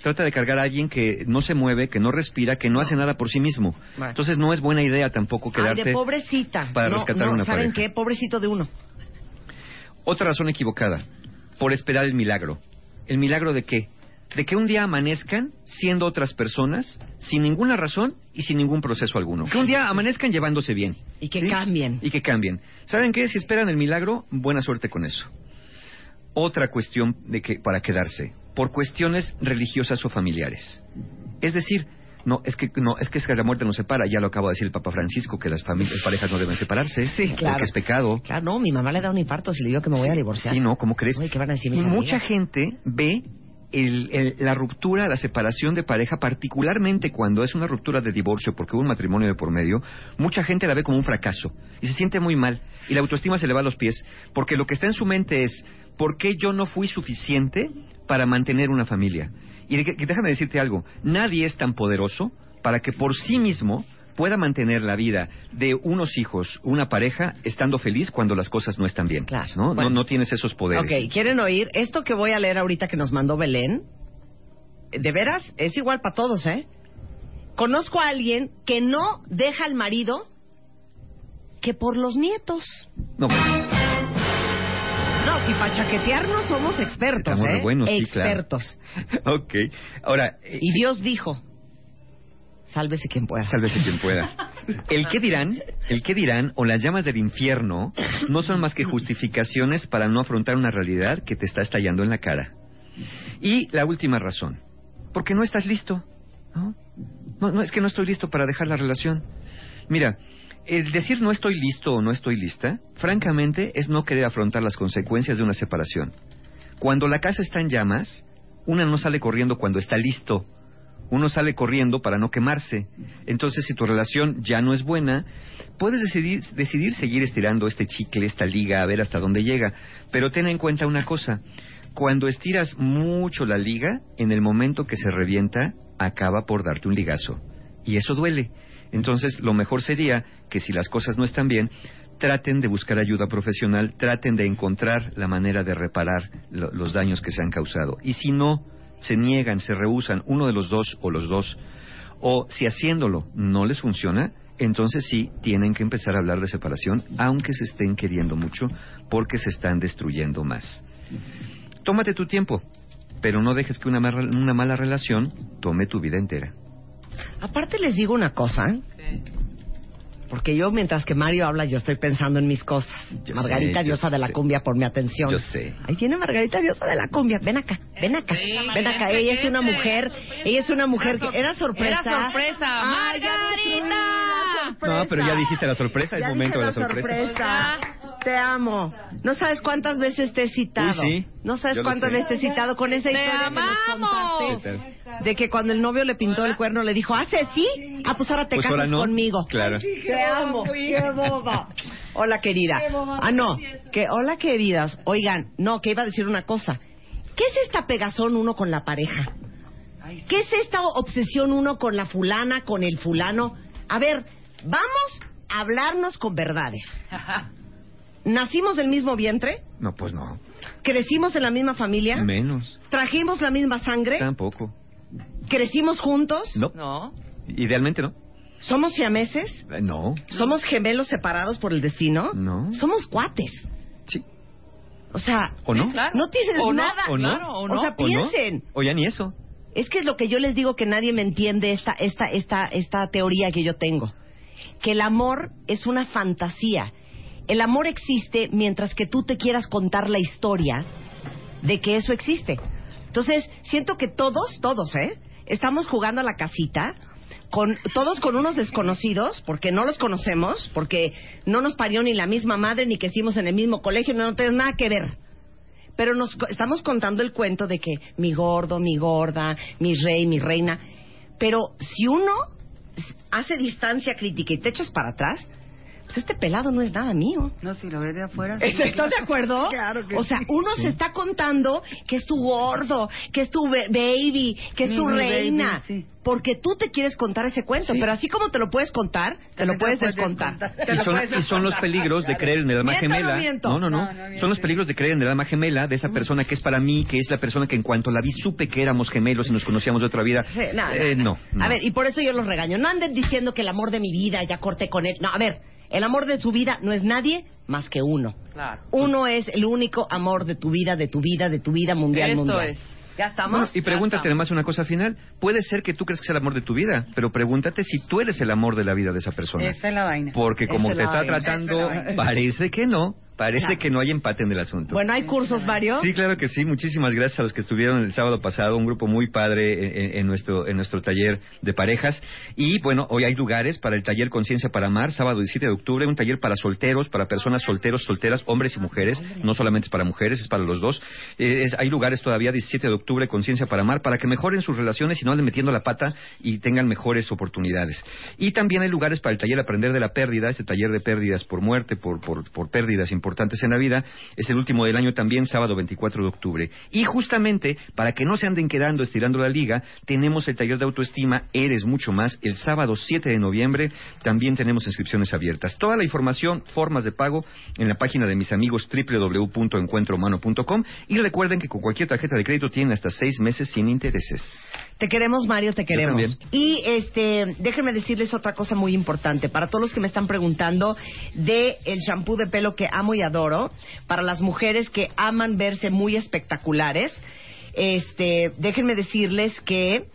Trata de cargar a alguien que no se mueve, que no respira, que no, hace nada por sí mismo. Entonces no es buena idea tampoco Ay, quedarte de pobrecita. para no, rescatar no, una ¿Saben pareja. qué? Pobrecito de uno. Otra razón equivocada, por esperar el milagro. ¿El milagro de qué? De que un día amanezcan siendo otras personas sin ninguna razón y sin ningún proceso alguno. Que un día amanezcan llevándose bien. Y que ¿sí? cambien. Y que cambien. ¿Saben qué? Si esperan el milagro, buena suerte con eso. otra cuestión de que para quedarse, por cuestiones religiosas o familiares. Es decir, no, es que no, es que, es que la muerte nos separa, ya lo acabo de decir el Papa Francisco que las familias, parejas no deben separarse, Sí, claro. porque es pecado. Claro, no, mi mamá le da un infarto si le digo que me voy a divorciar. Sí, no, ¿cómo crees? Oye, ¿qué van a decir mis Y mucha amigas? gente ve el- el- la ruptura, la separación de pareja, particularmente cuando es una ruptura de divorcio porque hubo un matrimonio de por medio, mucha gente la ve como un fracaso y se siente muy mal y la autoestima se le va a los pies porque lo que está en su mente es ¿por qué yo no fui suficiente para mantener una familia? Y déjame decirte algo, nadie es tan poderoso para que por sí mismo pueda mantener la vida de unos hijos, una pareja, estando feliz cuando las cosas no están bien. Claro. ¿no? Bueno. no, no tienes esos poderes. Ok, ¿quieren oír? Esto que voy a leer ahorita que nos mandó Belén, de veras, es igual para todos, ¿eh? Conozco a alguien que no deja al marido que por los nietos. No, No, si para chaquetearnos somos expertos, Estamos ¿eh? buenos, sí, claro. expertos. ok. Ahora, eh, Y Dios dijo, sálvese quien pueda. Sálvese quien pueda. El qué dirán, el qué dirán o las llamas del infierno no son más que justificaciones para no afrontar una realidad que te está estallando en la cara. Y la última razón, porque no estás listo. ¿no? No, no es que no estoy listo para dejar la relación. Mira, el decir no estoy listo o no estoy lista, francamente, es no querer afrontar las consecuencias de una separación. Cuando la casa está en llamas, una no sale corriendo cuando está listo. Uno sale corriendo para no quemarse. Entonces, si tu relación ya no es buena, puedes decidir, decidir seguir estirando este chicle, esta liga, a ver hasta dónde llega. Pero ten en cuenta una cosa. Cuando estiras mucho la liga, en el momento que se revienta, acaba por darte un ligazo. Y eso duele. Entonces, lo mejor sería que si las cosas no están bien, traten de buscar ayuda profesional, traten de encontrar la manera de reparar lo- los daños que se han causado. Y si no, se niegan, se rehusan, uno de los dos o los dos, o si haciéndolo no les funciona, entonces sí tienen que empezar a hablar de separación, aunque se estén queriendo mucho, porque se están destruyendo más. Tómate tu tiempo, pero no dejes que una, mala relación tome tu vida entera. Aparte les digo una cosa, porque yo mientras que Mario habla yo estoy pensando en mis cosas. Yo Margarita sé, Diosa de la sé. Cumbia por mi atención. Yo sé. Ahí tiene Margarita Diosa de la Cumbia. Ven acá, ven acá, ven acá. Ella es una mujer, ella es una mujer que era sorpresa. Era sorpresa. ¡Margarita! No, pero ya dijiste la sorpresa, es Ya momento de dije la la sorpresa. Te amo. No sabes cuántas veces te he citado. Uy, sí. No sabes Yo cuántas veces te he citado con esa ¡Te historia que nos amamos! contaste. De que cuando el novio le pintó el cuerno le dijo, ¿hace sí? Ah, pues ahora te Pues casas ahora no. conmigo. Claro. Te amo. Qué boba. Hola, querida. Ah, no. Que, hola, queridas. Oigan, no, que iba a decir una cosa. ¿Qué es esta pegazón uno con la pareja? ¿Qué es esta obsesión uno con la fulana, con el fulano? A ver, vamos a hablarnos con verdades. ¿Nacimos del mismo vientre? No, pues no. ¿Crecimos en la misma familia? Menos. ¿Trajimos la misma sangre? Tampoco. ¿Crecimos juntos? No. No. Idealmente no. ¿Somos siameses? Eh, No. ¿Somos gemelos separados por el destino? No. Somos cuates. Sí. O sea, ¿O no? no tienes ¿O no? nada. ¿O no? Claro, ¿o no? sea, ¿O no? piensen. O ya ni eso. Es que es lo que yo les digo que nadie me entiende esta, esta, esta, esta teoría que yo tengo. Que el amor es una fantasía. El amor existe mientras que tú te quieras contar la historia de que eso existe. Entonces, siento que todos, todos, ¿eh? Estamos jugando a la casita, con, todos con unos desconocidos, porque no los conocemos, porque no nos parió ni la misma madre, ni que hicimos en el mismo colegio, no, no tiene nada que ver pero nos estamos contando el cuento de que mi gordo, mi gorda, mi rey, mi reina. Pero si uno hace distancia crítica y te echas para atrás, pues este pelado no es nada mío. No, si lo ves de afuera. ¿Estás de acuerdo? Claro que O sea, sí. uno se está contando que es tu gordo, que es tu baby, que es Mi- tu mi reina. baby, sí. Porque tú te quieres contar ese cuento, Sí. pero así como te lo puedes contar, te lo te puedes lo puedes descontar. Te Y son, puedes y son los peligros de creer en el alma ¿Miento o no gemela. No, no, no. No, no miento. Son los peligros de creer en el alma gemela de esa persona que es para mí, que es la persona que en cuanto la vi supe que éramos gemelos y nos conocíamos de otra vida. Sí, no, Eh, no, no. A ver, y por eso yo los regaño. No anden diciendo que el amor de mi vida ya corté con él. No, a ver, el amor de tu vida no es nadie más que uno. Claro. Uno es el único amor de tu vida, de tu vida, de tu vida mundial, Esto mundial. es. ¿Ya estamos? Bueno, y pregúntate además una cosa final. Puede ser que tú crees que es el amor de tu vida, pero pregúntate si tú eres el amor de la vida de esa persona. Esa es la vaina. Porque como Esa te está vaina. tratando, es parece que no. Parece que no hay empate en el asunto. Bueno, ¿hay cursos, Mario? Sí, claro que sí. Muchísimas gracias a los que estuvieron el sábado pasado, un grupo muy padre en, en- en nuestro en nuestro taller de parejas. Y bueno, hoy hay lugares para el taller Conciencia para Amar, sábado 17 de octubre, un taller para solteros, para personas solteros, solteras, hombres y mujeres, no solamente es para mujeres, es para los dos. Eh, es- hay lugares todavía 17 de octubre, Conciencia para Amar, para que mejoren sus relaciones y no anden metiendo la pata y tengan mejores oportunidades. Y también hay lugares para el taller Aprender de la Pérdida, este taller de pérdidas por muerte, por, por, por pérdidas importantes en la vida. Es el último del año también, sábado 24 de octubre. Y justamente, para que no se anden quedando estirando la liga, tenemos el taller de autoestima Eres Mucho Más el sábado 7 de noviembre. También tenemos inscripciones abiertas. Toda la información, formas de pago, en la página de mis amigos www.encuentrohumano.com. Y recuerden que con cualquier tarjeta de crédito tienen hasta seis meses sin intereses. Te queremos, Mario, te queremos. Y este, déjenme decirles otra cosa muy importante. Para todos los que me están preguntando de el shampoo de pelo que amo y adoro, para las mujeres que aman verse muy espectaculares, este, déjenme decirles que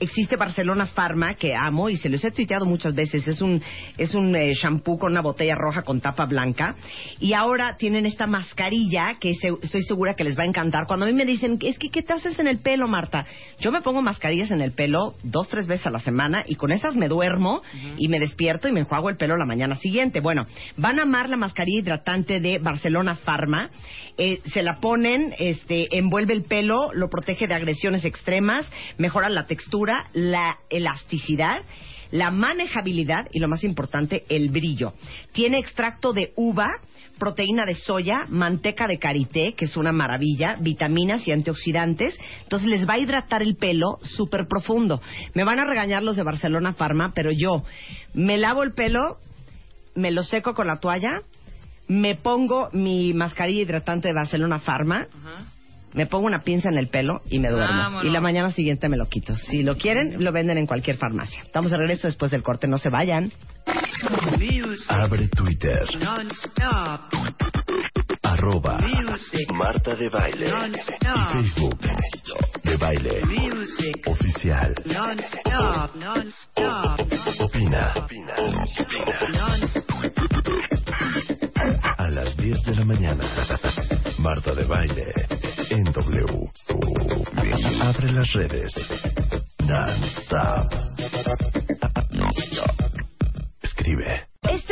existe Barcelona Pharma que amo y se los he tuiteado muchas veces. Es un es un eh, shampoo con una botella roja con tapa blanca y ahora tienen esta mascarilla que se- estoy segura que les va a encantar. Cuando a mí me dicen es que qué te haces en el pelo, Marta, yo me pongo mascarillas en el pelo dos tres veces a la semana y con esas me duermo y me despierto y me enjuago el pelo la mañana siguiente. Bueno, van a amar la mascarilla hidratante de Barcelona Pharma. Eh, se la ponen, este, envuelve el pelo, lo protege de agresiones extremas, mejora la textura, la elasticidad, la manejabilidad y lo más importante, el brillo. Tiene extracto de uva, proteína de soya, manteca de karité, que es una maravilla, vitaminas y antioxidantes. Entonces les va a hidratar el pelo súper profundo. Me van a regañar los de Barcelona Pharma, pero yo me lavo el pelo, me lo seco con la toalla, me pongo mi mascarilla hidratante de Barcelona Pharma, me pongo una pinza en el pelo y me duermo. Vámonos. Y la mañana siguiente me lo quito. Si lo quieren, lo venden en cualquier farmacia. Estamos de regreso después del corte, no se vayan. Abre Twitter. Arroba Marta de Baile. y Facebook. De Baile. Oficial. Opina. A las 10 de la mañana. Marta de Baile. En W. Abre las redes. Non-stop. Escribe.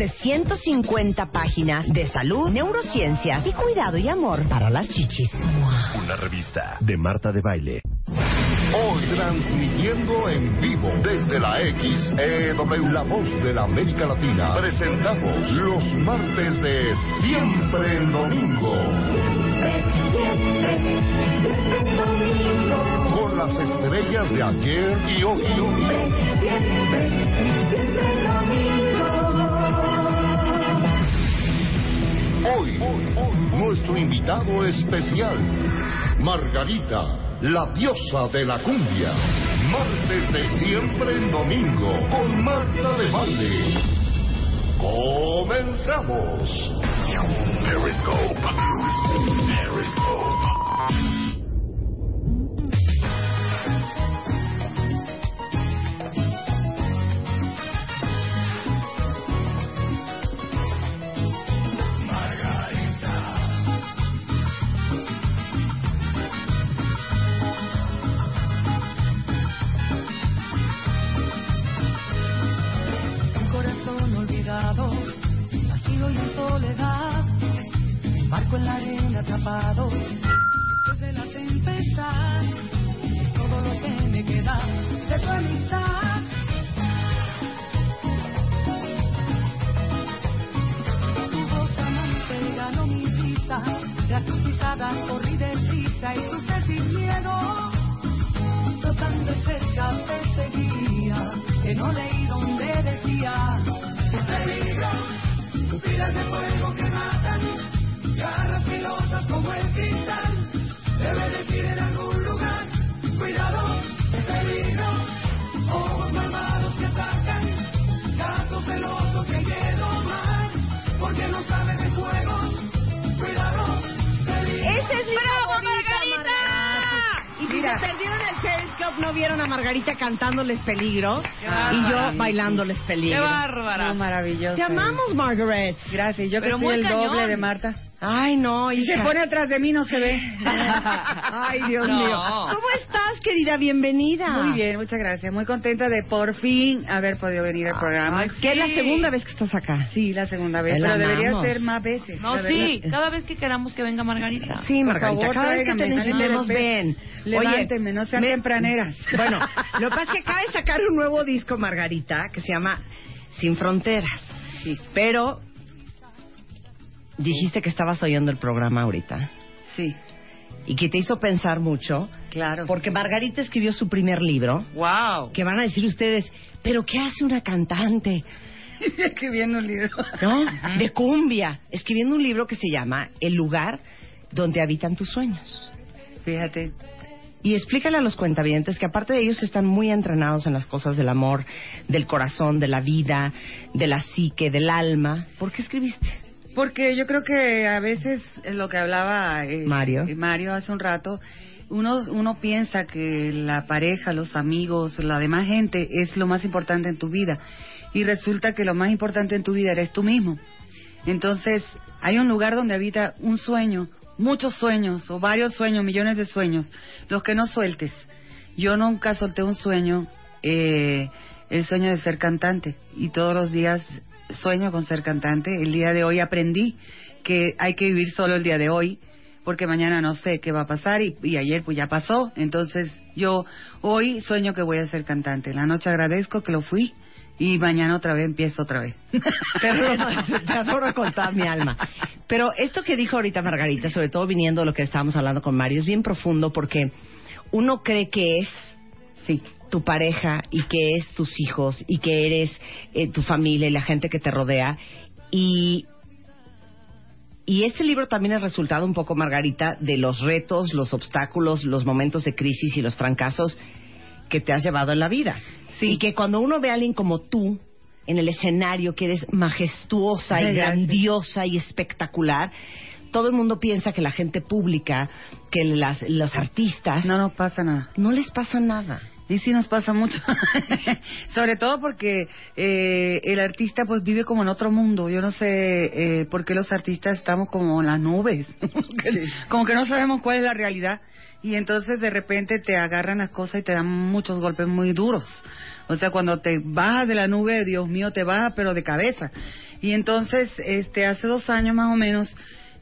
de 150 páginas de salud, neurociencias y cuidado y amor para las chichis. Una revista de Marta de Baile. Hoy transmitiendo en vivo desde la XEW, la voz de la América Latina, presentamos los martes de Siempre en Domingo. Con las estrellas de ayer y hoy. Hoy, nuestro invitado especial, Margarita, la diosa de la cumbia. Martes de siempre en domingo, con Marta de Valle. Comenzamos. Periscope. Periscope. Olvidado, vacío y en soledad, barco en la arena atrapado, desde la tempestad, es todo lo que me queda de tu amistad. Tu voz amante ganó mi tus pisadas corrí deprisa y supe sin miedo, tan de cerca te seguía que no leí donde decía un peligro, pilas de fuego que matan, garras filosas como el cristal, debe decir en algo Periscope no vieron a Margarita cantándoles peligro y yo bailándoles peligro. Qué bárbara. Muy maravilloso. Te amamos, Margaret. Gracias. Yo que Pero soy el cañón. doble de Marta. Ay, no, Si se pone atrás de mí no se ve. Ay, Dios No. mío. ¿Cómo estás, querida? Bienvenida. Muy bien, muchas gracias. Muy contenta de por fin haber podido venir al programa. Ay, que es la segunda vez que estás acá. Sí, la segunda vez. Te Pero debería ser más veces. No, sí, cada vez que queramos que venga Margarita. Sí, Por Margarita, favor, cada vez que te necesitemos, ven. Levántenme, no sean tempraneras. Bueno, lo que pasa es que acaba de sacar un nuevo disco, Margarita, que se llama Sin Fronteras. Sí. Pero dijiste que estabas oyendo el programa ahorita. Sí. Y que te hizo pensar mucho. Claro. Porque Margarita escribió su primer libro. ¡Wow! Que van a decir ustedes, ¿pero qué hace una cantante? Escribiendo un libro. ¿No? De cumbia. Escribiendo un libro que se llama El lugar donde habitan tus sueños. Fíjate. Y explícale a los cuentavientes que aparte de ellos están muy entrenados en las cosas del amor, del corazón, de la vida, de la psique, del alma. ¿Por qué escribiste? Porque yo creo que a veces eh, lo que hablaba eh, Mario. eh, Mario hace un rato, uno, uno piensa que la pareja, los amigos, la demás gente es lo más importante en tu vida. Y resulta que lo más importante en tu vida eres tú mismo. Entonces, hay un lugar donde habita un sueño, muchos sueños, o varios sueños, millones de sueños, los que no sueltes. Yo nunca solté un sueño, eh, el sueño de ser cantante, y todos los días sueño con ser cantante. El día de hoy aprendí que hay que vivir solo el día de hoy, porque mañana no sé qué va a pasar, y, y ayer pues ya pasó. Entonces, yo hoy sueño que voy a ser cantante. La noche agradezco que lo fui, y mañana otra vez empiezo otra vez. Te adoro, te adoro con toda mi alma. Pero esto que dijo ahorita Margarita, sobre todo viniendo de lo que estábamos hablando con Mario, es bien profundo porque uno cree que es sí. Tu pareja y que es tus hijos y que eres eh, tu familia y la gente que te rodea. Y, y este libro también es resultado un poco, Margarita, de los retos, los obstáculos, los momentos de crisis y los fracasos que te has llevado en la vida. Y que cuando uno ve a alguien como tú en el escenario, que eres majestuosa y grandiosa y espectacular, todo el mundo piensa que la gente pública, que las, los artistas... No nos pasa nada. No les pasa nada. Y sí nos pasa mucho, sobre todo porque eh, el artista pues vive como en otro mundo. Yo no sé eh, por qué los artistas estamos como en las nubes, como que no sabemos cuál es la realidad y entonces de repente te agarran las cosas y te dan muchos golpes muy duros. O sea, cuando te bajas de la nube, Dios mío, te baja pero de cabeza. Y entonces, este, hace dos años más o menos,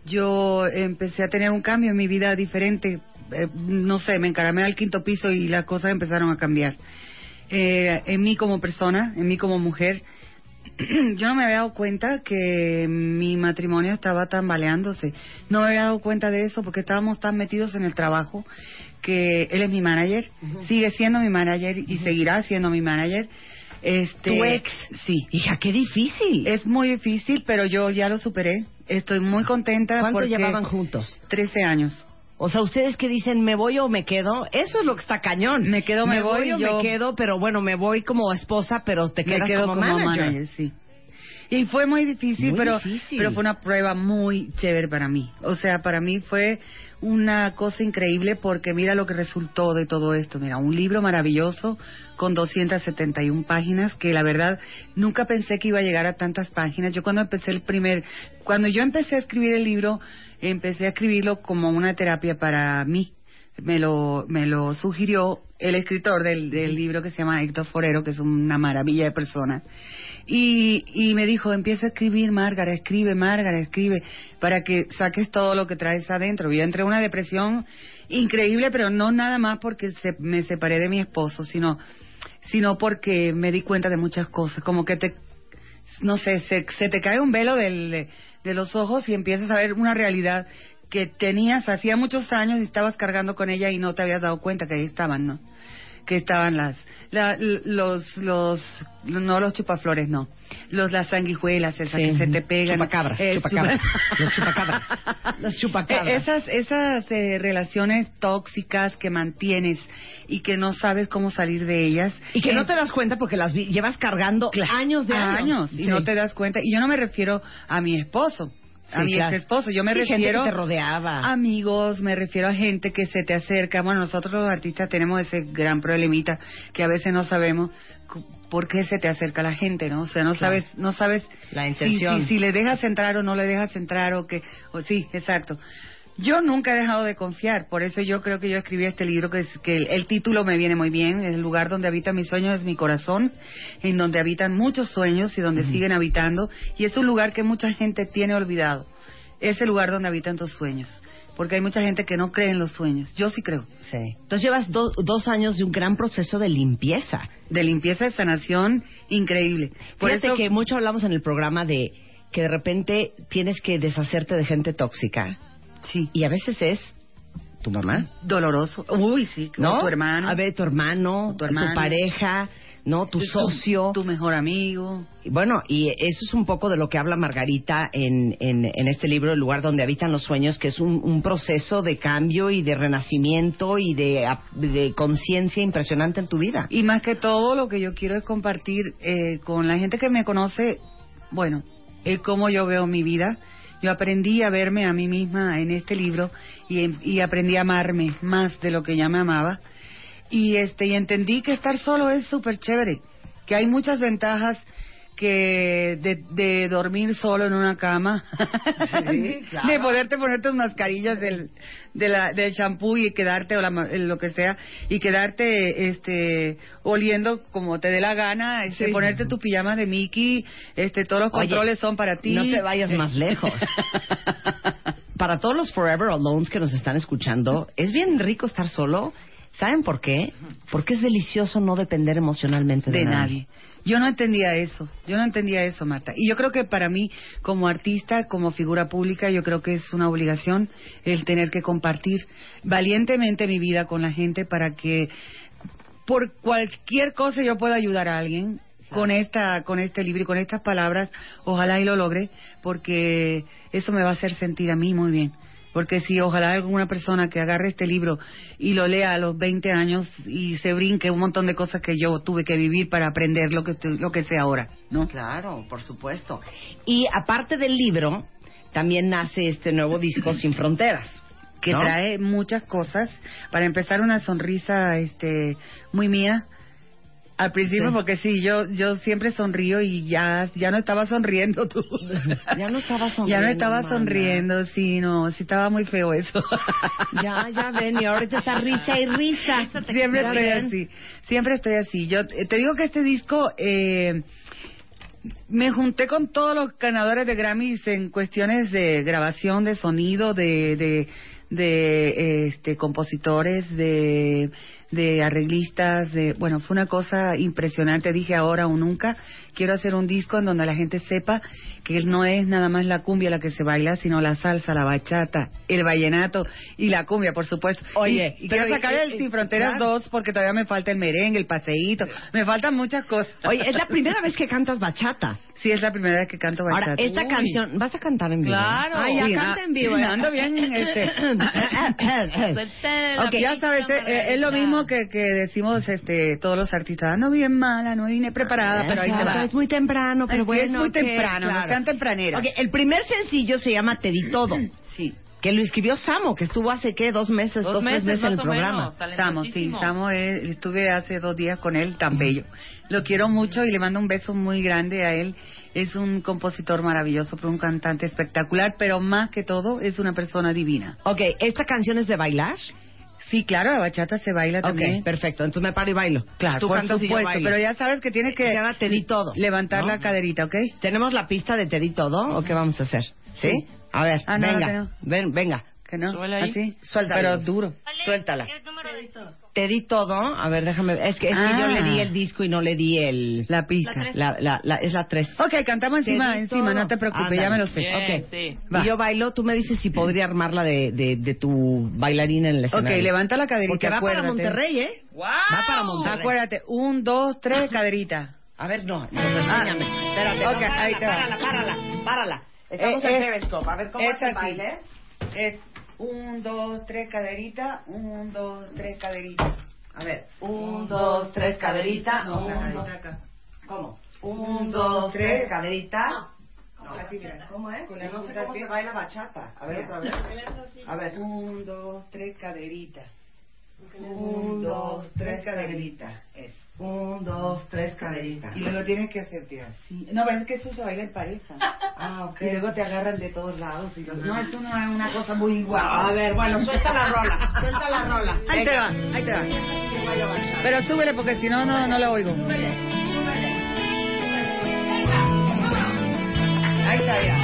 yo empecé a tener un cambio en mi vida diferente. Eh, no sé, me encaramé al quinto piso y las cosas empezaron a cambiar. Eh, en mí como persona, en mí como mujer, yo no me había dado cuenta que mi matrimonio estaba tambaleándose. No me había dado cuenta de eso porque estábamos tan metidos en el trabajo que él es mi manager, sigue siendo mi manager y seguirá siendo mi manager. Este, ¿Tu ex? Sí. Hija, qué difícil. Es muy difícil, pero yo ya lo superé. Estoy muy contenta. ¿Cuánto porque llevaban juntos? 13 años. O sea, ustedes que dicen, me voy o me quedo, eso es lo que está cañón. Me quedo, me voy, o yo- me quedo, pero bueno, me voy como esposa, pero te Me quedas quedo como, como manager. manager, sí. Y fue muy difícil, Muy pero difícil. pero fue una prueba muy chévere para mí. O sea, para mí fue una cosa increíble porque mira lo que resultó de todo esto. Mira, un libro maravilloso con 271 páginas que la verdad nunca pensé que iba a llegar a tantas páginas. Yo cuando empecé el primer, cuando yo empecé a escribir el libro, empecé a escribirlo como una terapia para mí. Me lo, me lo sugirió el escritor del, del libro que se llama Héctor Forero, que es una maravilla de persona. Y, y me dijo, empieza a escribir, Márgara, escribe, Márgara, escribe, para que saques todo lo que traes adentro. Yo entré en una depresión increíble, pero no nada más porque se- me separé de mi esposo, sino, sino porque me di cuenta de muchas cosas, como que te, no sé, se, se te cae un velo del, de los ojos y empiezas a ver una realidad que tenías hacía muchos años y estabas cargando con ella y no te habías dado cuenta que ahí estaban, ¿no? Que estaban las, la- los, los, no los chupaflores, no, los las sanguijuelas, esas Sí. que se te pegan. Chupacabras, Eh, chupacabras. chupa- Los chupacabras. Los chupacabras. Eh, Esas, esas eh, relaciones tóxicas que mantienes y que no sabes cómo salir de ellas. Y que Eh, no te das cuenta porque las vi- llevas cargando años de años. años y Sí. no te das cuenta. Y yo no me refiero a mi esposo, a Sí, mi claro. ex esposo. Yo me Sí, gente refiero que te rodeaba. amigos, me refiero a gente que se te acerca. Bueno, nosotros los artistas tenemos ese gran problemita que a veces no sabemos por qué se te acerca la gente, ¿no? O sea, no Claro. sabes, no sabes La si- intención. Si, si le dejas entrar o no le dejas entrar o que, o sí, exacto. Yo nunca he dejado de confiar, por eso yo creo que yo escribí este libro, que, es, que el, el título me viene muy bien, el lugar donde habitan mis sueños es mi corazón, en donde habitan muchos sueños y donde siguen habitando, y es un lugar que mucha gente tiene olvidado, es el lugar donde habitan tus sueños, porque hay mucha gente que no cree en los sueños, yo sí creo. Sí. Entonces llevas do- dos años de un gran proceso de limpieza. De limpieza de sanación increíble. Por Fíjate eso- que mucho hablamos en el programa de que de repente tienes que deshacerte de gente tóxica. Sí. Y a veces es tu mamá. Doloroso. Uy, sí, ¿No? tu hermano. A ver, tu hermano, tu, hermano. pareja, ¿no? Tu Tu- socio. tu mejor amigo. Bueno, y eso es un poco de lo que habla Margarita en, en, en este libro, El lugar donde habitan los sueños, que es un, un proceso de cambio y de renacimiento y de, de conciencia impresionante en tu vida. Y más que todo, lo que yo quiero es compartir eh, con la gente que me conoce, bueno, el cómo yo veo mi vida. Yo aprendí a verme a mí misma en este libro y, y aprendí a amarme más de lo que ya me amaba. Y este y entendí que estar solo es súper chévere, que hay muchas ventajas que de, de dormir solo en una cama, claro. de poderte poner tus mascarillas del de la, del champú y quedarte o la ma- lo que sea y quedarte este oliendo como te dé la gana, este, Sí. ponerte tu pijama de Mickey, este todos los Oye, controles son para ti. No te vayas más lejos. Para todos los Forever Alones que nos están escuchando, es bien rico estar solo. ¿Saben por qué? Porque es delicioso no depender emocionalmente de, de nadie. Yo no entendía eso, yo no entendía eso, Marta. Y yo creo que para mí, como artista, como figura pública, yo creo que es una obligación el tener que compartir valientemente mi vida con la gente para que por cualquier cosa yo pueda ayudar a alguien con esta con este libro y con estas palabras ojalá y lo logre porque eso me va a hacer sentir a mí muy bien porque si ojalá alguna persona que agarre este libro y lo lea a los 20 años y se brinque un montón de cosas que yo tuve que vivir para aprender lo que estoy- lo que sé ahora, ¿no? Claro, por supuesto. Y aparte del libro, también nace este nuevo disco Sin Fronteras. que ¿no? trae muchas cosas. Para empezar, una sonrisa este muy mía. Al principio, Sí. porque sí, yo yo siempre sonrío y ya ya no estaba sonriendo tú. Ya no estaba Ya sonriendo. no estaba mana. sonriendo, sí, no, sí estaba muy feo eso. Ya, ya ven, y ahorita está risa y risa. Siempre Ya estoy así, siempre estoy así. Yo eh, te digo que este disco eh, me junté con todos los ganadores de Grammys en cuestiones de grabación, de sonido, de de, de este compositores, de de arreglistas, de bueno, fue una cosa impresionante. Dije ahora o nunca quiero hacer un disco en donde la gente sepa que no es nada más la cumbia la que se baila, sino la salsa, la bachata, el vallenato y la cumbia, por supuesto. Oye, y, quiero sacar el Sin Fronteras claro. 2 porque todavía me falta el merengue, el paseíto, me faltan muchas cosas. Oye, es la primera vez que cantas bachata. Sí, es la primera vez que canto bachata. Ahora, esta Uy. canción, ¿vas a cantar en vivo? Claro. Ah, ya Sí, canta ah, en vivo. ¿eh? ando bien, este. Ya sabes, eh, es lo mismo que, que decimos este todos los artistas. Ando bien mala, no vine preparada, pero ahí te Exacto, va. Es muy temprano, pero Así bueno. es muy que- temprano, no claro. sean tempraneras. Ok, el primer sencillo se llama Te di todo. Sí. Que lo escribió Samo, que estuvo hace, ¿qué? Dos meses, dos, tres meses en el programa. Samo, sí, Samo, eh, estuve hace dos días con él, tan bello. Lo quiero mucho y le mando un beso muy grande a él. Es un compositor maravilloso, pero un cantante espectacular, pero más que todo es una persona divina. Ok, ¿esta canción es de bailar? Sí, claro, la bachata se baila también. Ok, perfecto. Entonces me paro y bailo. Claro, Tú por cantas y yo supuesto, bailo. pero ya sabes que tienes que Y ahora te di todo. levantar ¿no? la caderita, ¿ok? ¿Tenemos la pista de Te di todo o qué vamos a hacer? ¿Sí? Sí. A ver, Ah, no, venga. que no. Ven, venga. Que no, Súbele ahí. así, Suéltala. pero duro. Suéltala. Te di todo. A ver, déjame. Es que, es que Ah. yo le di el disco y no le di el. La pista. La, la, la- es la 3. Ok, cantamos encima, encima, no te preocupes, ya me lo sé. Ok. Va. Y yo bailo, tú me dices si podría armarla de, de, de tu bailarina en el Ok, escenario. levanta la caderita, Porque va para acuérdate. Monterrey, ¿eh? Va para Monterrey. Acuérdate, un, dos, tres, caderita. A ver, no, entonces enséñame. Espérate, Ok, no, párala, ahí te va. párala, párala, párala. Estamos Eh, en eh, Periscope. A ver, ¿cómo es es el así. baile? Es un, dos, tres, caderita, un, dos, tres, caderita. A ver, un, dos, tres, caderita. No, un, caderita dos. acá. ¿Cómo? Un, dos, tres, caderita. No, así, mira. ¿Cómo es? Con la no sé cómo se baila bachata. A ver, otra vez. A ver. Un, dos, tres, caderita. Un, dos, tres, caderita. Es. Un, dos, tres, caderita. Y luego tienes que hacer, tía. Sí. No, pero es que eso se baila en pareja. Ah, ok. Y luego te agarran de todos lados. Y luego- No, eso no es una cosa muy Wow, a ver, bueno, suelta la rola. Suelta la rola. Ahí te va, ahí te va. Pero súbele porque si no, no, no la oigo. Ahí está, ya.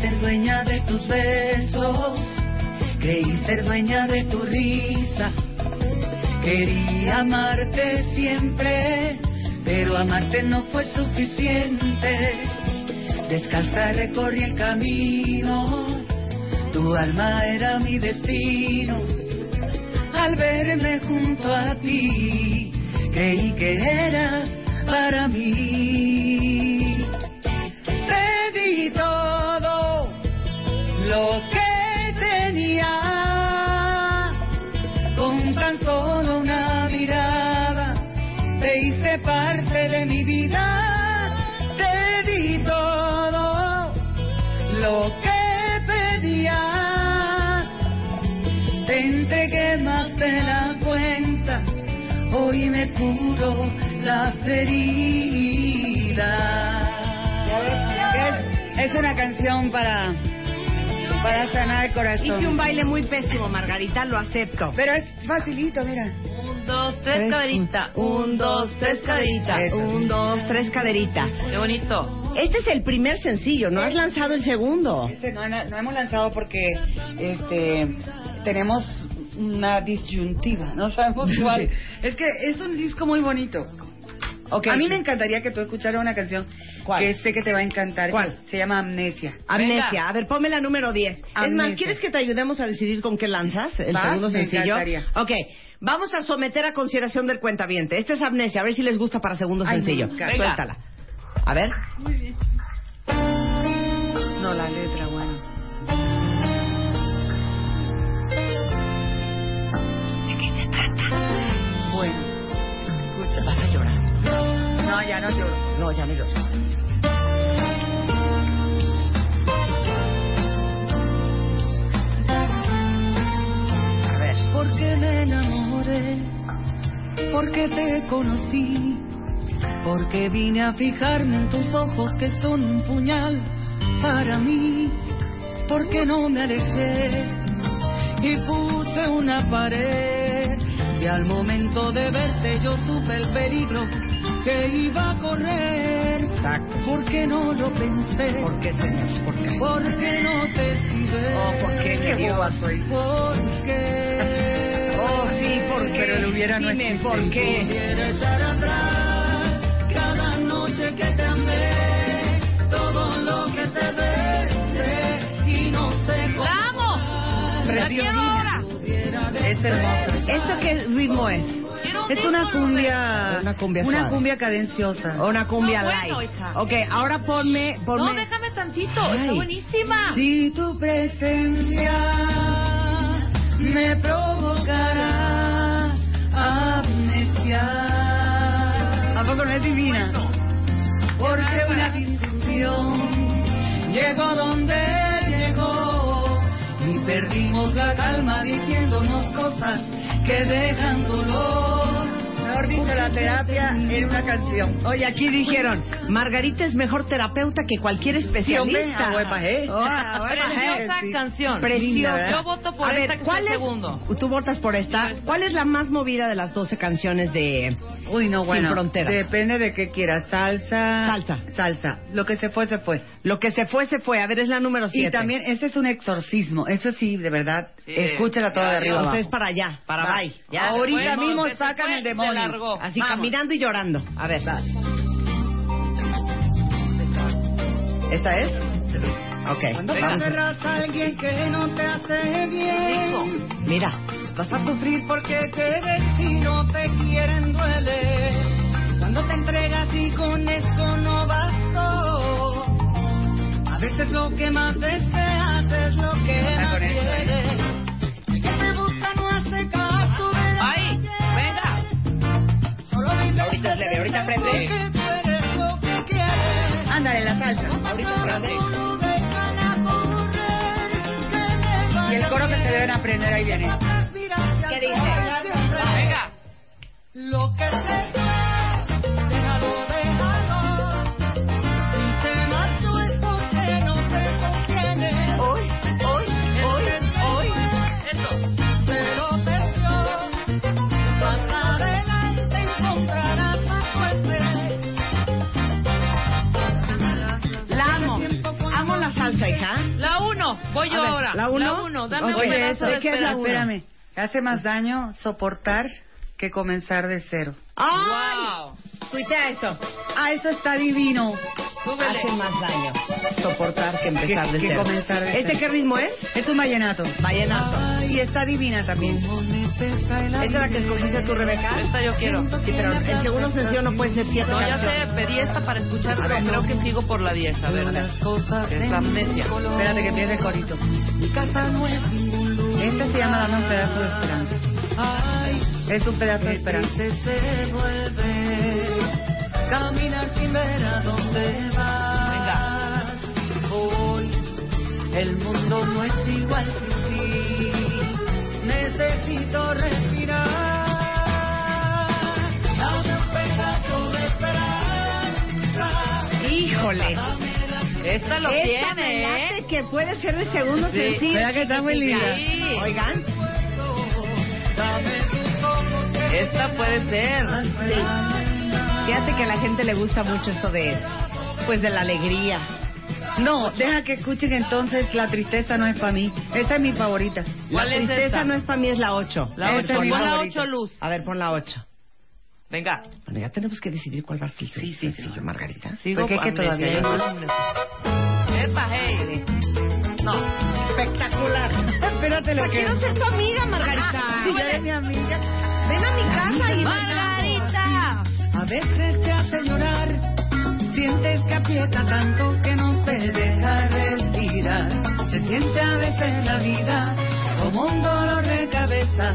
Ser dueña de tus besos, creí ser dueña de tu risa. Quería amarte siempre, pero amarte no fue suficiente. Descalza recorrí el camino, tu alma era mi destino. Al verme junto a ti, creí que eras para mí. Te di todo lo que con tan solo una mirada. Te hice parte de mi vida, te di todo lo que pedía. Te entregué más de la cuenta, hoy me curo las heridas. Es una canción para, para sanar el corazón. Hice un baile muy pésimo, Margarita, lo acepto. Pero es facilito, mira. Un, dos, tres, caderita. Un, dos, tres, caderita. Un, dos, tres, caderita. Qué bonito. Este es el primer sencillo, no has lanzado el segundo. Este no, no, no hemos lanzado porque este tenemos una disyuntiva, no sabemos cuál. Es que es un disco muy bonito. A mí me encantaría que tú escucharas una canción que sé que te va a encantar. ¿Cuál? Se llama Amnesia. Amnesia. A ver, ponme la número 10. Es más, Amnesia. ¿quieres que te ayudemos a decidir con qué lanzas el segundo me sencillo? encantaría. Ok, vamos a someter a consideración del cuentaviente. Esta es Amnesia, a ver si les gusta para segundo Ay, sencillo. me encanta. Suéltala. A ver. No, la letra, bueno. ¿De qué se trata? No, ya no lloro. No, ya no llores. A ver. Porque me enamoré, porque te conocí, porque vine a fijarme en tus ojos que son un puñal para mí, porque no me alejé y puse una pared. Y al momento de verte yo supe el peligro que iba a correr. Exacto. Porque no lo pensé. ¿Por qué, señor? ¿Por qué? Porque no te esquivé. Oh, ¿por qué? Qué boba soy. Porque. Oh, sí, ¿por qué? Pero el hubiera no Dime. ¿por qué? Pudiera echar atrás cada noche que te amé, todo lo que te besé y no sé cómo. ¡La amo! ¡La quiero ahora! Es hermoso. ¿Esto qué ritmo es? Es una cumbia, Una cumbia una suave. cumbia cadenciosa. O una cumbia No, bueno, light. hija. Ok, ahora ponme, ponme. No, déjame tantito. Ay. Está buenísima. Si tu presencia me provocará amnesia. ¿A poco no es divina? Porque una discusión llegó donde llegó y perdimos la calma diciéndonos cosas que dejan dolor. Mejor dicho, la terapia en una canción. Oye, aquí dijeron, Margarita es mejor terapeuta que cualquier especialista. Oh, Preciosa Sí. canción. Preciosa. Yo voto por A esta ver, que ¿cuál es segundo. Tú votas por esta. ¿Cuál es la más movida de las 12 canciones de Uy, no, bueno. Sin Fronteras? Depende de qué quieras. Salsa. Salsa. Salsa. Lo que se fue, se fue. Lo que se fue, se fue. A ver, es la número 7. Y también, ese es un exorcismo. Eso sí, de verdad. Sí. Escúchala toda Ya, de arriba. Entonces es para allá, para bye. Ya, Ahorita mismo sacan el demonio. Así Vamos. caminando y llorando. A ver, va. ¿Esta es? Ok. ¿Cuándo vamos. Encerras a alguien que no te hace bien. Mira. Vas a sufrir porque quieres y no te quieren duele. Cuando te entregas y con eso no bastó. A veces lo que más deseas es lo que más quieres. salsa, Cele, ahorita prende. Ándale, la salsa, ahorita prende. Y el coro que se deben aprender ahí viene. ¿Qué dice? Venga. Lo que se uno. Voy yo ahora. ¿la uno? La uno. Dame un Oye, pedazo de ¿qué es la esperanza. Espérame. Hace más daño soportar que comenzar de cero. Wow. Tuitea eso. Ah, eso está divino. Súbele. Hace más daño soportar que empezar Que- de que cero. comenzar de ¿Este cero. qué ritmo es? Es un vallenato. Vallenato. Y está divina también. ¿Esta es la que escogiste tú, Rebeca? Esta yo quiero. Sí, pero el segundo sencillo no puede ser siete No, ya sé, pedí esta para escuchar, pero creo que sigo por la 10. A ver, que es amnesia. Espérate que empiece el corito. Este se llama Dame un pedazo de esperanza. Es un pedazo de esperanza. Caminar sin ver a dónde vas. Hoy el mundo no es igual sin ti. Necesito respirar. Dame un pedazo de esperanza. Híjole. Esta lo Esta tiene, me ¿eh? late que puede ser de segundo Sí. sencillo. ¿Verdad que está muy linda? Sí. Oigan. Esta puede ser. Sí. Fíjate que a la gente le gusta mucho eso de, pues, de la alegría. No, deja que escuchen entonces La tristeza no es para mí. Esa es mi favorita. La ¿Cuál es tristeza esta? no es para mí, es la 8. La Esta ocho. es mi Pon la favorita. 8 luz. A ver, pon la 8. Venga. Bueno, ya tenemos que decidir cuál va a ser el sí, sencillo, Margarita. Sigo Porque que todavía... yo Epa, hey. No. Espectacular. Espérate lo que Quiero ser tu amiga, Margarita. Sí, ya eres mi amiga. Ven a mi casa y... Margarita. A veces te hace llorar, sientes que aprieta tanto que no te deja respirar. Se siente a veces la vida como un dolor de cabeza,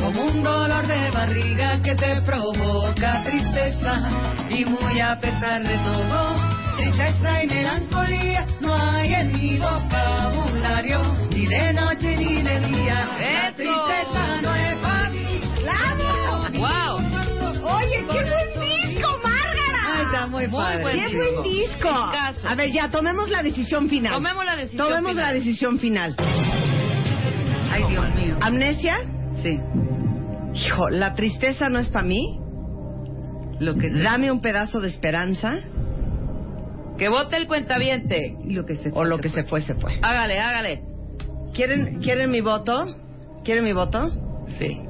como un dolor de barriga que te provoca tristeza. Y muy a pesar de todo, tristeza y melancolía no hay en mi vocabulario, ni de noche ni de día. La tristeza no es para mí. ¡Claro! Wow. Oye, qué buen disco, Márgara. Ay, está muy Muy padre. buen ¡Qué disco. buen disco! Discazo. A ver, ya, tomemos la decisión final. Tomemos la decisión Tomemos final. la decisión final. Ay, Dios mío. ¿Amnesia? Sí. Hijo, la tristeza no es para mí. Lo que Dame un pedazo de esperanza. Que vote el cuentaviente. lo que se O lo que se fue, se fue. Hágale, hágale. ¿Quieren, ¿quieren mi voto? ¿Quieren mi voto? Sí.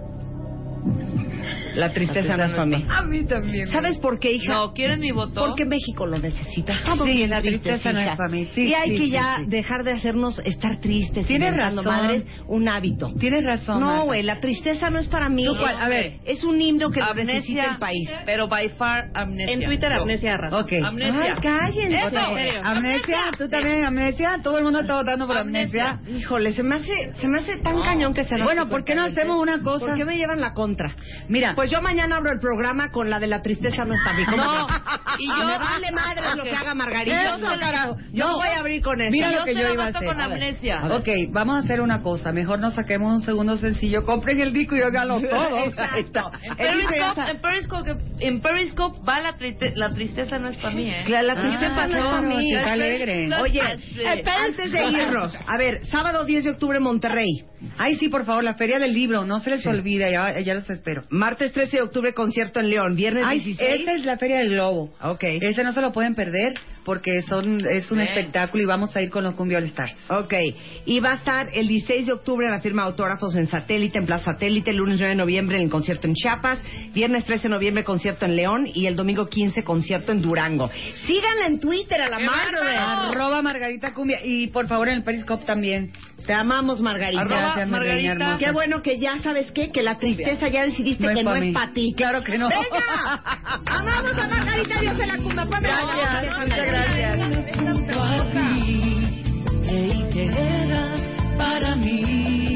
La tristeza no es para mí. A mí también. ¿Sabes por qué, hija? No, ¿quieren mi voto? Porque México lo necesita. Estamos Sí, bien la tristeza no es para mí. Sí, y hay sí, que sí, ya sí. dejar de hacernos estar tristes. Tienes razón. madres un hábito. Tienes razón. No, güey, la tristeza no es para mí. ¿Tú cuál? A ver. es un himno que lo Amnesia, necesita el país. Pero by far amnesia. En Twitter, Yo. amnesia razón. Ok. Amnesia. Ay, cállense. Eso. Amnesia, tú también, amnesia. Todo el mundo está votando por amnesia. Híjole, se me hace, se me hace tan No. cañón que se Bueno, ¿por qué no hacemos una cosa? ¿Por qué me llevan la contra? Mira, Pues yo mañana abro el programa con la de la tristeza no está bien. No, y yo- me vale madre lo que haga Margarita. Carajo. Yo No. voy a abrir con eso. Mira lo que yo iba a hacer. con amnesia. Ok, vamos a hacer una cosa. Mejor nos saquemos un segundo sencillo. Compren el disco y óiganlo todo. Exacto. En Periscope, está- en, Periscope, en Periscope va la, triste- la tristeza no es para mí, ¿eh? Claro, la tristeza Ah, no es no, para no, mí. que está alegre. Oye, antes de irnos, a ver, sábado 10 de octubre Monterrey, Ay, sí, por favor, la feria del libro. No se les Sí. olvide, ya, ya los espero. martes 13 de octubre concierto en León, viernes Ay, 16. esa es la feria del globo. Ok. Ese no se lo pueden perder porque son es un Bien. espectáculo y vamos a ir con los Cumbia All Stars. Ok, y va a estar el 16 de octubre en la firma de autógrafos en Satélite, en Plaza Satélite, el lunes 9 de noviembre en el concierto en Chiapas, viernes 13 de noviembre concierto en León y el domingo 15 concierto en Durango. Síganla en Twitter a la ¡Qué madre. bárbaro! Arroba Margarita Cumbia y por favor en el Periscope también. Te amamos, Margarita. Arroba Gracias, Margarita. Qué bueno que ya sabes qué, que la tristeza ya decidiste No que no es para ti. Claro que no. ¡Venga! ¡Amamos a Margarita! ¡Dios se la cumba! Ponme la Gracias, gracias. Creí que era para mí.